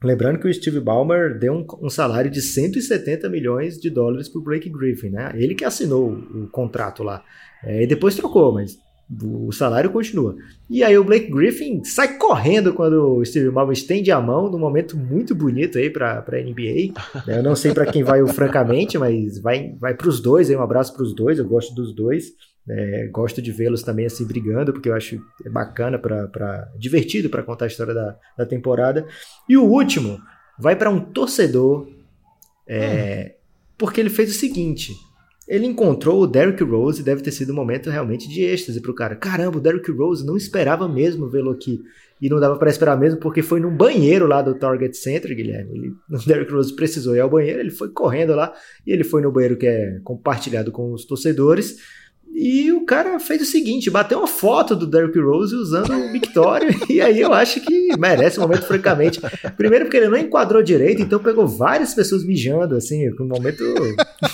Lembrando que o Steve Ballmer deu um, um, salário de 170 milhões de dólares para o Blake Griffin, né? Ele que assinou o, contrato lá. É, e depois trocou, mas o salário continua. E aí o Blake Griffin sai correndo quando o Steve Ballmer estende a mão, num momento muito bonito aí para a NBA. Eu não sei para quem vai o francamente, mas vai, vai para os dois, aí, um abraço para os dois, eu gosto dos dois. É, gosto de vê-los também assim brigando, porque eu acho bacana, para divertido para contar a história da, da temporada. E o último vai para um torcedor, é, hum. porque ele fez o seguinte: ele encontrou o Derrick Rose e deve ter sido um momento realmente de êxtase para o cara. Caramba, o Derrick Rose não esperava mesmo vê-lo aqui. E não dava para esperar mesmo, porque foi num banheiro lá do Target Center, Guilherme. Ele, o Derrick Rose precisou ir ao banheiro, ele foi correndo lá e ele foi no banheiro que é compartilhado com os torcedores E o cara fez o seguinte: bateu uma foto do Derrick Rose usando o Victório, e aí eu acho que merece um momento, francamente. Primeiro, porque ele não enquadrou direito, então pegou várias pessoas mijando, assim, um momento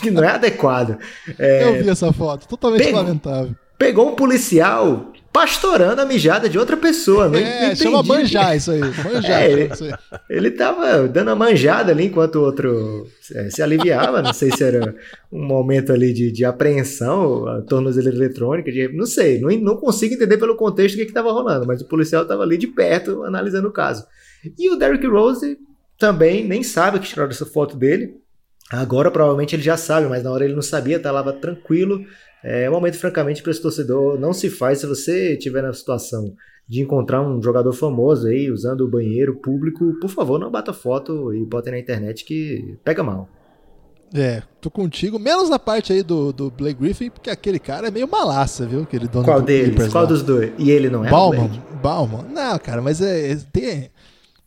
que não é adequado. É, eu vi essa foto, totalmente pegou, lamentável. Pegou um policial pastorando a mijada de outra pessoa. Não, é, não chama manjar isso aí. Manjar, é, ele, isso aí. ele tava dando a manjada ali enquanto o outro é, se aliviava. Não sei se era um momento ali de, de apreensão, a tornozeleira eletrônica, de, não sei, não, não consigo entender pelo contexto o que estava rolando, mas o policial estava ali de perto analisando o caso. E o Derrick Rose também nem sabe que tiraram essa foto dele. Agora provavelmente ele já sabe, mas na hora ele não sabia, estava tranquilo é um momento, francamente, para esse torcedor não se faz se você estiver na situação de encontrar um jogador famoso aí usando o banheiro público, por favor, não bata foto e bote na internet que pega mal. É, tô contigo, menos na parte aí do, do Blake Griffin, porque aquele cara é meio malaça, viu? Aquele dono Qual do deles? Clippers Qual lá. dos dois? E ele não é Bauman, Bauman. Não, cara, mas é, é, tem...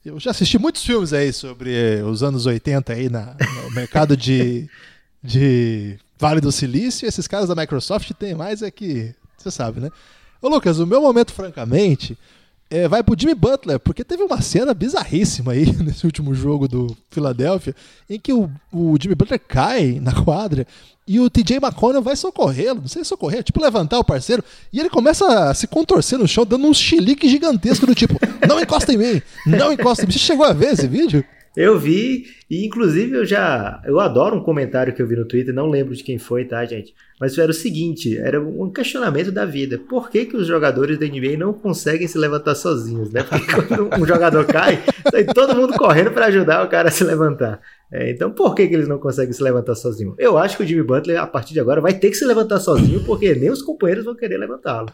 Eu já assisti muitos filmes aí sobre os anos 80 aí na, no mercado de, de Vale do Silício, esses caras da Microsoft têm mais é que. Você sabe, né? Ô, Lucas, o meu momento, francamente, é, vai pro Jimmy Butler, porque teve uma cena bizarríssima aí nesse último jogo do Philadelphia, em que o, o Jimmy Butler cai na quadra e o TJ McConnell vai socorrê-lo, não sei socorrer, tipo levantar o parceiro, e ele começa a se contorcer no chão, dando um chilique gigantesco do tipo, não encosta em mim, não encosta em mim. Você chegou a ver esse vídeo? Eu vi, e inclusive eu já. Eu adoro um comentário que eu vi no Twitter, não lembro de quem foi, tá, gente? Mas era o seguinte: era um questionamento da vida. Por que, que os jogadores da NBA não conseguem se levantar sozinhos, né? Porque quando um jogador cai, sai todo mundo correndo para ajudar o cara a se levantar. É, então, por que, que eles não conseguem se levantar sozinhos? Eu acho que o Jimmy Butler, a partir de agora, vai ter que se levantar sozinho, porque nem os companheiros vão querer levantá-lo.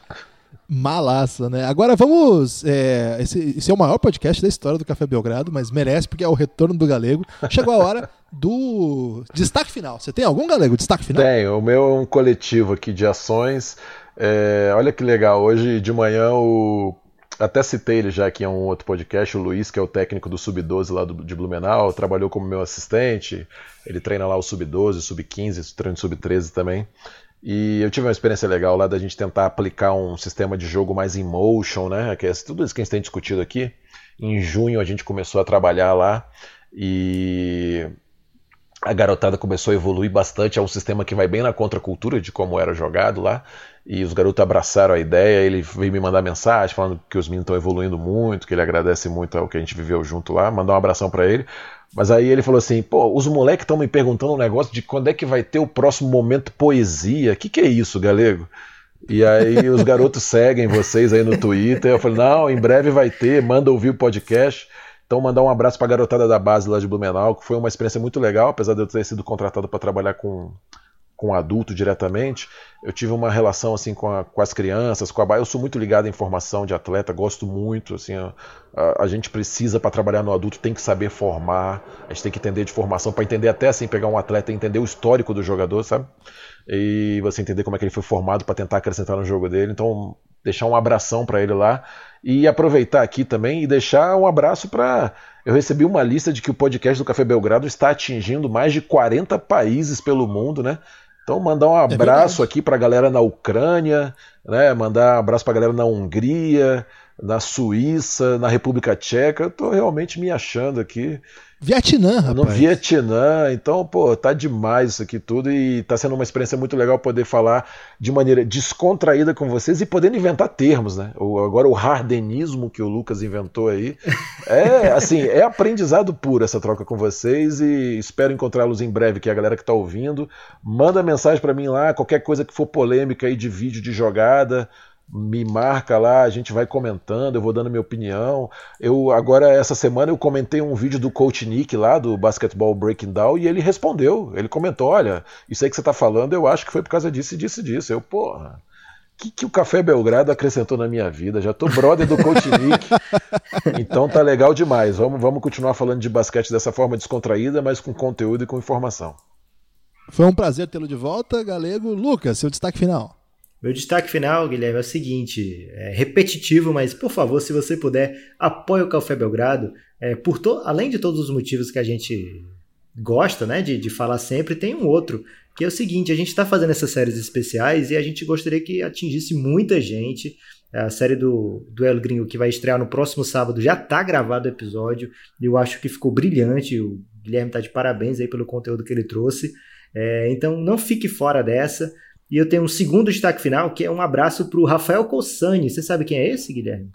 Malaça, né? Agora vamos. É, esse, esse, é o maior podcast da história do Café Belgrado, mas merece porque é o retorno do Galego. Chegou a hora do destaque final. Você tem algum, Galego? Destaque final? Tenho. O meu é um coletivo aqui de ações. É, olha que legal. Hoje de manhã o. Até citei ele já aqui em um outro podcast, o Luiz, que é o técnico do Sub-12 lá do, de Blumenau, trabalhou como meu assistente. Ele treina lá o Sub-12, Sub-15, treina o Sub-13 também. E eu tive uma experiência legal lá da gente tentar aplicar um sistema de jogo mais em motion, né? Que é tudo isso que a gente tem discutido aqui. Em junho a gente começou a trabalhar lá e a garotada começou a evoluir bastante. É um sistema que vai bem na contracultura de como era jogado lá. E os garotos abraçaram a ideia. Ele veio me mandar mensagem falando que os meninos estão evoluindo muito, que ele agradece muito ao que a gente viveu junto lá. Mandar um abração para ele. Mas aí ele falou assim: pô, os moleques estão me perguntando um negócio de quando é que vai ter o próximo momento poesia. O que, que é isso, galego? E aí os garotos seguem vocês aí no Twitter. Eu falei: não, em breve vai ter, manda ouvir o podcast. Então, mandar um abraço para a garotada da base lá de Blumenau, que foi uma experiência muito legal, apesar de eu ter sido contratado para trabalhar com com adulto diretamente, eu tive uma relação assim com, a, com as crianças, com a Eu sou muito ligado à informação de atleta, gosto muito. Assim, a, a, a gente precisa para trabalhar no adulto tem que saber formar, a gente tem que entender de formação para entender até assim pegar um atleta e entender o histórico do jogador, sabe? E você entender como é que ele foi formado para tentar acrescentar no jogo dele. Então deixar um abração para ele lá e aproveitar aqui também e deixar um abraço para eu recebi uma lista de que o podcast do Café Belgrado está atingindo mais de 40 países pelo mundo, né? Então, mandar um é abraço é aqui para a galera na Ucrânia, né? mandar um abraço para a galera na Hungria, na Suíça, na República Tcheca. Eu tô realmente me achando aqui. Vietnã, rapaz. No Vietnã. Então, pô, tá demais isso aqui tudo e tá sendo uma experiência muito legal poder falar de maneira descontraída com vocês e podendo inventar termos, né? O, agora o hardenismo que o Lucas inventou aí. É, assim, é aprendizado puro essa troca com vocês e espero encontrá-los em breve, que é a galera que tá ouvindo. Manda mensagem para mim lá, qualquer coisa que for polêmica aí de vídeo de jogada me marca lá, a gente vai comentando, eu vou dando minha opinião. Eu agora essa semana eu comentei um vídeo do Coach Nick lá do Basketball Breaking Down e ele respondeu. Ele comentou: "Olha, isso aí que você está falando, eu acho que foi por causa disso e disso e disso". Eu, porra, que, que o Café Belgrado acrescentou na minha vida? Já tô brother do Coach Nick. então tá legal demais. Vamos, vamos continuar falando de basquete dessa forma descontraída, mas com conteúdo e com informação. Foi um prazer tê-lo de volta, Galego. Lucas, seu destaque final. Meu destaque final, Guilherme, é o seguinte: é repetitivo, mas por favor, se você puder, apoie o Café Belgrado. É, por to além de todos os motivos que a gente gosta né, de, de falar sempre, tem um outro que é o seguinte: a gente está fazendo essas séries especiais e a gente gostaria que atingisse muita gente. A série do Duelo Gringo que vai estrear no próximo sábado já está gravado o episódio. Eu acho que ficou brilhante. O Guilherme está de parabéns aí pelo conteúdo que ele trouxe. É, então não fique fora dessa. E eu tenho um segundo destaque final, que é um abraço para o Rafael Cossani. Você sabe quem é esse, Guilherme?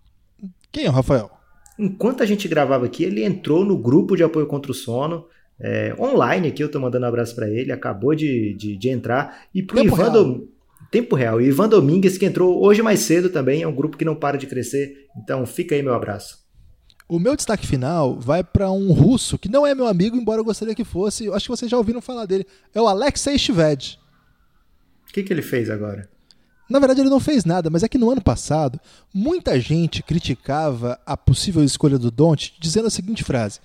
Quem é o Rafael? Enquanto a gente gravava aqui, ele entrou no grupo de apoio contra o sono. É, online aqui, eu tô mandando um abraço para ele, acabou de, de, de entrar. E pro Tempo Ivan real. Dom- Tempo real. E Ivan Domingues, que entrou hoje mais cedo também, é um grupo que não para de crescer. Então fica aí meu abraço. O meu destaque final vai para um russo que não é meu amigo, embora eu gostaria que fosse. Eu acho que vocês já ouviram falar dele. É o Alexei Shved. O que, que ele fez agora? Na verdade, ele não fez nada, mas é que no ano passado, muita gente criticava a possível escolha do Don't, dizendo a seguinte frase: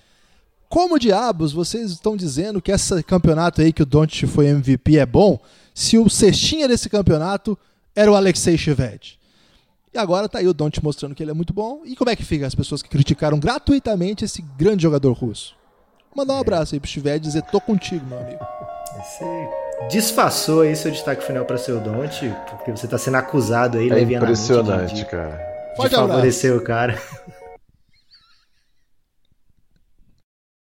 Como diabos vocês estão dizendo que esse campeonato aí que o Don't foi MVP é bom, se o cestinha desse campeonato era o Alexei Shved? E agora tá aí o Don't mostrando que ele é muito bom. E como é que fica as pessoas que criticaram gratuitamente esse grande jogador russo? Mandar um abraço aí pro Shved e dizer: tô contigo, meu amigo. Você disfarçou aí seu destaque final para seu Don't, porque você tá sendo acusado aí, É impressionante, de, cara. de abraço. favorecer o cara.